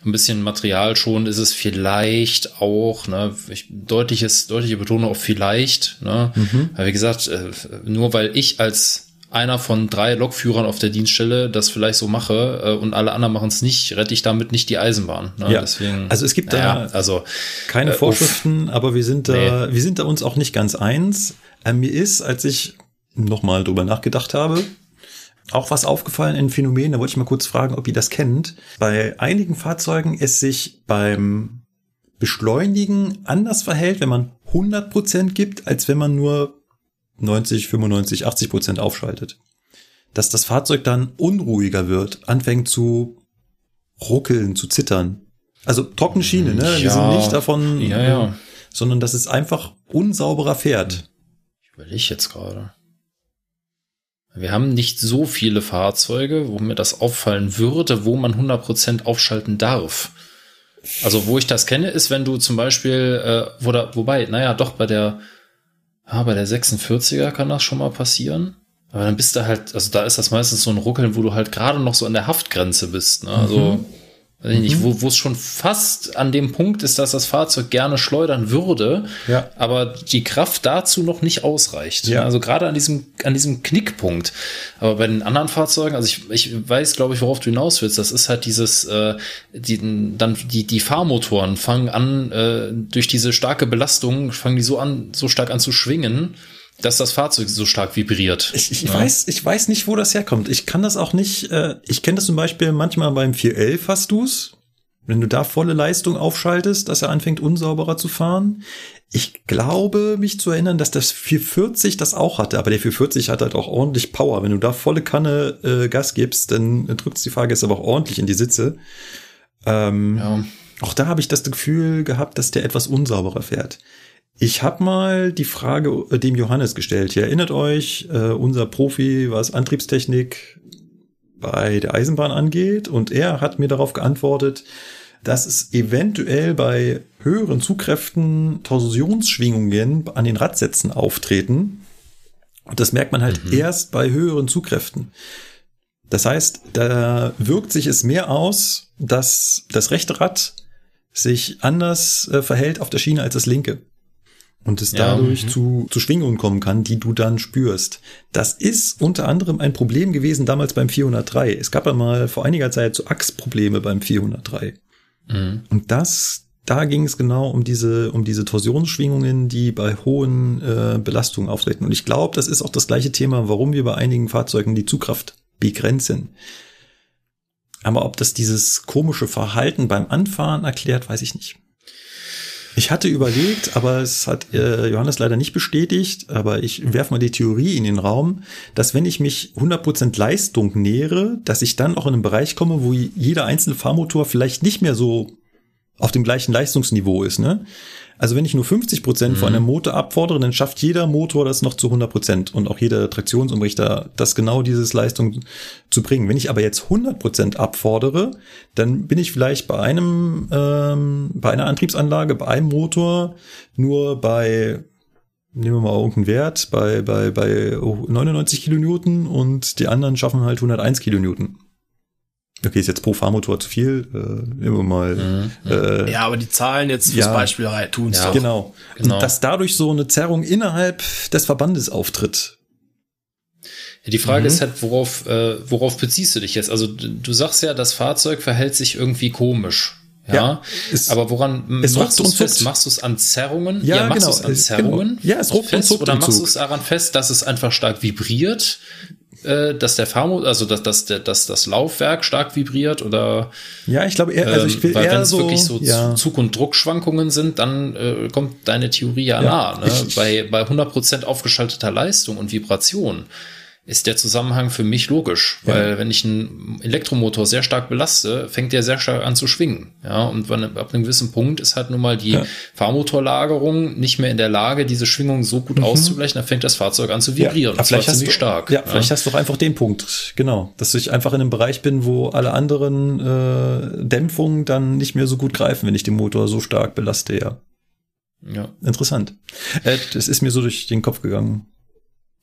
ein bisschen Material schon ist es vielleicht auch, ne? ich, deutliches, deutliche Betonung auf vielleicht. Ne? Weil wie gesagt, äh, nur weil ich als einer von drei Lokführern auf der Dienststelle das vielleicht so mache äh, und alle anderen machen es nicht, rette ich damit nicht die Eisenbahn. Ne? Ja. Deswegen, Also es gibt da- naja, also Keine Äh, Vorschriften, aber wir sind da, wir sind da uns auch nicht ganz eins. Äh, mir ist, als ich nochmal drüber nachgedacht habe, auch was aufgefallen, ein Phänomen, da wollte ich mal kurz fragen, ob ihr das kennt. Bei einigen Fahrzeugen es sich beim Beschleunigen anders verhält, wenn man 100% gibt, als wenn man nur 90, 95, 80% aufschaltet. Dass das Fahrzeug dann unruhiger wird, anfängt zu ruckeln, zu zittern. Also trockene Schiene, ne? Wir Ja. sind nicht davon, Ja, ja. sondern dass es einfach unsauberer fährt. Ich überlege jetzt gerade. Wir haben nicht so viele Fahrzeuge, wo mir das auffallen würde, wo man 100% aufschalten darf. Also wo ich das kenne, ist, wenn du zum Beispiel, äh, oder, wobei, naja, doch bei der, ja, bei der 46er kann das schon mal passieren. Aber dann bist du halt, also da ist das meistens so ein Ruckeln, wo du halt gerade noch so an der Haftgrenze bist. Ne? Also, weiß ich nicht, wo wo es schon fast an dem Punkt ist, dass das Fahrzeug gerne schleudern würde, Ja. aber die Kraft dazu noch nicht ausreicht. Ja. Also gerade an diesem, an diesem Knickpunkt. Aber bei den anderen Fahrzeugen, also ich, ich weiß, glaube ich, worauf du hinaus willst. Das ist halt dieses, äh, die, dann die, die Fahrmotoren fangen an, äh, durch diese starke Belastung, fangen die so an, so stark an zu schwingen, dass das Fahrzeug so stark vibriert. Ich, ich Ja. weiß, ich weiß nicht, wo das herkommt. Ich kann das auch nicht. Äh, ich kenne das zum Beispiel manchmal beim 411 hast du's. Wenn du da volle Leistung aufschaltest, dass er anfängt unsauberer zu fahren. Ich glaube, mich zu erinnern, dass das 440 das auch hatte, aber der 440 hat halt auch ordentlich Power. Wenn du da volle Kanne äh, Gas gibst, dann drückt die Fahrgäste aber auch ordentlich in die Sitze. Ähm, Ja. Auch da habe ich das Gefühl gehabt, dass der etwas unsauberer fährt. Ich habe mal die Frage äh, dem Johannes gestellt. Ihr erinnert euch, äh, unser Profi, was Antriebstechnik bei der Eisenbahn angeht, und er hat mir darauf geantwortet, dass es eventuell bei höheren Zugkräften Torsionsschwingungen an den Radsätzen auftreten. Und das merkt man halt erst bei höheren Zugkräften. Das heißt, da wirkt sich es mehr aus, dass das rechte Rad sich anders äh, verhält auf der Schiene als das linke. Und es Ja, dadurch zu, zu Schwingungen kommen kann, die du dann spürst. Das ist unter anderem ein Problem gewesen damals beim 403. Es gab ja mal vor einiger Zeit so Achsprobleme beim 403. Mhm. Und das, da ging es genau um diese, um diese Torsionsschwingungen, die bei hohen äh, Belastungen auftreten. Und ich glaube, das ist auch das gleiche Thema, warum wir bei einigen Fahrzeugen die Zugkraft begrenzen. Aber ob das dieses komische Verhalten beim Anfahren erklärt, weiß ich nicht. Ich hatte überlegt, aber es hat äh, Johannes leider nicht bestätigt, aber ich werfe mal die Theorie in den Raum, dass wenn ich mich 100% Leistung nähere, dass ich dann auch in einen Bereich komme, wo jeder einzelne Fahrmotor vielleicht nicht mehr so auf dem gleichen Leistungsniveau ist. Ne? Also wenn ich nur 50 Prozent von einem Motor abfordere, dann schafft jeder Motor das noch zu 100 Prozent und auch jeder Traktionsumrichter, das genau dieses Leistung zu bringen. Wenn ich aber jetzt 100 Prozent abfordere, dann bin ich vielleicht bei einem, ähm, bei einer Antriebsanlage, bei einem Motor nur bei nehmen wir mal irgendeinen Wert, bei, bei, bei 99 Kilonewton und die anderen schaffen halt 101 Kilonewton. Okay, ist jetzt pro Fahrmotor zu viel, äh, nehmen wir mal, äh, Ja, aber die Zahlen jetzt fürs Ja. Beispiel halt tun's Ja. doch. Genau. Genau. Und dass dadurch so eine Zerrung innerhalb des Verbandes auftritt. Ja, die Frage Mhm. ist halt, worauf, äh, worauf beziehst du dich jetzt? Also du sagst ja, das Fahrzeug verhält sich irgendwie komisch. Ja, Ja, es- aber woran es machst du und es fest? Machst du es an Zerrungen? Ja, machst genau, du es an es- Zerrungen? genau. Ja, es ruckt und fest, zuckt Oder machst du es daran fest, dass es einfach stark vibriert? Äh, dass der Fahrmotor, also dass, dass, dass das Laufwerk stark vibriert oder Ja, ich glaube eher, also ich will ähm, weil wenn eher es so, wirklich so ja, Zug- und Druckschwankungen sind, dann äh, kommt deine Theorie ja, Ja, nah. Ne? ich- bei, bei 100% aufgeschalteter Leistung und Vibration ist der Zusammenhang für mich logisch, Ja. weil wenn ich einen Elektromotor sehr stark belaste, fängt der sehr stark an zu schwingen. Ja, und ab einem gewissen Punkt ist halt nun mal die Ja. Fahrmotorlagerung nicht mehr in der Lage, diese Schwingung so gut auszugleichen, dann fängt das Fahrzeug an zu vibrieren. Mhm. Ja, zwar vielleicht hast du, stark. Ja, vielleicht hast du doch einfach den Punkt, genau, dass ich einfach in einem Bereich bin, wo alle anderen äh, Dämpfungen dann nicht mehr so gut greifen, wenn ich den Motor so stark belaste, ja. ja. Interessant. Äh, das ist mir so durch den Kopf gegangen.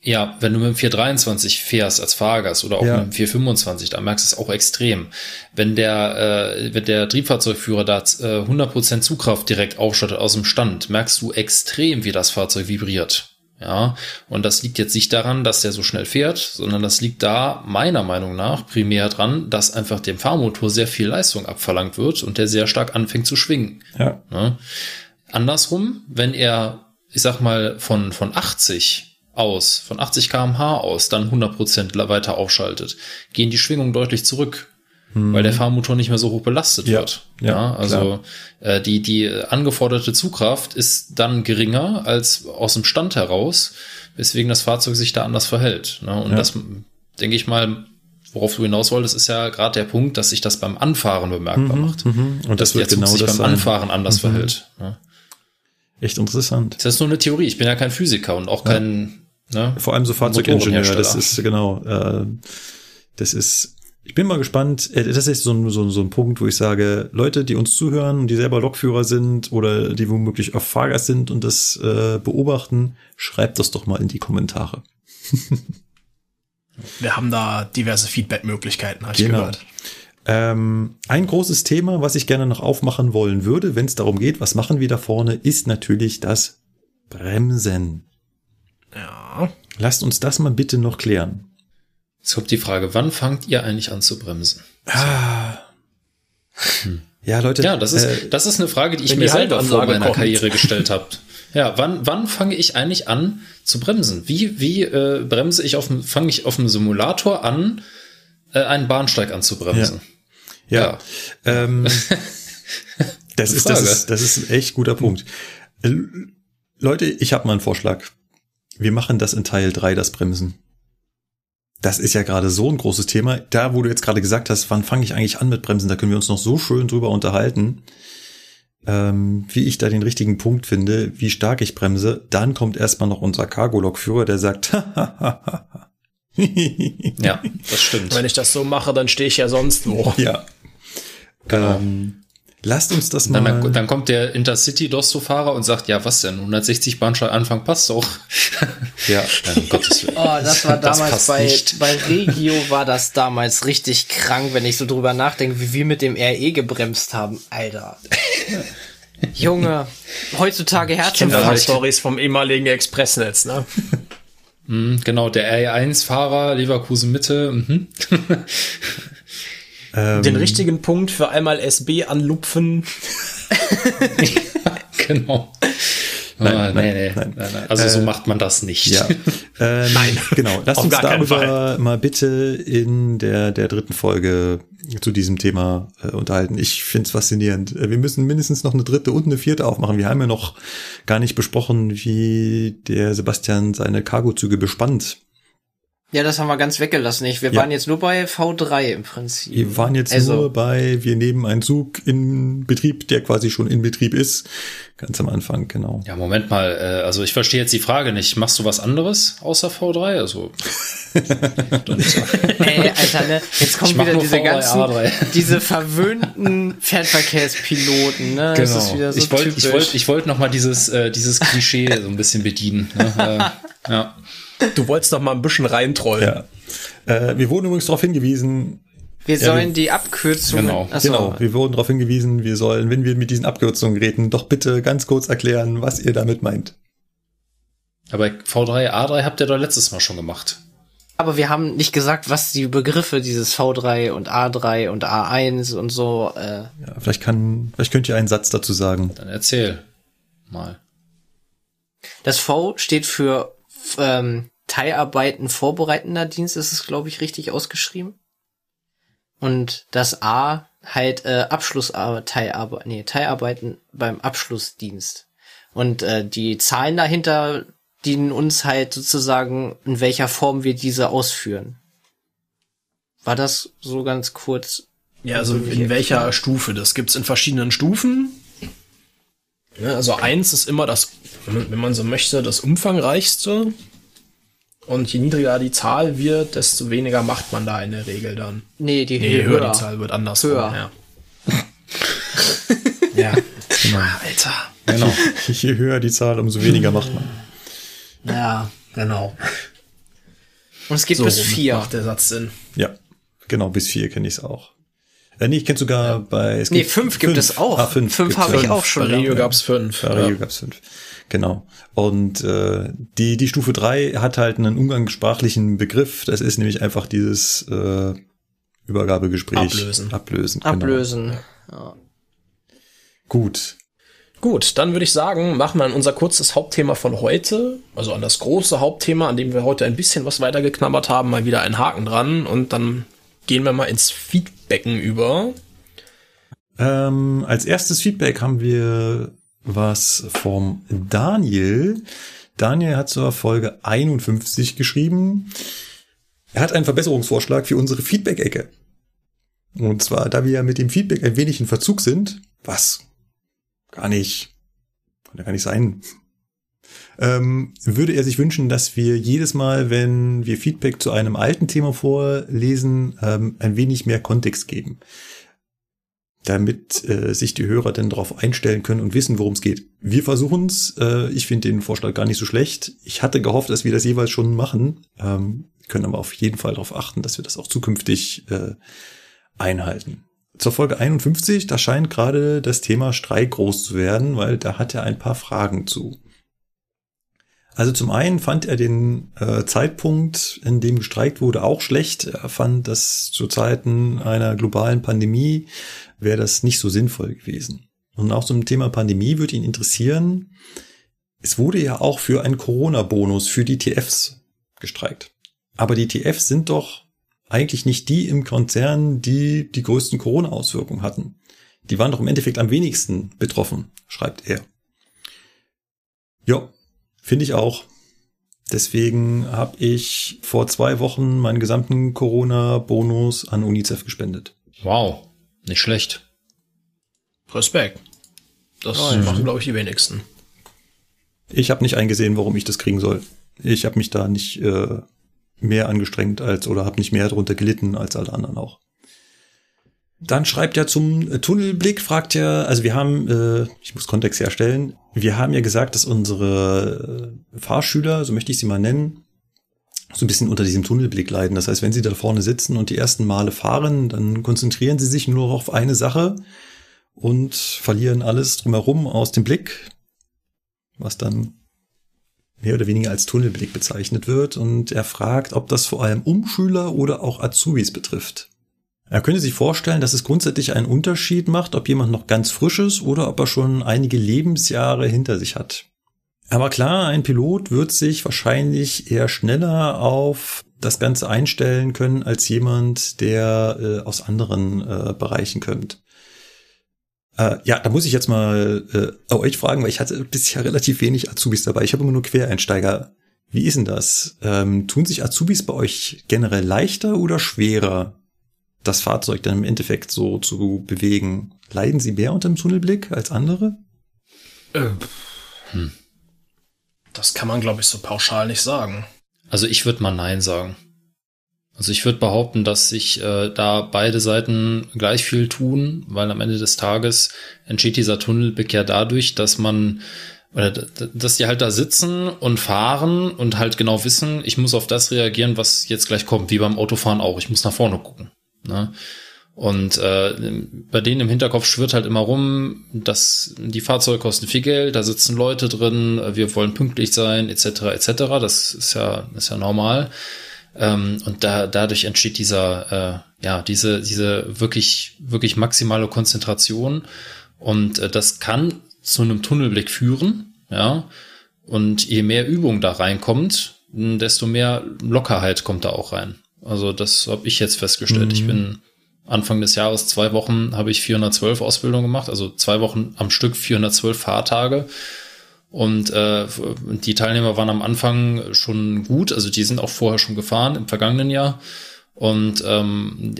Ja, wenn du mit dem 423 fährst als Fahrgast oder auch Ja. mit dem 425, da merkst du es auch extrem. Wenn der, äh, wenn der Triebfahrzeugführer da äh, 100% Zugkraft direkt aufschattet aus dem Stand, merkst du extrem, wie das Fahrzeug vibriert. Ja, und das liegt jetzt nicht daran, dass der so schnell fährt, sondern das liegt da meiner Meinung nach primär dran, dass einfach dem Fahrmotor sehr viel Leistung abverlangt wird und der sehr stark anfängt zu schwingen. Ja. Ne? Andersrum, wenn er, ich sag mal, von, von 80 aus, von 80 kmh aus, dann 100% weiter aufschaltet, gehen die Schwingungen deutlich zurück, weil der Fahrmotor nicht mehr so hoch belastet Ja, wird. ja, also äh, die, die angeforderte Zugkraft ist dann geringer als aus dem Stand heraus, weswegen das Fahrzeug sich da anders verhält. Ne? Und Ja. das, denke ich mal, worauf du hinaus wolltest, ist ja gerade der Punkt, dass sich das beim Anfahren bemerkbar macht. Mhm. Und das wird genau sich das beim sein. Mhm. Anfahren anders verhält. Ne? Echt interessant. Das ist nur eine Theorie. Ich bin ja kein Physiker und auch kein. Ne? Vor allem so Fahrzeugingenieur, das ist genau, äh, das ist, ich bin mal gespannt, äh, das ist so ein, so, ein- so ein Punkt, wo ich sage, Leute, die uns zuhören und die selber Lokführer sind oder die womöglich auch Fahrgast sind und das äh, beobachten, schreibt das doch mal in die Kommentare. Wir haben da diverse Feedback-Möglichkeiten, habe ich Genau. gehört. Ähm, ein großes Thema, was ich gerne noch aufmachen wollen würde, wenn es darum geht, was machen wir da vorne, ist natürlich das Bremsen. Ja. Lasst uns das mal bitte noch klären. Jetzt kommt die Frage, wann fangt ihr eigentlich an zu bremsen? Ja, Leute. Ja, das ist, äh, das ist eine Frage, die ich mir selber vor meiner kommt. Karriere gestellt habe. Ja, wann, wann fange ich eigentlich an zu bremsen? Wie, wie äh, bremse ich auf dem, fange ich auf dem Simulator an, äh, einen Bahnsteig anzubremsen? Ja. Ähm, Das ist, das ist, das ist ein echt guter Punkt. Äh, Leute, ich habe mal einen Vorschlag. Wir machen das in Teil 3, das Bremsen. Das ist ja gerade so ein großes Thema. Da, wo du jetzt gerade gesagt hast, wann fange ich eigentlich an mit Bremsen, da können wir uns noch so schön drüber unterhalten, ähm, wie ich da den richtigen Punkt finde, wie stark ich bremse. Dann kommt erstmal noch unser Cargo-Lokführer, der sagt, Ja, das stimmt. Wenn ich das so mache, dann stehe ich ja sonst wo. ja. Ähm, lasst uns das Dann, mal. dann, dann kommt der Intercity-Dosto-Fahrer und sagt, ja, was denn? 160 Bahnsteig-Anfang passt doch. ja. Um Gottes Willen. Oh, das war Das damals passt bei, nicht. bei Regio war das damals richtig krank, wenn ich so drüber nachdenke, wie wir mit dem RE gebremst haben. Alter. Junge, heutzutage Herzinfarkt. alle Stories vom ehemaligen Expressnetz, ne? Mhm, genau, der R1-Fahrer, Leverkusen Mitte. Mhm. Ähm, Den richtigen Punkt für einmal SB anlupfen. genau. Nein, Ah, nein, nee, nein. nein, nein. Also so Äh, macht man das nicht. Ja. Ähm, Nein. Genau. Lass Auf uns darüber mal bitte in der, der dritten Folge zu diesem Thema äh, unterhalten. Ich finde es faszinierend. Äh, Wir müssen mindestens noch eine dritte und eine vierte aufmachen. Wir haben ja noch gar nicht besprochen, wie der Sebastian seine Cargozüge bespannt. Ja, das haben wir ganz weggelassen. Ich, wir Ja. waren jetzt nur bei V3 im Prinzip. Wir waren jetzt Also- nur bei, wir nehmen einen Zug in Betrieb, der quasi schon in Betrieb ist. Ganz am Anfang, genau. Ja, Moment mal, äh, also ich verstehe jetzt die Frage nicht. Machst du was anderes außer V3? Also. Ey, Alter, ne? Jetzt kommen wieder diese V3, ganzen, A3. diese verwöhnten Fernverkehrspiloten, ne? Das ist wieder so Genau. ich wollte ich wollte ich wollte noch mal dieses äh, dieses Klischee so ein bisschen bedienen. Ne? Äh, ja. Du wolltest noch mal ein bisschen reintrollen. Ja. Äh, wir wurden übrigens darauf hingewiesen, wir Ja, sollen wir- die Abkürzungen. Genau, Achso, Genau, wir wurden darauf hingewiesen, wir sollen, wenn wir mit diesen Abkürzungen reden, doch bitte ganz kurz erklären, was ihr damit meint. Aber V3, A3 habt ihr doch letztes Mal schon gemacht. Aber wir haben nicht gesagt, was die Begriffe dieses V3 und A3 und A1 und so. Äh, Ja, vielleicht kann, vielleicht könnt ihr einen Satz dazu sagen. Dann erzähl mal. das V steht für ähm, Teilarbeiten vorbereitender Dienst, ist es, glaube ich, richtig ausgeschrieben. Und das A halt äh, Abschlussarbeit, Teilarbeit, nee, Teilarbeiten beim Abschlussdienst. Und äh, die Zahlen dahinter dienen uns halt sozusagen, in welcher Form wir diese ausführen. War das so ganz kurz? Ja, also in welcher Stufe? Das gibt's in verschiedenen Stufen. Ja, also eins ist immer das, wenn man so möchte, das umfangreichste. Und je niedriger die Zahl wird, desto weniger macht man da in der Regel dann. Nee, die Nee, je höher. höher die Zahl wird anders. Höher. Ja. ja. Genau. Alter. Genau. Je höher die Zahl, umso weniger macht man. Ja, genau. Und es geht So bis vier. macht der Satz Sinn. Ja, genau, bis vier kenne ich es auch. Äh, nee, ich kenne sogar bei, es Nee, gibt fünf gibt es auch. Ah, fünf. Fünf habe ich fünf. auch schon. Bei Regio lange. gab's fünf. Bei Regio gab's fünf. Genau. Und äh, die, die Stufe drei hat halt einen umgangssprachlichen Begriff. Das ist nämlich einfach dieses äh, Übergabegespräch. Ablösen. Ablösen. Genau. Ablösen. Ja. Gut. Gut, dann würde ich sagen, machen wir an unser kurzes Hauptthema von heute, also an das große Hauptthema, an dem wir heute ein bisschen was weiter geknabbert haben, mal wieder einen Haken dran und dann gehen wir mal ins Feedbacken über. Ähm, als erstes Feedback haben wir was vom Daniel. Daniel hat zur Folge 51 geschrieben. Er hat einen Verbesserungsvorschlag für unsere Feedback-Ecke. Und zwar, da wir ja mit dem Feedback ein wenig in Verzug sind, was gar nicht, kann ja gar nicht sein, ähm, würde er sich wünschen, dass wir jedes Mal, wenn wir Feedback zu einem alten Thema vorlesen, ähm, ein wenig mehr Kontext geben damit äh, sich die Hörer dann darauf einstellen können und wissen, worum es geht. Wir versuchen es. Äh, ich finde den Vorschlag gar nicht so schlecht. Ich hatte gehofft, dass wir das jeweils schon machen, ähm, können aber auf jeden Fall darauf achten, dass wir das auch zukünftig äh, einhalten. Zur Folge 51, da scheint gerade das Thema Streik groß zu werden, weil da hat er ein paar Fragen zu. Also zum einen fand er den äh, Zeitpunkt, in dem gestreikt wurde, auch schlecht. Er fand, dass zu Zeiten einer globalen Pandemie wäre das nicht so sinnvoll gewesen. Und auch zum Thema Pandemie würde ihn interessieren, es wurde ja auch für einen Corona-Bonus für die TFs gestreikt. Aber die TFs sind doch eigentlich nicht die im Konzern, die die größten Corona-Auswirkungen hatten. Die waren doch im Endeffekt am wenigsten betroffen, schreibt er. Ja, finde ich auch. Deswegen habe ich vor zwei Wochen meinen gesamten Corona-Bonus an UNICEF gespendet. Wow, nicht schlecht. Respekt. Das Oh, ja. machen, glaube ich, die wenigsten. Ich habe nicht eingesehen, warum ich das kriegen soll. Ich habe mich da nicht äh, mehr angestrengt als oder habe nicht mehr darunter gelitten als alle anderen auch. Dann schreibt er zum äh, Tunnelblick, fragt er, also wir haben, äh, ich muss Kontext herstellen, wir haben ja gesagt, dass unsere äh, Fahrschüler, so möchte ich sie mal nennen, so ein bisschen unter diesem Tunnelblick leiden. Das heißt, wenn sie da vorne sitzen und die ersten Male fahren, dann konzentrieren sie sich nur auf eine Sache und verlieren alles drumherum aus dem Blick, was dann mehr oder weniger als Tunnelblick bezeichnet wird. Und er fragt, ob das vor allem Umschüler oder auch Azubis betrifft. Er könnte sich vorstellen, dass es grundsätzlich einen Unterschied macht, ob jemand noch ganz frisch ist oder ob er schon einige Lebensjahre hinter sich hat. Aber klar, ein Pilot wird sich wahrscheinlich eher schneller auf das Ganze einstellen können als jemand, der äh, aus anderen äh, Bereichen kommt. Äh, ja, da muss ich jetzt mal äh, euch fragen, weil ich hatte bisher relativ wenig Azubis dabei. Ich habe immer nur Quereinsteiger. Wie ist denn das? Ähm, tun sich Azubis bei euch generell leichter oder schwerer, das Fahrzeug dann im Endeffekt so zu bewegen? Leiden sie mehr unter dem Tunnelblick als andere? Äh, Das kann man, glaube ich, so pauschal nicht sagen. Also ich würde mal Nein sagen. Also ich würde behaupten, dass sich äh, da beide Seiten gleich viel tun, weil am Ende des Tages entsteht dieser Tunnelblick ja dadurch, dass man oder dass die halt da sitzen und fahren und halt genau wissen, ich muss auf das reagieren, was jetzt gleich kommt, wie beim Autofahren auch. Ich muss nach vorne gucken. Ne? Und äh, bei denen im Hinterkopf schwirrt halt immer rum, dass die Fahrzeuge kosten viel Geld, da sitzen Leute drin, wir wollen pünktlich sein, etc. etc. Das ist ja ist ja normal. Ähm, und da dadurch entsteht dieser äh, ja diese diese wirklich wirklich maximale Konzentration und äh, das kann zu einem Tunnelblick führen, ja. Und je mehr Übung da reinkommt, desto mehr Lockerheit kommt da auch rein. Also das habe ich jetzt festgestellt. Ich bin Anfang des Jahres, zwei Wochen, habe ich 412 Ausbildung gemacht, also zwei Wochen am Stück 412 Fahrtage. Und äh, die Teilnehmer waren am Anfang schon gut, also die sind auch vorher schon gefahren im vergangenen Jahr. Und ähm,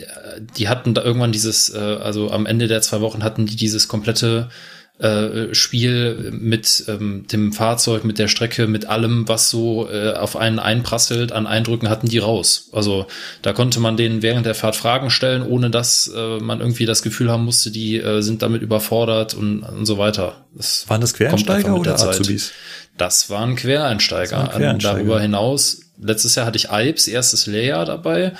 die hatten da irgendwann dieses, äh, also am Ende der zwei Wochen hatten die dieses komplette äh, Spiel mit ähm, dem Fahrzeug, mit der Strecke, mit allem, was so äh, auf einen einprasselt, an Eindrücken hatten die raus. Also da konnte man denen während der Fahrt Fragen stellen, ohne dass äh, man irgendwie das Gefühl haben musste, die äh, sind damit überfordert und, und so weiter. Das Waren das Quereinsteiger oder. Azubis? Das waren Quereinsteiger. Das waren Quereinsteiger. Darüber hinaus, letztes Jahr hatte ich Alps, erstes Lehrjahr dabei.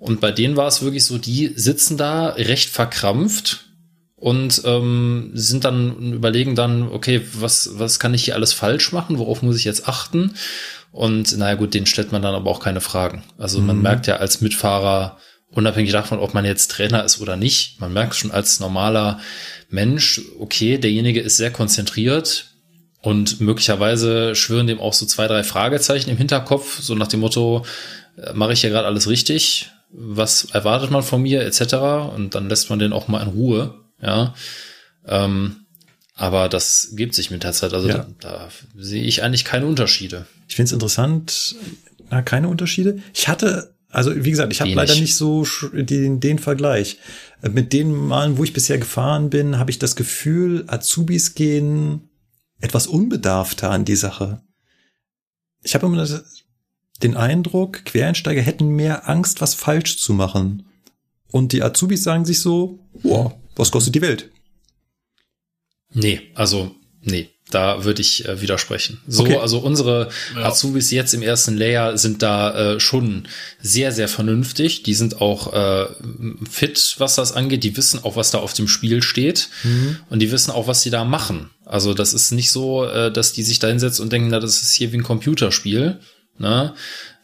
Und bei denen war es wirklich so, die sitzen da recht verkrampft und ähm, sind dann überlegen dann, okay, was, was kann ich hier alles falsch machen? Worauf muss ich jetzt achten? Und naja gut, denen stellt man dann aber auch keine Fragen. Also man merkt ja als Mitfahrer, unabhängig davon, ob man jetzt Trainer ist oder nicht, man merkt schon als normaler Mensch, okay, derjenige ist sehr konzentriert, und möglicherweise schwören dem auch so zwei, drei Fragezeichen im Hinterkopf, so nach dem Motto, äh, mache ich hier gerade alles richtig? Was erwartet man von mir, etc. Und dann lässt man den auch mal in Ruhe, ja. Ähm, aber das gibt sich mit der Zeit. Also Ja. da, da sehe ich eigentlich keine Unterschiede. Ich finde es interessant, na, keine Unterschiede. Ich hatte, also wie gesagt, ich habe leider nicht so den, den Vergleich. Äh, Mit den Malen, wo ich bisher gefahren bin, habe ich das Gefühl, Azubis gehen etwas unbedarfter an die Sache. Ich habe immer den Eindruck, Quereinsteiger hätten mehr Angst, was falsch zu machen. Und die Azubis sagen sich so, wow, was kostet die Welt? Nee, also, nee, da würde ich äh, widersprechen. So, Okay. also unsere Ja. Azubis jetzt im ersten Layer sind da äh, schon sehr, sehr vernünftig. Die sind auch äh, fit, was das angeht. Die wissen auch, was da auf dem Spiel steht. Und die wissen auch, was sie da machen. Also das ist nicht so, äh, dass die sich da hinsetzen und denken, na, das ist hier wie ein Computerspiel. Ne?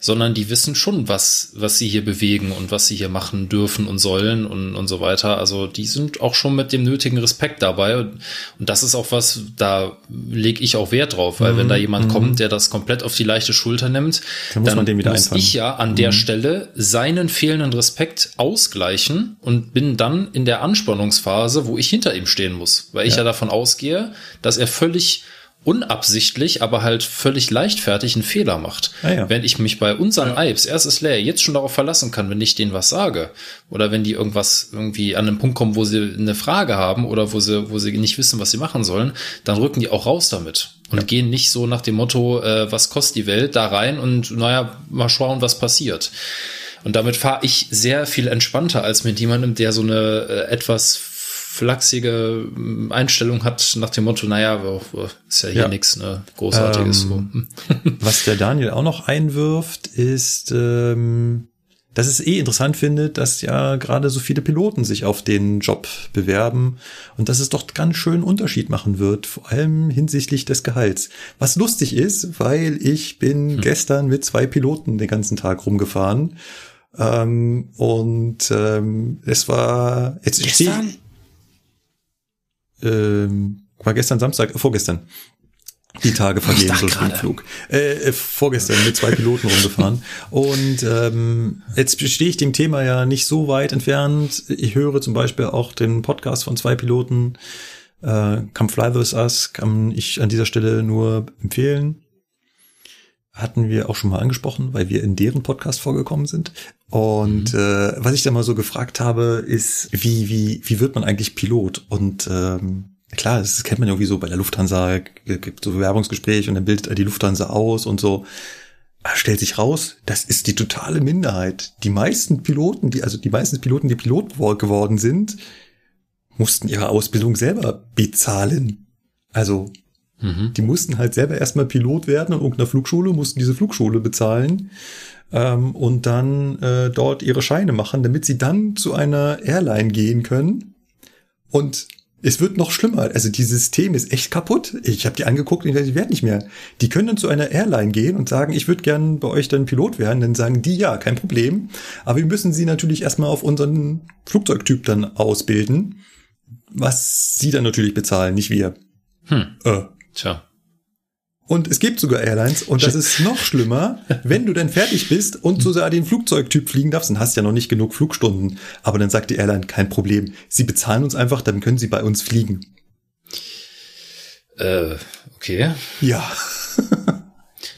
Sondern die wissen schon, was, was sie hier bewegen und was sie hier machen dürfen und sollen und, und so weiter. Also die sind auch schon mit dem nötigen Respekt dabei. Und, und das ist auch was, da lege ich auch Wert drauf, weil Mhm, wenn da jemand mhm. kommt, der das komplett auf die leichte Schulter nimmt, Dann muss wieder muss einfangen. ich ja an der Stelle seinen fehlenden Respekt ausgleichen und bin dann in der Anspannungsphase, wo ich hinter ihm stehen muss, weil ich Ja. ja davon ausgehe, dass er völlig unabsichtlich, aber halt völlig leichtfertig einen Fehler macht. Ah ja. Wenn ich mich bei unseren Ipes, erstes Layer, jetzt schon darauf verlassen kann, wenn ich denen was sage oder wenn die irgendwas irgendwie an einen Punkt kommen, wo sie eine Frage haben oder wo sie, wo sie nicht wissen, was sie machen sollen, dann rücken die auch raus damit und gehen nicht so nach dem Motto, äh, was kostet die Welt, da rein und naja, mal schauen, was passiert. Und damit fahre ich sehr viel entspannter als mit jemandem, der so eine äh, etwas flachsige ähm, Einstellung hat nach dem Motto, naja, oh, ist ja hier Ja. nix, ne, großartiges. so. Ähm, Hm. Was der Daniel auch noch einwirft, ist, ähm, dass es eh interessant findet, dass ja gerade so viele Piloten sich auf den Job bewerben und dass es doch ganz schön Unterschied machen wird, vor allem hinsichtlich des Gehalts. Was lustig ist, weil ich bin gestern mit zwei Piloten den ganzen Tag rumgefahren. Ähm, und ähm, es war jetzt Gestern? Ähm, war gestern Samstag, äh, vorgestern. Die Tage vergehen so im Flug. Äh, äh, vorgestern mit zwei Piloten rumgefahren. Und ähm, jetzt stehe ich dem Thema ja nicht so weit entfernt. Ich höre zum Beispiel auch den Podcast von zwei Piloten. Äh, Come Fly With Us kann ich an dieser Stelle nur empfehlen. Hatten wir auch schon mal angesprochen, weil wir in deren Podcast vorgekommen sind. Und äh, was ich da mal so gefragt habe, ist, wie, wie, wie wird man eigentlich Pilot? Und ähm, klar, das kennt man ja irgendwie so bei der Lufthansa, gibt so Bewerbungsgespräch und dann bildet die Lufthansa aus und so. Aber stellt sich raus, das ist die totale Minderheit. Die meisten Piloten, die, also die meisten Piloten, die Pilot wo- geworden sind, mussten ihre Ausbildung selber bezahlen. Also Mhm. die mussten halt selber erstmal Pilot werden an irgendeiner Flugschule, mussten diese Flugschule bezahlen ähm, und dann äh, dort ihre Scheine machen, damit sie dann zu einer Airline gehen können. Und es wird noch schlimmer. Also dieses System ist echt kaputt. Ich habe die angeguckt und ich dachte, ich werde nicht mehr. Die können dann zu einer Airline gehen und sagen, ich würde gern bei euch dann Pilot werden. Dann sagen die, ja, kein Problem. Aber wir müssen sie natürlich erstmal auf unseren Flugzeugtyp dann ausbilden, was sie dann natürlich bezahlen, nicht wir. Hm. Äh. Tja. Und es gibt sogar Airlines, und das ist noch schlimmer, wenn du dann fertig bist und sogar den Flugzeugtyp fliegen darfst, dann hast du ja noch nicht genug Flugstunden. Aber dann sagt die Airline, kein Problem. Sie bezahlen uns einfach, dann können sie bei uns fliegen. Äh, okay. Ja.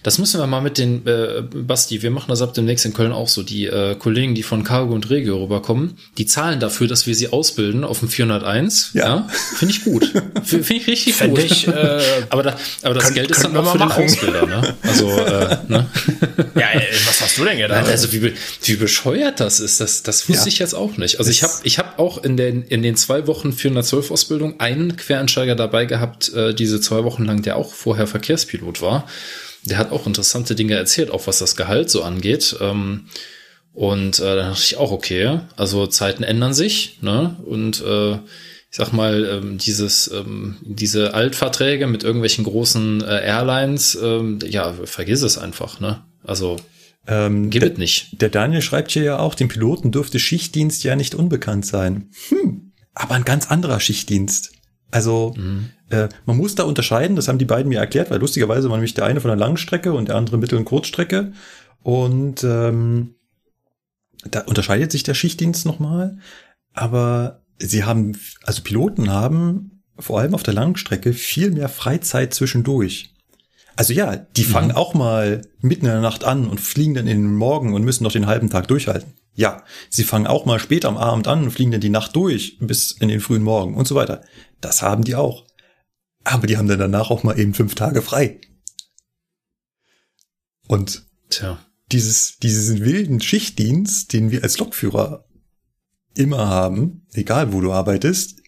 Das müssen wir mal mit den, äh, Basti, wir machen das ab demnächst in Köln auch so. Die äh, Kollegen, die von Cargo und Regio rüberkommen, die zahlen dafür, dass wir sie ausbilden auf dem 401. Ja. Finde ich gut. Finde ich richtig Fänd gut. ich, äh, aber, da, aber das könnt- Geld ist dann auch für mal den machen. Ausbilder, ne? Also, äh, ne? ja, ey, was hast du denn gedacht? Also wie, wie bescheuert das ist, das, das wusste Ja. ich jetzt auch nicht. Also ich habe ich hab auch in den, in den zwei Wochen 412 Ausbildung einen Quereinsteiger dabei gehabt, äh, diese zwei Wochen lang, der auch vorher Verkehrspilot war. Der hat auch interessante Dinge erzählt, auch was das Gehalt so angeht. Ähm, und äh, da dachte ich auch, okay, also Zeiten ändern sich, ne? Und äh, ich sag mal, ähm, dieses, ähm, diese Altverträge mit irgendwelchen großen äh, Airlines, ähm, ja, vergiss es einfach, ne? Also Ähm, gib es nicht. der Daniel schreibt hier ja auch, dem Piloten dürfte Schichtdienst ja nicht unbekannt sein. Hm, aber ein ganz anderer Schichtdienst. Also äh, man muss da unterscheiden, das haben die beiden mir erklärt, weil lustigerweise war nämlich der eine von der Langstrecke und der andere Mittel- und Kurzstrecke. Und ähm, da unterscheidet sich der Schichtdienst nochmal. Aber sie haben, also Piloten haben vor allem auf der Langstrecke viel mehr Freizeit zwischendurch. Also ja, die fangen auch mal mitten in der Nacht an und fliegen dann in den Morgen und müssen noch den halben Tag durchhalten. Ja, sie fangen auch mal spät am Abend an und fliegen dann die Nacht durch bis in den frühen Morgen und so weiter. Das haben die auch. Aber die haben dann danach auch mal eben fünf Tage frei. Und Tja. dieses, diesen wilden Schichtdienst, den wir als Lokführer immer haben, egal wo du arbeitest,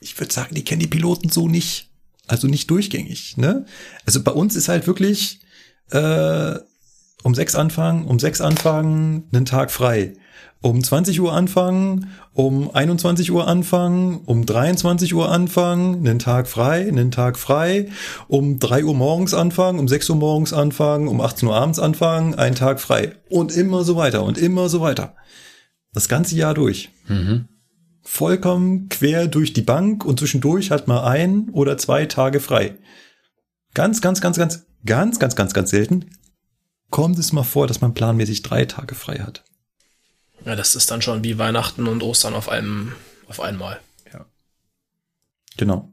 ich würde sagen, die kennen die Piloten so nicht. Also nicht durchgängig, ne? Also bei uns ist halt wirklich, äh, um sechs anfangen, um sechs anfangen, einen Tag frei. Um 20 Uhr anfangen, um 21 Uhr anfangen, um 23 Uhr anfangen, einen Tag frei, einen Tag frei, um 3 Uhr morgens anfangen, um 6 Uhr morgens anfangen, um 18 Uhr abends anfangen, einen Tag frei. Und immer so weiter und immer so weiter. Das ganze Jahr durch. Mhm. Vollkommen quer durch die Bank und zwischendurch hat man ein oder zwei Tage frei. Ganz, ganz, ganz, ganz, ganz, ganz, ganz, ganz selten kommt es mal vor, dass man planmäßig drei Tage frei hat. Ja, das ist dann schon wie Weihnachten und Ostern auf einem, auf einmal. Genau.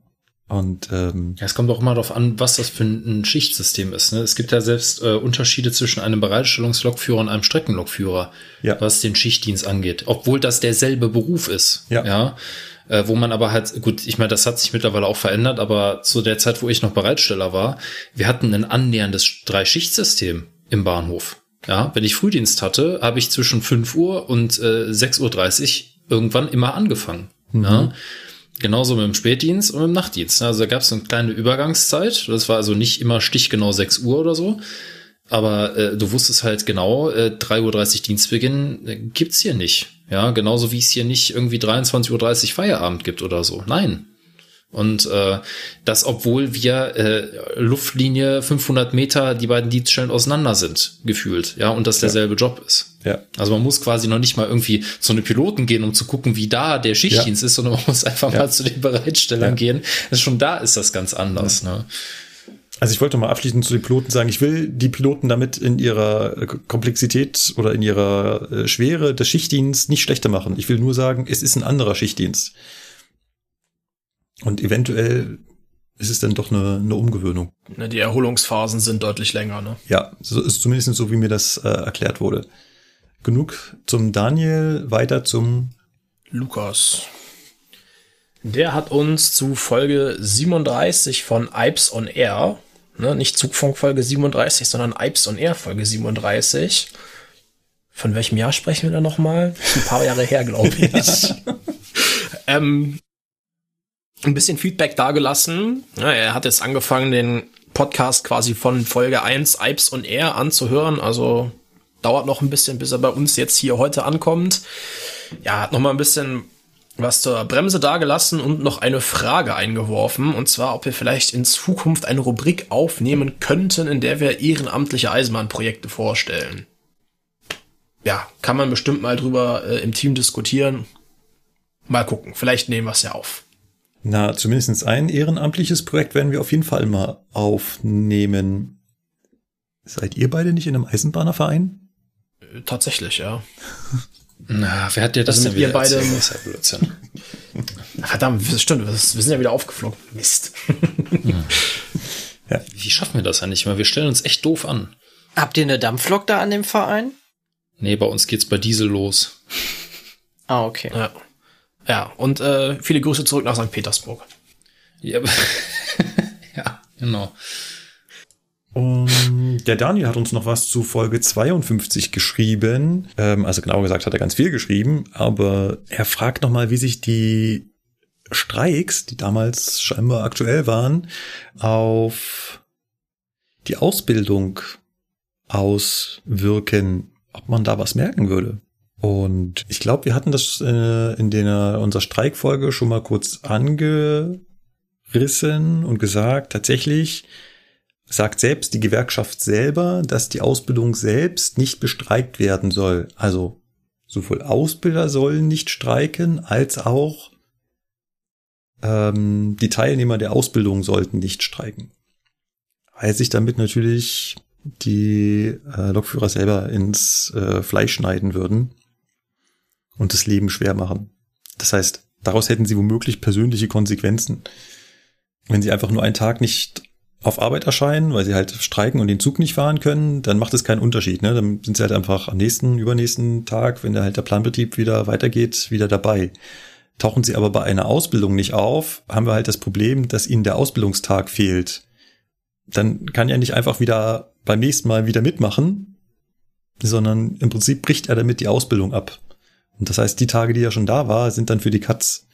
Und ähm, Ja, es kommt auch immer darauf an, was das für ein Schichtsystem ist. Ne? Es gibt ja selbst äh, Unterschiede zwischen einem Bereitstellungslokführer und einem Streckenlokführer, Ja. was den Schichtdienst angeht. Obwohl das derselbe Beruf ist. Ja. ja? Äh, wo man aber halt, gut, ich meine, das hat sich mittlerweile auch verändert, aber zu der Zeit, wo ich noch Bereitsteller war, wir hatten ein annäherndes Drei-Schicht-System im Bahnhof. Ja, wenn ich Frühdienst hatte, habe ich zwischen 5 Uhr und äh, 6.30 Uhr irgendwann immer angefangen. Ja. Genauso mit dem Spätdienst und mit dem Nachtdienst. Also da gab es eine kleine Übergangszeit. Das war also nicht immer stichgenau 6 Uhr oder so. Aber äh, du wusstest halt genau, äh, 3.30 Uhr Dienstbeginn äh, gibt's hier nicht. Ja, genauso wie es hier nicht irgendwie 23.30 Uhr Feierabend gibt oder so. Nein. Und äh, das, obwohl wir äh, Luftlinie 500 Meter die beiden Dienststellen auseinander sind, gefühlt. Ja, und das derselbe Job ist. ja, Also man muss quasi noch nicht mal irgendwie zu den Piloten gehen, um zu gucken, wie da der Schichtdienst ist, sondern man muss einfach Ja. mal zu den Bereitstellern Ja. gehen. Ist schon da ist das ganz anders. Ne? Also ich wollte mal abschließend zu den Piloten sagen, ich will die Piloten damit in ihrer äh, Komplexität oder in ihrer äh, Schwere des Schichtdienstes nicht schlechter machen. Ich will nur sagen, es ist ein anderer Schichtdienst. Und eventuell ist es dann doch eine, eine Umgewöhnung. Ne, die Erholungsphasen sind deutlich länger, ne? Ja, so ist zumindest so, wie mir das äh, erklärt wurde. Genug zum Daniel, weiter zum Lukas. Der hat uns zu Folge 37 von Ipes on Air, ne, nicht Zugfunk Folge 37, sondern Ipes on Air Folge 37. Von welchem Jahr sprechen wir da nochmal? Ein paar Jahre her, glaube ich. ähm, ein bisschen Feedback dagelassen. Ja, er hat jetzt angefangen, den Podcast quasi von Folge 1 Ipes on Air anzuhören. Also dauert noch ein bisschen, bis er bei uns jetzt hier heute ankommt. Ja, hat noch mal ein bisschen was zur Bremse dagelassen und noch eine Frage eingeworfen. Und zwar, ob wir vielleicht in Zukunft eine Rubrik aufnehmen könnten, in der wir ehrenamtliche Eisenbahnprojekte vorstellen. Ja, kann man bestimmt mal drüber äh, im Team diskutieren. Mal gucken, vielleicht nehmen wir es ja auf. Na, zumindest ein ehrenamtliches Projekt werden wir auf jeden Fall mal aufnehmen. Seid ihr beide nicht in einem Eisenbahnerverein? Äh, Tatsächlich, ja. Na, wer hat dir das Also denn wir wieder beide- erzählt? Das ist ja Blödsinn. Verdammt, das stimmt, wir sind ja wieder aufgeflogen. Mist. Wie schaffen wir das eigentlich mal? Wir stellen uns echt doof an. Habt ihr eine Dampflok da an dem Verein? Nee, bei uns geht's bei Diesel los. Ah, okay. Ja. Ja, und äh, viele Grüße zurück nach St. Petersburg. Ja, ja genau. Und der Daniel hat uns noch was zu Folge 52 geschrieben. Ähm, also genau gesagt hat er ganz viel geschrieben, aber er fragt nochmal, wie sich die Streiks, die damals scheinbar aktuell waren, auf die Ausbildung auswirken, ob man da was merken würde. Und ich glaube, wir hatten das äh, in der unserer Streikfolge schon mal kurz angerissen und gesagt, tatsächlich sagt selbst die Gewerkschaft selber, dass die Ausbildung selbst nicht bestreikt werden soll. Also sowohl Ausbilder sollen nicht streiken, als auch ähm, die Teilnehmer der Ausbildung sollten nicht streiken. Weil sich damit natürlich die äh, Lokführer selber ins äh, Fleisch schneiden würden und das Leben schwer machen. Das heißt, daraus hätten sie womöglich persönliche Konsequenzen. Wenn sie einfach nur einen Tag nicht auf Arbeit erscheinen, weil sie halt streiken und den Zug nicht fahren können, dann macht es keinen Unterschied. Ne? Dann sind sie halt einfach am nächsten, übernächsten Tag, wenn da halt der Planbetrieb wieder weitergeht, wieder dabei. Tauchen sie aber bei einer Ausbildung nicht auf, haben wir halt das Problem, dass ihnen der Ausbildungstag fehlt. Dann kann er nicht einfach wieder beim nächsten Mal wieder mitmachen, sondern im Prinzip bricht er damit die Ausbildung ab. Und das heißt, die Tage, die er schon da war, sind dann für die Katz.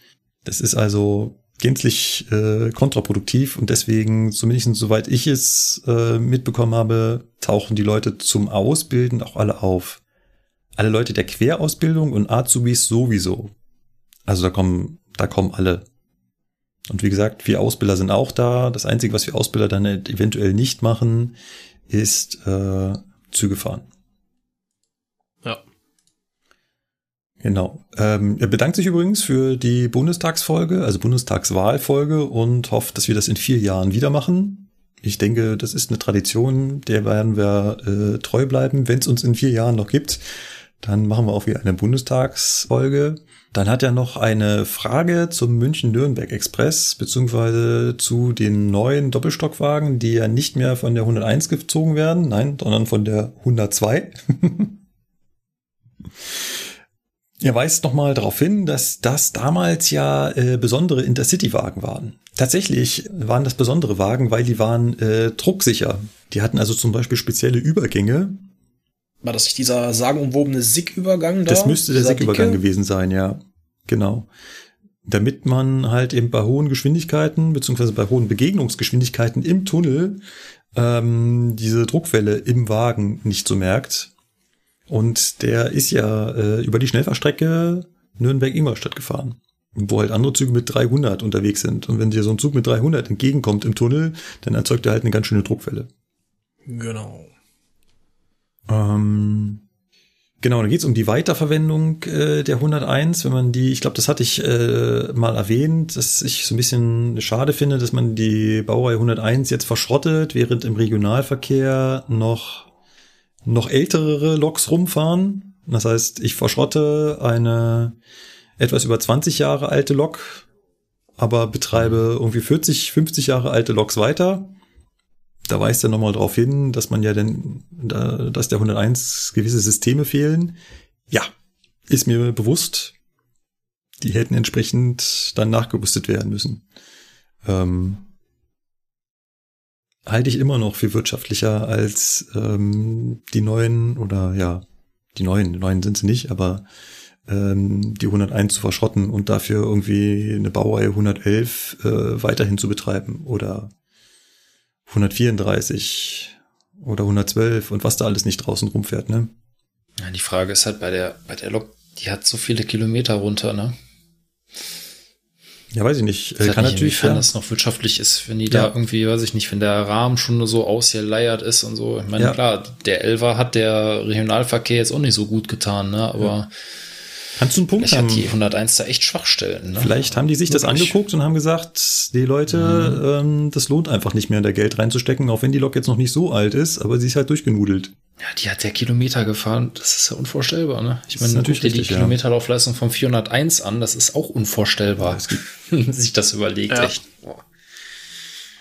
Das ist also gänzlich äh, kontraproduktiv und deswegen, zumindest soweit ich es äh, mitbekommen habe, tauchen die Leute zum Ausbilden auch alle auf. Alle Leute der Querausbildung und Azubis sowieso. Also da kommen, da kommen alle. Und wie gesagt, wir Ausbilder sind auch da. Das Einzige, was wir Ausbilder dann eventuell nicht machen, ist äh, Züge fahren. Ja. Genau. Ähm, er bedankt sich übrigens für die Bundestagsfolge, also Bundestagswahlfolge und hofft, dass wir das in vier Jahren wieder machen. Ich denke, das ist eine Tradition, der werden wir äh, treu bleiben. Wenn es uns in vier Jahren noch gibt, dann machen wir auch wieder eine Bundestagsfolge. Dann hat er noch eine Frage zum München-Nürnberg Express, beziehungsweise zu den neuen Doppelstockwagen, die ja nicht mehr von der 101 gezogen werden, nein, sondern von der 102. er weist nochmal darauf hin, dass das damals ja äh, besondere Intercity-Wagen waren. Tatsächlich waren das besondere Wagen, weil die waren äh, drucksicher. Die hatten also zum Beispiel spezielle Übergänge, War das nicht dieser sagenumwobene SIG-Übergang da? Das müsste der SIG-Übergang gewesen sein, ja. Genau. Damit man halt eben bei hohen Geschwindigkeiten, beziehungsweise bei hohen Begegnungsgeschwindigkeiten im Tunnel ähm, diese Druckwelle im Wagen nicht so merkt. Und der ist ja äh, über die Schnellfahrstrecke Nürnberg-Ingolstadt gefahren, wo halt andere Züge mit 300 unterwegs sind. Und wenn dir so ein Zug mit 300 entgegenkommt im Tunnel, dann erzeugt er halt eine ganz schöne Druckwelle. Genau. Ähm, genau, dann geht's um die Weiterverwendung äh, der 101, wenn man die, ich glaube, das hatte ich äh, mal erwähnt, dass ich so ein bisschen schade finde, dass man die Baureihe 101 jetzt verschrottet, während im Regionalverkehr noch noch ältere Loks rumfahren. Das heißt, ich verschrotte eine etwas über 20 Jahre alte Lok, aber betreibe irgendwie 40, 50 Jahre alte Loks weiter da weist er nochmal darauf hin, dass man ja denn, da- dass der 101 gewisse Systeme fehlen. Ja, ist mir bewusst. Die hätten entsprechend dann nachgerüstet werden müssen. Ähm, halte ich immer noch für wirtschaftlicher als ähm, die neuen oder ja, die neuen, die neuen sind sie nicht, aber ähm, die 101 zu verschrotten und dafür irgendwie eine Baureihe 111 äh, weiterhin zu betreiben oder 134 oder 112 und was da alles nicht draußen rumfährt, ne? Ja, die Frage ist halt bei der, bei der Lok, die hat so viele Kilometer runter, ne? Ja, weiß ich nicht. Ich weiß kann nicht, natürlich inwiefern ja, das noch wirtschaftlich ist, wenn die Ja. da irgendwie, weiß ich nicht, wenn der Rahmen schon so ausgeleiert ist und so. Ich meine, Ja. klar, der Elver hat der Regionalverkehr jetzt auch nicht so gut getan, ne? Aber kannst du einen Punkt vielleicht haben. hat die 101 da echt Schwachstellen, ne? Vielleicht haben die sich das angeguckt und haben gesagt, die Leute, ähm, das lohnt einfach nicht mehr, da Geld reinzustecken, auch wenn die Lok jetzt noch nicht so alt ist, aber sie ist halt durchgenudelt. Ja, die hat der Kilometer gefahren. Das ist ja unvorstellbar, ne? Ich meine, natürlich guck dir die ja. Kilometerlaufleistung vom 401 an. Das ist auch unvorstellbar. Wenn man sich das überlegt, Ja. echt. Boah.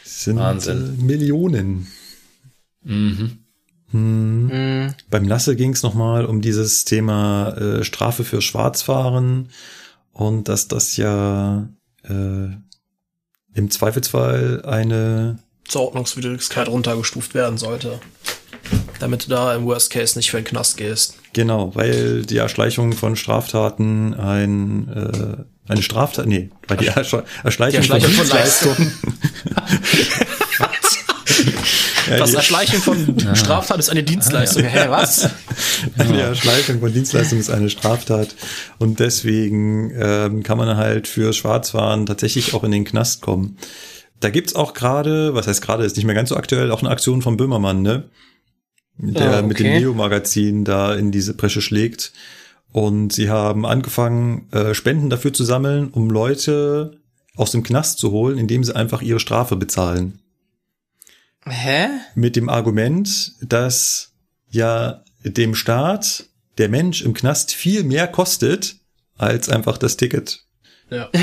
Sind Wahnsinn. Äh, Millionen. Mhm. Hm. Mhm. Beim Lasse ging es nochmal um dieses Thema äh, Strafe für Schwarzfahren und dass das ja äh, im Zweifelsfall eine Zur Ordnungswidrigkeit runtergestuft werden sollte. Damit du da im Worst Case nicht für den Knast gehst. Genau, weil die Erschleichung von Straftaten ein äh, eine Straftat, nee, weil die Ersch Erschleichung, Die Erschleichung von Dienstleistungen- ja, Was die, Erschleichung von Straftat ist eine Dienstleistung. Hä, was? die Erschleichung von Dienstleistungen ist eine Straftat und deswegen ähm, kann man halt für Schwarzfahren tatsächlich auch in den Knast kommen. Da gibt's auch gerade, was heißt gerade, ist nicht mehr ganz so aktuell, auch eine Aktion von Böhmermann, ne? Der Ah, mit dem okay. Neo-Magazin da in diese Bresche schlägt. Und sie haben angefangen, äh, Spenden dafür zu sammeln, um Leute aus dem Knast zu holen, indem sie einfach ihre Strafe bezahlen. Hä? Mit dem Argument, dass ja dem Staat der Mensch im Knast viel mehr kostet als einfach das Ticket. Ja.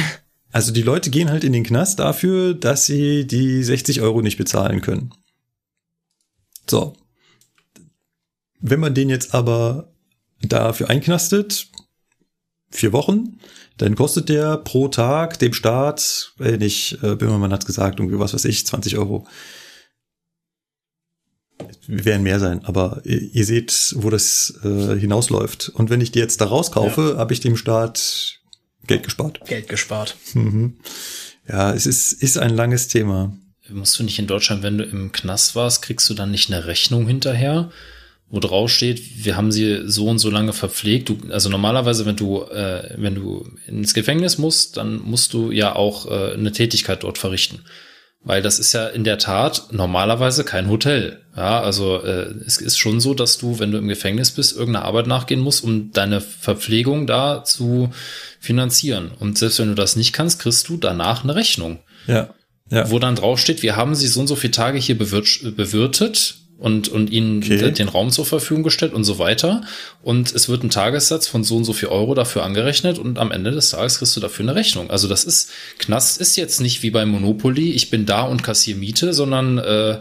Also die Leute gehen halt in den Knast dafür, dass sie die 60 Euro nicht bezahlen können. So. Wenn man den jetzt aber dafür einknastet, vier Wochen, dann kostet der pro Tag dem Staat, äh, nicht, äh, Böhmermann hat's gesagt, irgendwie was weiß ich, 20 Euro. Werden mehr sein, aber ihr, seht, wo das äh, hinausläuft. Und wenn ich die jetzt da rauskaufe, habe ich dem Staat Geld gespart. Geld gespart. Mhm. Ja, es ist, ist ein langes Thema. Musst du nicht in Deutschland, wenn du im Knast warst, kriegst du dann nicht eine Rechnung hinterher, wo drauf steht, wir haben sie so und so lange verpflegt. Du, also normalerweise, wenn du, äh, wenn du ins Gefängnis musst, dann musst du ja auch äh, eine Tätigkeit dort verrichten. Weil das ist ja in der Tat normalerweise kein Hotel. Ja, also äh, es ist schon so, dass du, wenn du im Gefängnis bist, irgendeiner Arbeit nachgehen musst, um deine Verpflegung da zu finanzieren. Und selbst wenn du das nicht kannst, kriegst du danach eine Rechnung. Ja. Ja. Wo dann draufsteht, wir haben sie so und so viele Tage hier bewirtet und, und ihnen Okay. den Raum zur Verfügung gestellt und so weiter. Und es wird ein Tagessatz von so und so viel Euro dafür angerechnet und am Ende des Tages kriegst du dafür eine Rechnung. Also das ist, Knast ist jetzt nicht wie bei Monopoly, ich bin da und kassiere Miete, sondern äh,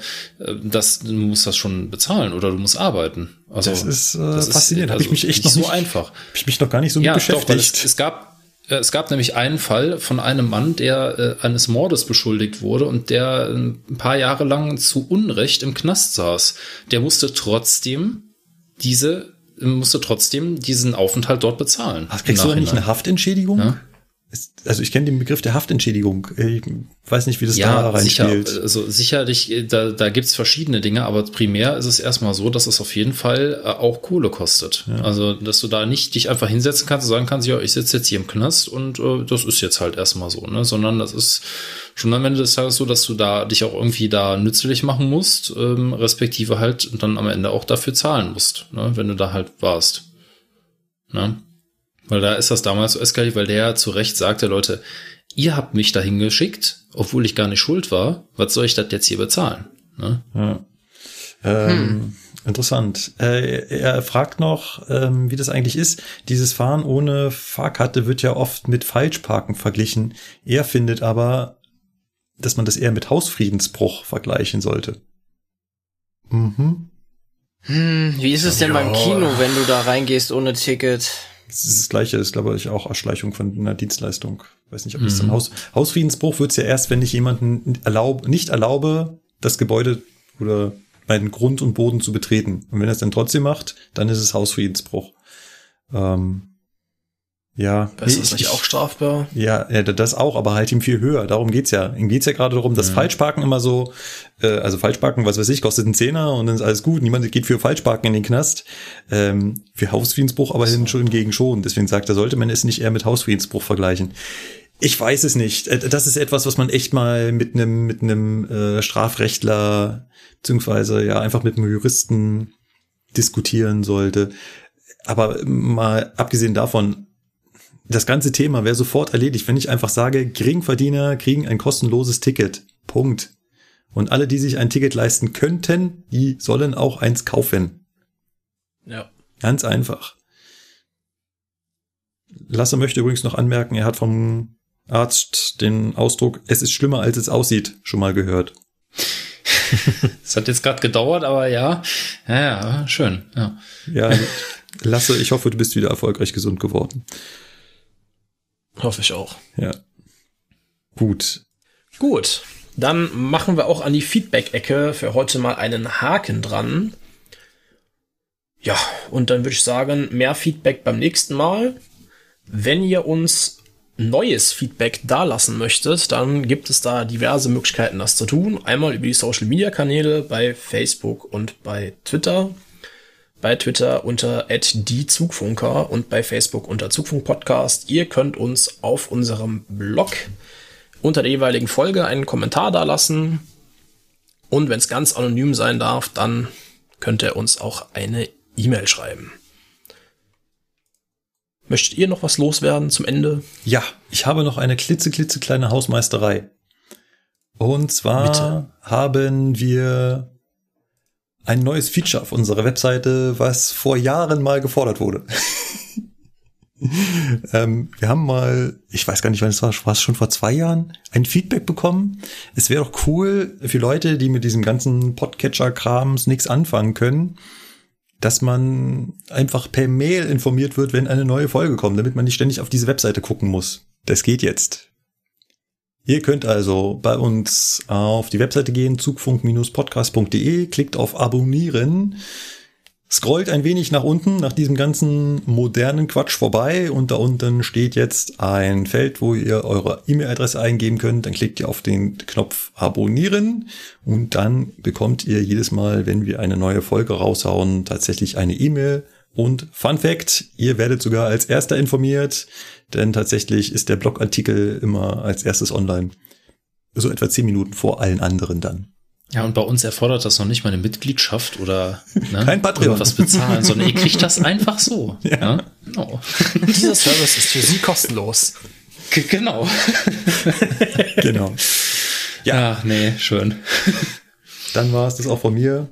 das, du musst das schon bezahlen oder du musst arbeiten. Also Das ist, äh, faszinierend. Hab ich mich echt nicht noch so nicht- einfach. Hab ich mich noch gar nicht so mit Ja, doch, weil beschäftigt. es, es gab es gab nämlich einen Fall von einem Mann, der äh, eines Mordes beschuldigt wurde und der äh, ein paar Jahre lang zu Unrecht im Knast saß. Der musste trotzdem diese äh, musste trotzdem diesen Aufenthalt dort bezahlen. Ach, kriegst du da nicht eine. Haftentschädigung? Ja. Also ich kenne den Begriff der Haftentschädigung. Ich weiß nicht, wie das da Ja, sicher, reinspielt. also sicherlich, da, da gibt's verschiedene Dinge, aber primär ist es erstmal so, dass es auf jeden Fall äh, auch Kohle kostet. Also, dass du da nicht dich einfach hinsetzen kannst und sagen kannst, ja, ich sitze jetzt hier im Knast und äh, das ist jetzt halt erstmal so, ne? Sondern das ist schon am Ende des Tages so, dass du da dich auch irgendwie da nützlich machen musst, ähm, respektive halt dann am Ende auch dafür zahlen musst, ne? wenn du da halt warst. Ne? Weil da ist das damals so eskaliert, weil der zu Recht sagte, Leute, ihr habt mich dahin geschickt, obwohl ich gar nicht schuld war. Was soll ich das jetzt hier bezahlen? Ne? Ja. Ähm, Interessant. Äh, er fragt noch, ähm, wie das eigentlich ist. Dieses Fahren ohne Fahrkarte wird ja oft mit Falschparken verglichen. Er findet aber, dass man das eher mit Hausfriedensbruch vergleichen sollte. Mhm. Hm, wie ist es denn beim Kino, wenn du da reingehst ohne Ticket? Das ist das Gleiche, ist, glaube ich, auch Erschleichung von einer Dienstleistung. Weiß nicht, ob das Mhm. dann Haus, Hausfriedensbruch wird's ja erst, wenn ich jemanden erlaub, nicht erlaube, das Gebäude oder meinen Grund und Boden zu betreten. Und wenn er es dann trotzdem macht, dann ist es Hausfriedensbruch. Ähm, ja. Ist das ich- nicht auch strafbar? ja, das auch, aber halt ihm viel höher. Darum geht's ja. Ihm geht's ja gerade darum, dass Falschparken immer so, äh, also Falschparken, was weiß ich, kostet einen Zehner und dann ist alles gut. Niemand geht für Falschparken in den Knast. Ähm, für Hausfriedensbruch aber hin schon hingegen schon. Deswegen sagt er, sollte man es nicht eher mit Hausfriedensbruch vergleichen. Ich weiß es nicht. Äh, Das ist etwas, was man echt mal mit einem mit einem äh, Strafrechtler beziehungsweise ja einfach mit einem Juristen diskutieren sollte. Aber mal abgesehen davon, das ganze Thema wäre sofort erledigt, wenn ich einfach sage, Geringverdiener kriegen ein kostenloses Ticket. Punkt. Und alle, die sich ein Ticket leisten könnten, die sollen auch eins kaufen. Ja. Ganz einfach. Lasse möchte übrigens noch anmerken, er hat vom Arzt den Ausdruck, es ist schlimmer, als es aussieht, schon mal gehört. Es hat jetzt gerade gedauert, aber ja, ja, ja, schön. Ja. Ja, Lasse, ich hoffe, du bist wieder erfolgreich gesund geworden. Hoffe ich auch. Ja. Gut. Gut, dann machen wir auch an die Feedback-Ecke für heute mal einen Haken dran. Ja, und dann würde ich sagen, mehr Feedback beim nächsten Mal. Wenn ihr uns neues Feedback dalassen möchtet, dann gibt es da diverse Möglichkeiten, das zu tun. Einmal über die Social-Media-Kanäle bei Facebook und bei Twitter. Bei Twitter unter @die_zugfunker und bei Facebook unter Zugfunk Podcast. Ihr könnt uns auf unserem Blog unter der jeweiligen Folge einen Kommentar dalassen. Und wenn es ganz anonym sein darf, dann könnt ihr uns auch eine E-Mail schreiben. Möchtet ihr noch was loswerden zum Ende? Ja, ich habe noch eine klitzeklitzekleine Hausmeisterei. Und zwar Bitte. haben wir ein neues Feature auf unserer Webseite, was vor Jahren mal gefordert wurde. ähm, wir haben mal, ich weiß gar nicht, wann es war, war es schon vor zwei Jahren, ein Feedback bekommen. Es wäre doch cool für Leute, die mit diesem ganzen Podcatcher-Krams nichts anfangen können, dass man einfach per Mail informiert wird, wenn eine neue Folge kommt, damit man nicht ständig auf diese Webseite gucken muss. Das geht jetzt. Ihr könnt also bei uns auf die Webseite gehen, zugfunk-podcast.de, klickt auf Abonnieren, scrollt ein wenig nach unten, nach diesem ganzen modernen Quatsch vorbei und da unten steht jetzt ein Feld, wo ihr eure E-Mail-Adresse eingeben könnt. Dann klickt ihr auf den Knopf Abonnieren und dann bekommt ihr jedes Mal, wenn wir eine neue Folge raushauen, tatsächlich eine E-Mail. Und Fun Fact, ihr werdet sogar als erster informiert, denn tatsächlich ist der Blogartikel immer als erstes online. So etwa zehn Minuten vor allen anderen dann. Ja, und bei uns erfordert das noch nicht mal eine Mitgliedschaft oder ne, Kein Patreon. irgendwas bezahlen, sondern ihr kriegt das einfach so. Ja. Genau. Dieser Service ist für Sie kostenlos. G- Genau. Genau. Ja, nee, schön. Dann war es das auch von mir.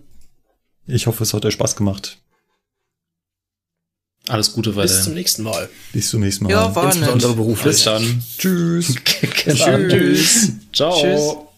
Ich hoffe, es hat euch Spaß gemacht. Alles Gute Bis zum nächsten Mal. Bis zum nächsten Mal. Ja, war. Insbesondere beruflich. Bis dann. Tschüss. Genau. Tschüss. Ciao. Tschüss.